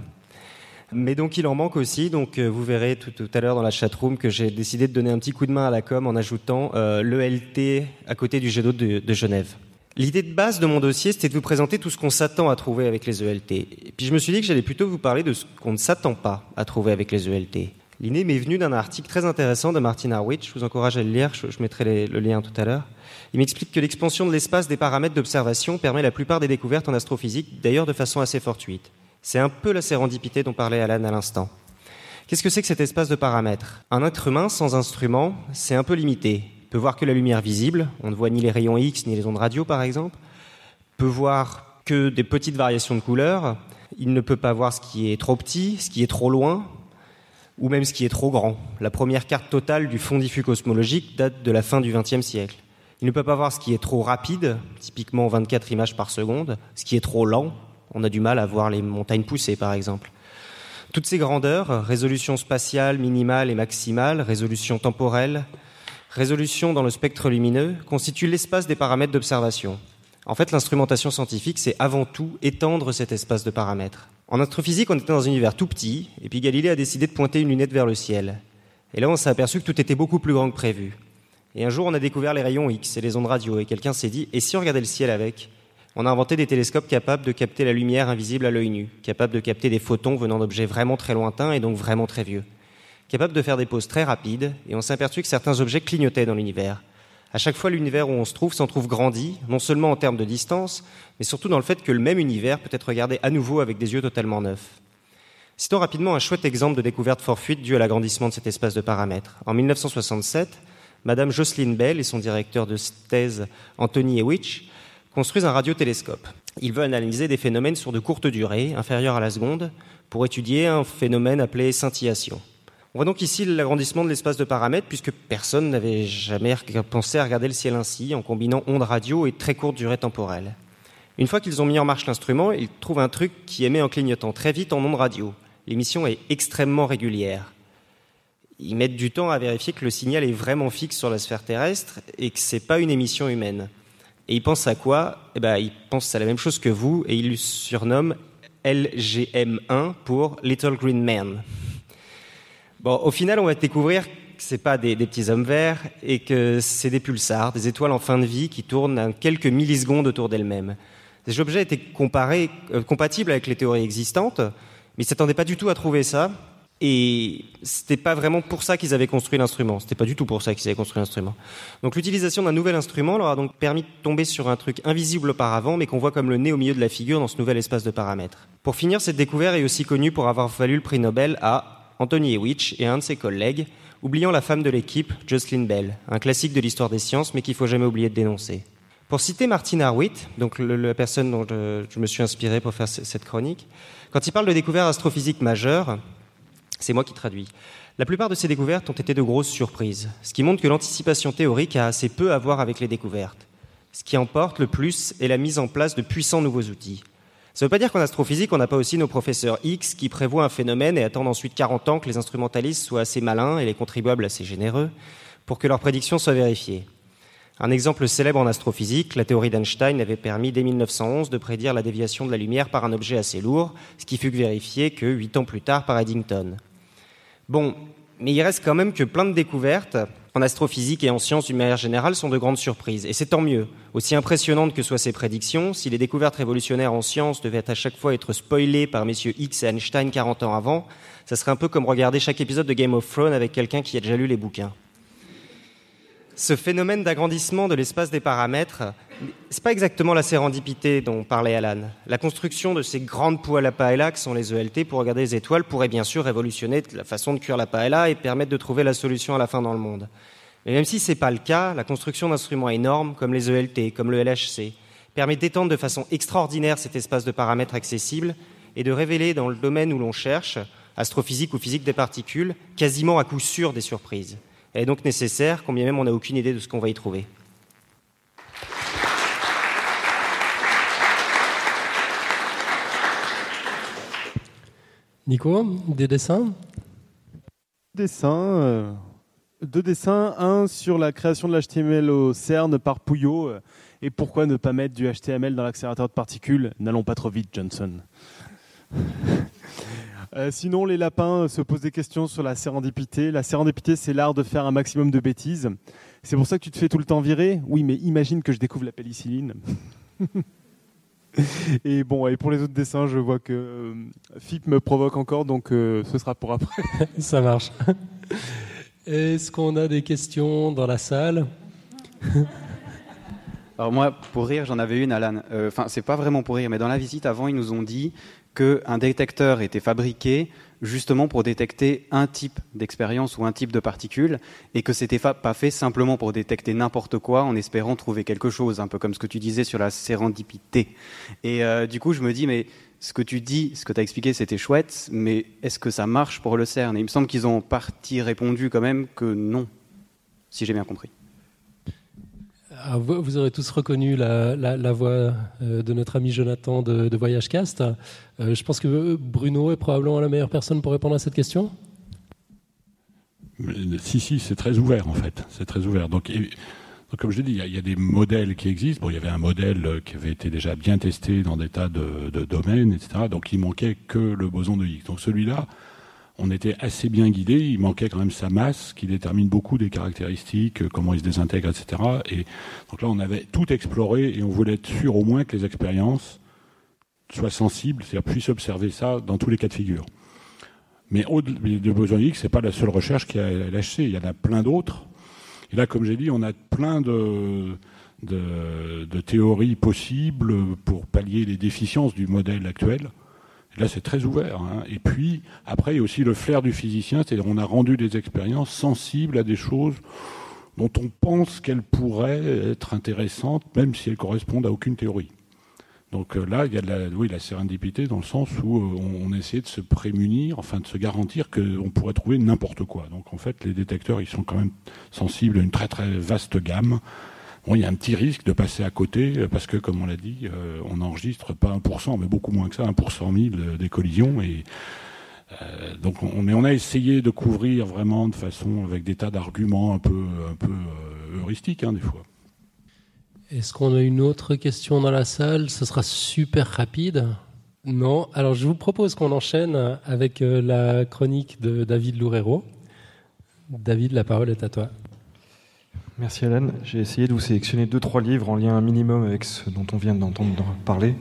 Mais donc il en manque aussi, donc euh, vous verrez tout, à l'heure dans la chatroom que j'ai décidé de donner un petit coup de main à la com en ajoutant euh, l'ELT à côté du jet d'eau de, Genève. L'idée de base de mon dossier, c'était de vous présenter tout ce qu'on s'attend à trouver avec les ELT. Et puis je me suis dit que j'allais plutôt vous parler de ce qu'on ne s'attend pas à trouver avec les ELT. L'idée m'est venue d'un article très intéressant de Martin Harwich, je vous encourage à le lire, je, mettrai le lien tout à l'heure. Il m'explique que l'expansion de l'espace des paramètres d'observation permet la plupart des découvertes en astrophysique, d'ailleurs de façon assez fortuite. C'est un peu la sérendipité dont parlait Alan à l'instant. Qu'est-ce que c'est que cet espace de paramètres? Un être humain sans instrument, c'est un peu limité. Il peut voir que la lumière visible, on ne voit ni les rayons X ni les ondes radio par exemple, peut voir que des petites variations de couleurs, il ne peut pas voir ce qui est trop petit, ce qui est trop loin, ou même ce qui est trop grand. La première carte totale du fond diffus cosmologique date de la fin du XXe siècle. Il ne peut pas voir ce qui est trop rapide, typiquement 24 images par seconde, ce qui est trop lent, on a du mal à voir les montagnes pousser par exemple. Toutes ces grandeurs, résolution spatiale minimale et maximale, résolution temporelle, résolution dans le spectre lumineux, constituent l'espace des paramètres d'observation. En fait, l'instrumentation scientifique, c'est avant tout étendre cet espace de paramètres. En astrophysique, on était dans un univers tout petit, et puis Galilée a décidé de pointer une lunette vers le ciel. Et là, on s'est aperçu que tout était beaucoup plus grand que prévu. Et un jour, on a découvert les rayons X et les ondes radio, et quelqu'un s'est dit, et si on regardait le ciel avec? On a inventé des télescopes capables de capter la lumière invisible à l'œil nu, capables de capter des photons venant d'objets vraiment très lointains et donc vraiment très vieux, capables de faire des pauses très rapides, et on s'est aperçu que certains objets clignotaient dans l'univers. À chaque fois, l'univers où on se trouve s'en trouve grandi, non seulement en termes de distance, mais surtout dans le fait que le même univers peut être regardé à nouveau avec des yeux totalement neufs. Citons rapidement un chouette exemple de découverte fortuite due à l'agrandissement de cet espace de paramètres. En 1967, Madame Jocelyn Bell et son directeur de thèse, Anthony Ewich, construisent un radiotélescope. Ils veulent analyser des phénomènes sur de courtes durées, inférieures à la seconde, pour étudier un phénomène appelé scintillation. On voit donc ici l'agrandissement de l'espace de paramètres, puisque personne n'avait jamais pensé à regarder le ciel ainsi, en combinant ondes radio et très courte durée temporelle. Une fois qu'ils ont mis en marche l'instrument, ils trouvent un truc qui émet en clignotant très vite en ondes radio. L'émission est extrêmement régulière. Ils mettent du temps à vérifier que le signal est vraiment fixe sur la sphère terrestre et que ce n'est pas une émission humaine. Et ils pensent à quoi? Eh ben, Ils pensent à la même chose que vous et ils le surnomment LGM1 pour Little Green Man. Bon, au final, on va découvrir que ce pas des, des, petits hommes verts et que c'est des pulsars, des étoiles en fin de vie qui tournent à quelques millisecondes autour d'elles-mêmes. Ces objets étaient comparés, euh, compatibles avec les théories existantes, mais ils ne s'attendaient pas du tout à trouver ça. Et c'était pas vraiment pour ça qu'ils avaient construit l'instrument. C'était pas du tout pour ça qu'ils avaient construit l'instrument. Donc l'utilisation d'un nouvel instrument leur a donc permis de tomber sur un truc invisible auparavant, mais qu'on voit comme le nez au milieu de la figure dans ce nouvel espace de paramètres. Pour finir, cette découverte est aussi connue pour avoir valu le prix Nobel à Anthony Ewich et un de ses collègues, oubliant la femme de l'équipe, Jocelyn Bell, un classique de l'histoire des sciences, mais qu'il faut jamais oublier de dénoncer. Pour citer Martin Arwitt, donc la personne dont je, je, me suis inspiré pour faire cette chronique, quand il parle de découvertes astrophysiques majeures, c'est moi qui traduis. La plupart de ces découvertes ont été de grosses surprises, ce qui montre que l'anticipation théorique a assez peu à voir avec les découvertes. Ce qui emporte le plus est la mise en place de puissants nouveaux outils. Ça ne veut pas dire qu'en astrophysique, on n'a pas aussi nos professeurs X qui prévoient un phénomène et attendent ensuite 40 ans que les instrumentalistes soient assez malins et les contribuables assez généreux pour que leurs prédictions soient vérifiées. Un exemple célèbre en astrophysique, la théorie d'Einstein avait permis dès 1911 de prédire la déviation de la lumière par un objet assez lourd, ce qui fut vérifié que huit ans plus tard par Eddington. Bon, mais il reste quand même que plein de découvertes en astrophysique et en sciences d'une manière générale sont de grandes surprises. Et c'est tant mieux. Aussi impressionnantes que soient ces prédictions, si les découvertes révolutionnaires en sciences devaient à chaque fois être spoilées par messieurs X et Einstein 40 ans avant, ça serait un peu comme regarder chaque épisode de Game of Thrones avec quelqu'un qui a déjà lu les bouquins. Ce phénomène d'agrandissement de l'espace des paramètres, c'est pas exactement la sérendipité dont parlait Alan. La construction de ces grandes poêles à paella que sont les ELT pour regarder les étoiles pourrait bien sûr révolutionner la façon de cuire la paella et permettre de trouver la solution à la fin dans le monde. Mais même si ce n'est pas le cas, la construction d'instruments énormes comme les ELT, comme le LHC, permet d'étendre de façon extraordinaire cet espace de paramètres accessible et de révéler dans le domaine où l'on cherche, astrophysique ou physique des particules, quasiment à coup sûr des surprises. Elle est donc nécessaire, quand bien même on n'a aucune idée de ce qu'on va y trouver. Nico, des dessins? Dessins. Euh, deux dessins. Un sur la création de l'HTML au CERN par Pouillot. Euh, et pourquoi ne pas mettre du HTML dans l'accélérateur de particules? N'allons pas trop vite, Johnson. Euh, sinon, les lapins se posent des questions sur la sérendipité. La sérendipité, c'est l'art de faire un maximum de bêtises. C'est pour ça que tu te fais tout le temps virer Oui, mais imagine que je découvre la pénicilline. et bon, et pour les autres dessins, je vois que euh, FIP me provoque encore, donc euh, ce sera pour après. ça marche. Est-ce qu'on a des questions dans la salle? Alors moi, pour rire, j'en avais une, Alan. Enfin, c'est pas vraiment pour rire, mais dans la visite avant, ils nous ont dit qu'un détecteur était fabriqué justement pour détecter un type d'expérience ou un type de particules et que c'était pas fait simplement pour détecter n'importe quoi en espérant trouver quelque chose, un peu comme ce que tu disais sur la sérendipité. Et euh, du coup, je me dis, mais ce que tu dis, ce que tu as expliqué, c'était chouette, mais est-ce que ça marche pour le CERN? Et il me semble qu'ils ont en partie répondu quand même que non, si j'ai bien compris. Ah, vous, aurez tous reconnu la, voix euh, de notre ami Jonathan de, de VoyageCast. Euh, je pense que Bruno est probablement la meilleure personne pour répondre à cette question. Si, si, c'est très ouvert en fait. C'est très ouvert. Donc, comme je l'ai dit, il y, a, des modèles qui existent. Bon, il y avait un modèle euh, qui avait été déjà bien testé dans des tas de, domaines, etc. Donc il manquait que le boson de Higgs. Donc celui-là, on était assez bien guidé. Il manquait quand même sa masse, qui détermine beaucoup des caractéristiques, euh, comment il se désintègre, etc. Et donc là, on avait tout exploré et on voulait être sûr au moins que les expériences soient sensibles, c'est-à-dire puissent observer ça dans tous les cas de figure. Mais boson de Higgs, c'est pas la seule recherche qui a LHC. Il y en a plein d'autres. Et là, comme j'ai dit, on a plein de, théories possibles pour pallier les déficiences du modèle actuel. Là, c'est très ouvert. Hein. Et puis, après, il y a aussi le flair du physicien, c'est-à-dire on a rendu des expériences sensibles à des choses dont on pense qu'elles pourraient être intéressantes, même si elles correspondent à aucune théorie. Donc euh, là, il y a de la, oui, la sérendipité dans le sens où euh, on, essaie de se prémunir, enfin de se garantir qu'on pourrait trouver n'importe quoi. Donc en fait, les détecteurs, ils sont quand même sensibles à une très très vaste gamme. Bon, il y a un petit risque de passer à côté euh, parce que, comme on l'a dit, on n'enregistre pas 1%, mais beaucoup moins que ça, 1 pour 100 000 des collisions. Et donc, on, mais on a essayé de couvrir vraiment de façon avec des tas d'arguments un peu, un peu heuristiques hein, des fois. Est-ce qu'on a une autre question dans la salle? Ce sera super rapide. Non. Alors je vous propose qu'on enchaîne avec euh, la chronique de David Loureiro. David, la parole est à toi. Merci Alan. J'ai essayé de vous sélectionner deux trois livres en lien minimum avec ce dont on vient d'entendre parler.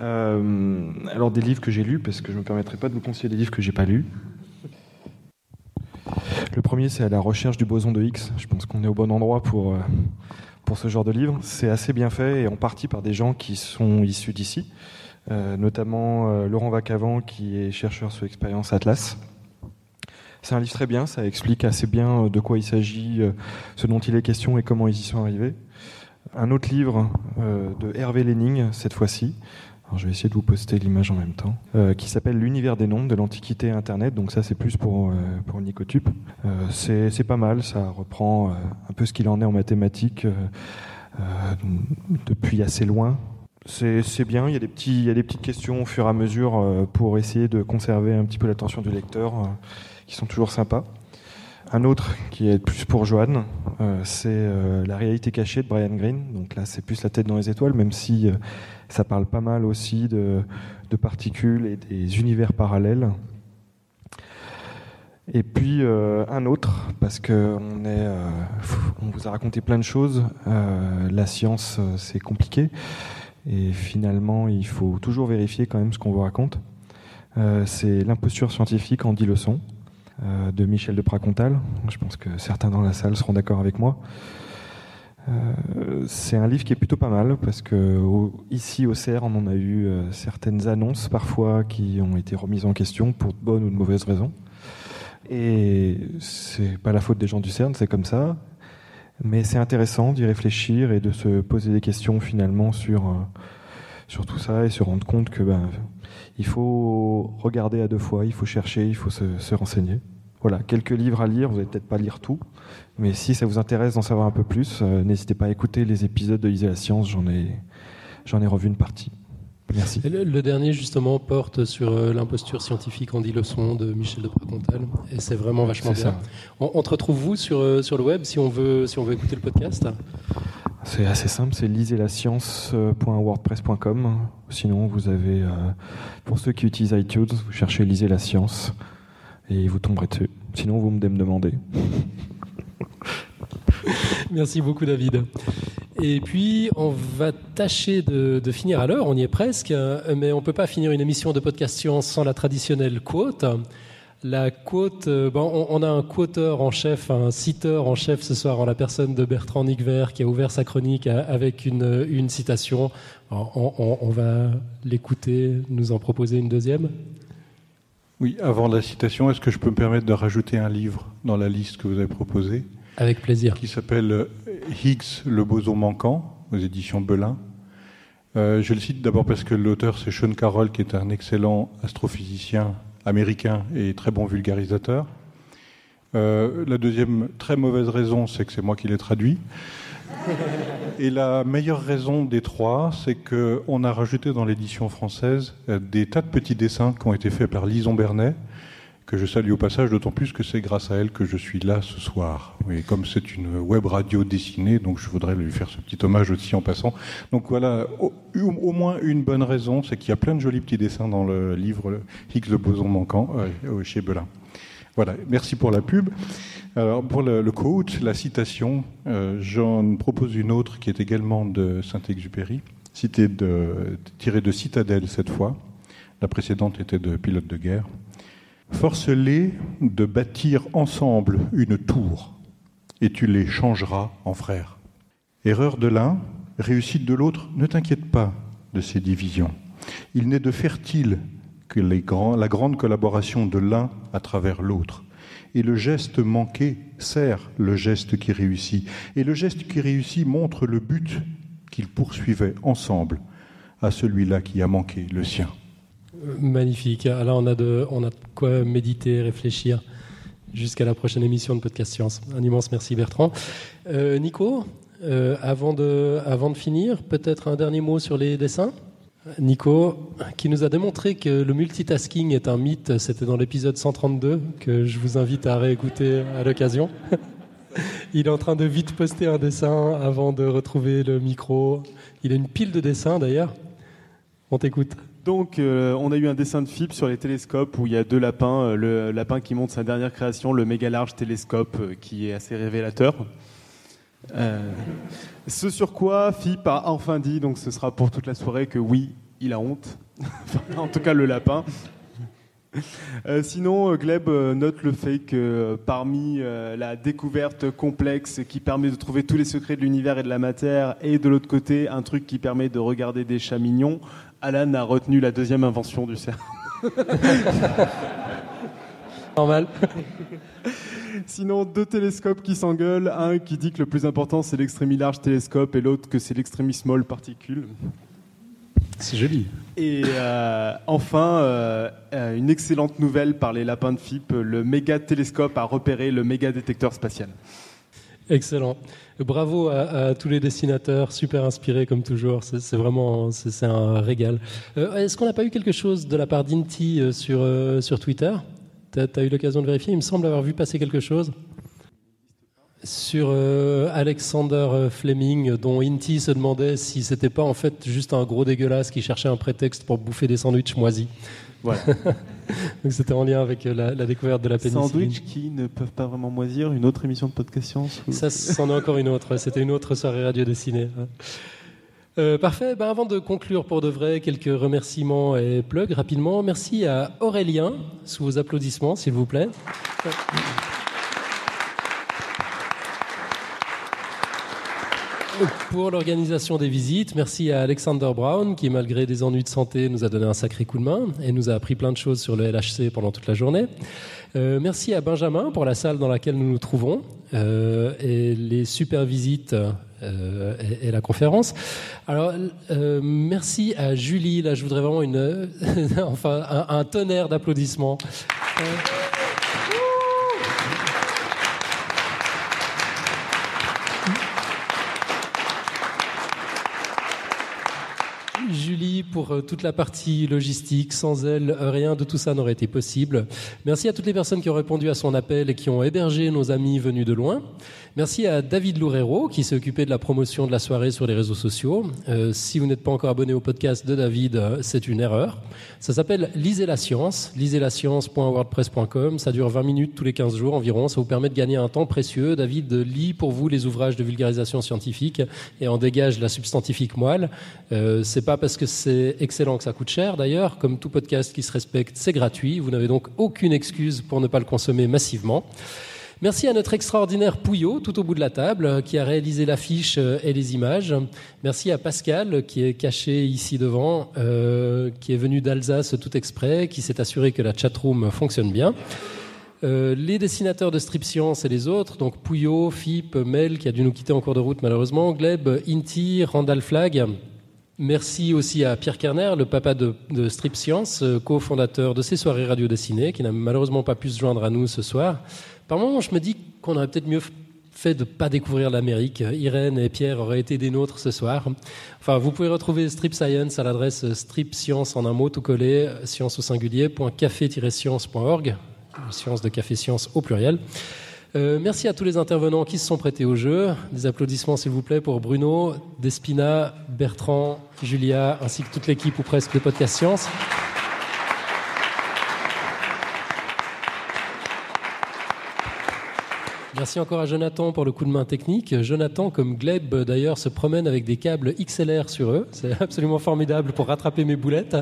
Euh, alors des livres que j'ai lus parce que je ne me permettrai pas de vous conseiller des livres que j'ai pas lus. Le premier c'est à la recherche du boson de X. Je pense qu'on est au bon endroit pour euh, pour ce genre de livre. C'est assez bien fait et en partie par des gens qui sont issus d'ici, euh, notamment Laurent Vacavant qui est chercheur sur l'expérience Atlas. C'est un livre très bien, ça explique assez bien euh, de quoi il s'agit, ce dont il est question et comment ils y sont arrivés. Un autre livre de Hervé Lenning, cette fois-ci, je vais essayer de vous poster l'image en même temps, euh, qui s'appelle L'univers des nombres de l'Antiquité Internet. Donc ça, c'est plus pour, euh, pour Nicotube. Euh, c'est pas mal, ça reprend un peu ce qu'il en est en mathématiques depuis assez loin. C'est bien, il y, a des petits, il y a des petites questions au fur et à mesure pour essayer de conserver un petit peu l'attention du lecteur, qui sont toujours sympas. Un autre qui est plus pour Joanne, c'est La réalité cachée de Brian Greene. Donc là, c'est plus la tête dans les étoiles, même si ça parle pas mal aussi de, particules et des univers parallèles. Et puis euh, un autre, parce euh, on vous a raconté plein de choses. Euh, la science, c'est compliqué, et finalement, il faut toujours vérifier quand même ce qu'on vous raconte. c'est l'imposture scientifique en 10 leçons de Michel de Pracontal. Je pense que certains dans la salle seront d'accord avec moi. Euh, c'est un livre qui est plutôt pas mal parce que ici au CERN, on en a eu euh, certaines annonces parfois qui ont été remises en question pour de bonnes ou de mauvaises raisons. Et c'est pas la faute des gens du CERN, c'est comme ça. Mais c'est intéressant d'y réfléchir et de se poser des questions finalement sur, euh, sur tout ça et se rendre compte que ben, il faut regarder à deux fois, il faut chercher, il faut se, se renseigner. Voilà, quelques livres à lire, vous n'allez peut-être pas lire tout, mais si ça vous intéresse d'en savoir un peu plus, euh, n'hésitez pas à écouter les épisodes de Lisez la science, j'en ai revu une partie. Merci. Le, dernier, justement, porte sur euh, l'imposture scientifique en 10 leçons de Michel de Pracontal. Et c'est vraiment vachement bien. On, te retrouve vous sur, euh, sur le web si on, veut, si on veut écouter le podcast C'est assez simple, c'est lisezlascience.wordpress.com. Sinon, vous avez, pour ceux qui utilisent iTunes, vous cherchez Lisez la science et vous tomberez dessus. Sinon, vous me demandez. Merci beaucoup, David. Et puis, on va tâcher de, finir à l'heure, on y est presque, mais on ne peut pas finir une émission de podcast science sans la traditionnelle quote. La quote, euh, bon, on, a un quoteur en chef, un citeur en chef ce soir en la personne de Bertrand Nicvert qui a ouvert sa chronique avec une, une citation. on, on va l'écouter, nous en proposer une deuxième. Oui, avant la citation, est-ce que je peux me permettre de rajouter un livre dans la liste que vous avez proposée? Avec plaisir. Qui s'appelle Higgs, le boson manquant, aux éditions Belin. Euh, je le cite d'abord parce que l'auteur, c'est Sean Carroll, qui est un excellent astrophysicien américain et très bon vulgarisateur. Euh, la deuxième très mauvaise raison, c'est que c'est moi qui l'ai traduit. Et la meilleure raison des trois, c'est qu'on a rajouté dans l'édition française euh, des tas de petits dessins qui ont été faits par Lison Bernet, que je salue au passage, d'autant plus que c'est grâce à elle que je suis là ce soir. Et comme c'est une web radio dessinée, donc je voudrais lui faire ce petit hommage aussi en passant. Donc voilà, au, moins une bonne raison, c'est qu'il y a plein de jolis petits dessins dans le livre Higgs de boson manquant euh, chez Belin. Voilà, merci pour la pub. Alors pour le, le coach, la citation, euh, j'en propose une autre qui est également de Saint-Exupéry, citée de, tirée de Citadelle cette fois. La précédente était de Pilote de guerre. Force-les de bâtir ensemble une tour, et tu les changeras en frères. Erreur de l'un, réussite de l'autre, ne t'inquiète pas de ces divisions. Il n'est de fertile que la grande collaboration de l'un à travers l'autre. Et le geste manqué sert le geste qui réussit. Et le geste qui réussit montre le but qu'ils poursuivaient ensemble à celui-là qui a manqué, le sien. Magnifique. Alors on a de, on a quoi méditer, réfléchir jusqu'à la prochaine émission de Podcast Science. Un immense merci Bertrand. Euh, Nico, euh, avant, de, avant de finir, peut-être un dernier mot sur les dessins Nico, qui nous a démontré que le multitasking est un mythe, c'était dans l'épisode 132, que je vous invite à réécouter à l'occasion. Il est en train de vite poster un dessin avant de retrouver le micro. Il a une pile de dessins d'ailleurs. On t'écoute. Donc, euh, on a eu un dessin de FIP sur les télescopes où il y a deux lapins. Euh, le lapin qui montre sa dernière création, le méga large télescope, euh, qui est assez révélateur. Ce sur quoi FIP a enfin dit, donc ce sera pour toute la soirée, que oui, il a honte. en tout cas, le lapin. Sinon, Gleb note le fait que parmi la découverte complexe qui permet de trouver tous les secrets de l'univers et de la matière, et de l'autre côté, un truc qui permet de regarder des chats mignons, Alan a retenu la deuxième invention du cerf. Normal. Sinon, deux télescopes qui s'engueulent. Un qui dit que le plus important c'est l'extrémie large télescope et l'autre que c'est l'extrémie small particule. C'est joli. Et euh, enfin, euh, euh, une excellente nouvelle par les lapins de FIP. Le méga télescope a repéré le méga détecteur spatial. Excellent. Bravo à, tous les dessinateurs, super inspirés comme toujours. C'est vraiment un régal. Euh, Est-ce qu'on n'a pas eu quelque chose de la part d'Inti euh, sur, euh, sur Twitter? Tu as, eu l'occasion de vérifier? Il me semble avoir vu passer quelque chose sur Alexander Fleming, dont Inti se demandait si c'était pas en fait juste un gros dégueulasse qui cherchait un prétexte pour bouffer des sandwichs moisis. Voilà. Donc c'était en lien avec la, la, découverte de la pénicilline. Sandwich qui ne peuvent pas vraiment moisir, une autre émission de podcast science ou... Ça, c'en est encore une autre. C'était une autre soirée radio dessinée. Euh, parfait. Ben, avant de conclure pour de vrai, quelques remerciements et plugs rapidement. Merci à Aurélien, sous vos applaudissements, s'il vous plaît. Pour l'organisation des visites, merci à Alexander Brown qui, malgré des ennuis de santé, nous a donné un sacré coup de main et nous a appris plein de choses sur le LHC pendant toute la journée. Euh, merci à Benjamin pour la salle dans laquelle nous nous trouvons euh, et les super visites euh, et, la conférence. Alors, merci à Julie. Là, je voudrais vraiment une, enfin, un tonnerre d'applaudissements. Pour euh, toute la partie logistique. Sans elle, rien de tout ça n'aurait été possible. Merci à toutes les personnes qui ont répondu à son appel et qui ont hébergé nos amis venus de loin. Merci à David Loureiro qui s'est occupé de la promotion de la soirée sur les réseaux sociaux. Euh, si vous n'êtes pas encore abonné au podcast de David, euh, c'est une erreur. Ça s'appelle Lisez la science, lisezlascience.wordpress.com. Ça dure 20 minutes tous les 15 jours environ. Ça vous permet de gagner un temps précieux. David lit pour vous les ouvrages de vulgarisation scientifique et en dégage la substantifique moelle. Euh, c'est pas parce que c'est excellent que ça coûte cher. D'ailleurs, comme tout podcast qui se respecte, c'est gratuit. Vous n'avez donc aucune excuse pour ne pas le consommer massivement. Merci à notre extraordinaire Pouillot, tout au bout de la table, qui a réalisé l'affiche et les images. Merci à Pascal, qui est caché ici devant, euh, qui est venu d'Alsace tout exprès, qui s'est assuré que la chatroom fonctionne bien. Euh, les dessinateurs de Strip Science et les autres, donc Pouillot, Fip, Mel, qui a dû nous quitter en cours de route malheureusement, Gleb, Inti, Randall Flag, Merci aussi à Pierre Kerner, le papa de, Strip Science, euh, cofondateur de ces soirées radio dessinées, qui n'a malheureusement pas pu se joindre à nous ce soir. Par moments, je me dis qu'on aurait peut-être mieux fait de ne pas découvrir l'Amérique. Irène et Pierre auraient été des nôtres ce soir. Enfin, vous pouvez retrouver Strip Science à l'adresse Strip Science en un mot tout collé, science au singulier, scienceorg science de café science au pluriel. Euh, merci à tous les intervenants qui se sont prêtés au jeu. Des applaudissements, s'il vous plaît, pour Bruno, Despina, Bertrand, Julia, ainsi que toute l'équipe ou presque de Podcast Science. Merci encore à Jonathan pour le coup de main technique. Jonathan, comme Gleb d'ailleurs, se promène avec des câbles XLR sur eux. C'est absolument formidable pour rattraper mes boulettes.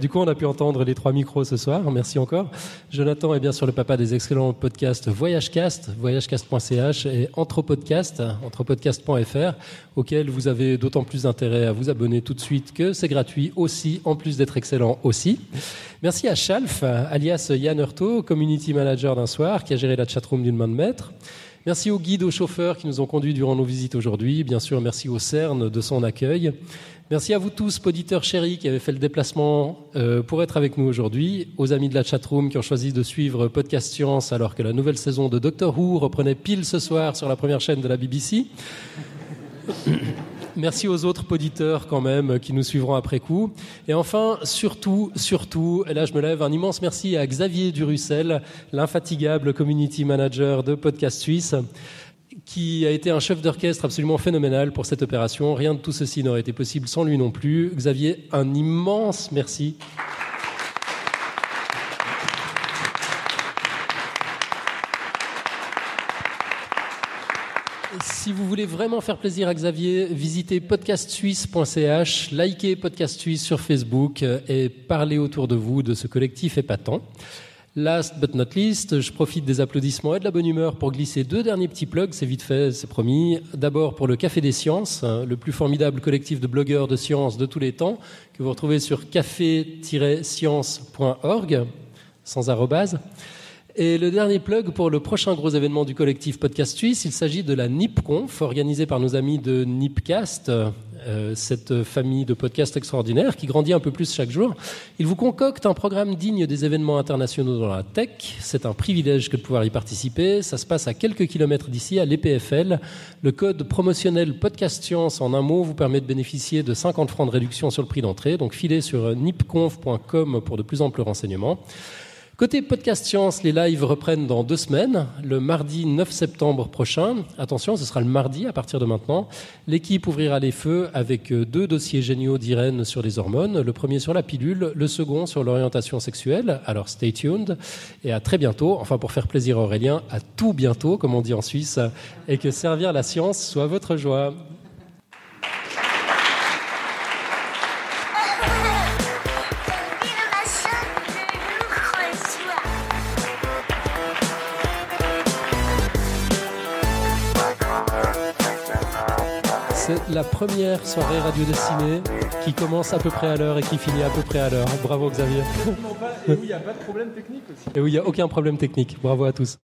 Du coup, on a pu entendre les trois micros ce soir. Merci encore. Jonathan est bien sûr le papa des excellents podcasts Voyagecast, voyagecast.ch et Anthropodcast, anthropodcast.fr, auxquels vous avez d'autant plus intérêt à vous abonner tout de suite que c'est gratuit aussi, en plus d'être excellent aussi. Merci à Chalf, alias Yann Hurto, community manager d'un soir, qui a géré la chatroom d'une main de maître. Merci aux guides, aux chauffeurs qui nous ont conduits durant nos visites aujourd'hui. Bien sûr, merci au CERN de son accueil. Merci à vous tous, auditeurs chéris, qui avez fait le déplacement euh, pour être avec nous aujourd'hui. Aux amis de la chatroom qui ont choisi de suivre Podcast Science alors que la nouvelle saison de Doctor Who reprenait pile ce soir sur la première chaîne de la BBC. Merci aux autres auditeurs quand même qui nous suivront après coup. Et enfin, surtout, surtout, et là je me lève, un immense merci à Xavier Durussel, l'infatigable community manager de Podcast Suisse qui a été un chef d'orchestre absolument phénoménal pour cette opération. Rien de tout ceci n'aurait été possible sans lui non plus. Xavier, un immense merci. Si vous voulez vraiment faire plaisir à Xavier, visitez podcastsuisse.ch, likez Podcast Suisse sur Facebook euh, et parlez autour de vous de ce collectif épatant. Last but not least, je profite des applaudissements et de la bonne humeur pour glisser deux derniers petits plugs, c'est vite fait, c'est promis. D'abord pour le Café des Sciences, hein, le plus formidable collectif de blogueurs de sciences de tous les temps, que vous retrouvez sur café-science.org, sans arrobase. Et le dernier plug pour le prochain gros événement du collectif Podcast Suisse, il s'agit de la NIPConf, organisée par nos amis de NIPcast, euh, cette famille de podcasts extraordinaires qui grandit un peu plus chaque jour. Ils vous concoctent un programme digne des événements internationaux dans la tech. C'est un privilège que de pouvoir y participer. Ça se passe à quelques kilomètres d'ici, à l'EPFL. Le code promotionnel Podcast Science en un mot vous permet de bénéficier de 50 francs de réduction sur le prix d'entrée. Donc filez sur nipconf.com pour de plus amples renseignements. Côté podcast science, les lives reprennent dans deux semaines, le mardi 9 septembre prochain. Attention, ce sera le mardi à partir de maintenant. L'équipe ouvrira les feux avec euh, deux dossiers géniaux d'Irène sur les hormones. Le premier sur la pilule, le second sur l'orientation sexuelle. Alors stay tuned et à très bientôt. Enfin, pour faire plaisir à Aurélien, à tout bientôt, comme on dit en Suisse, et que servir la science soit votre joie. C'est la première soirée radio dessinée qui commence à peu près à l'heure et qui finit à peu près à l'heure. Bravo Xavier. Et où il n'y a pas de problème technique aussi. Et où il n'y a aucun problème technique. Bravo à tous.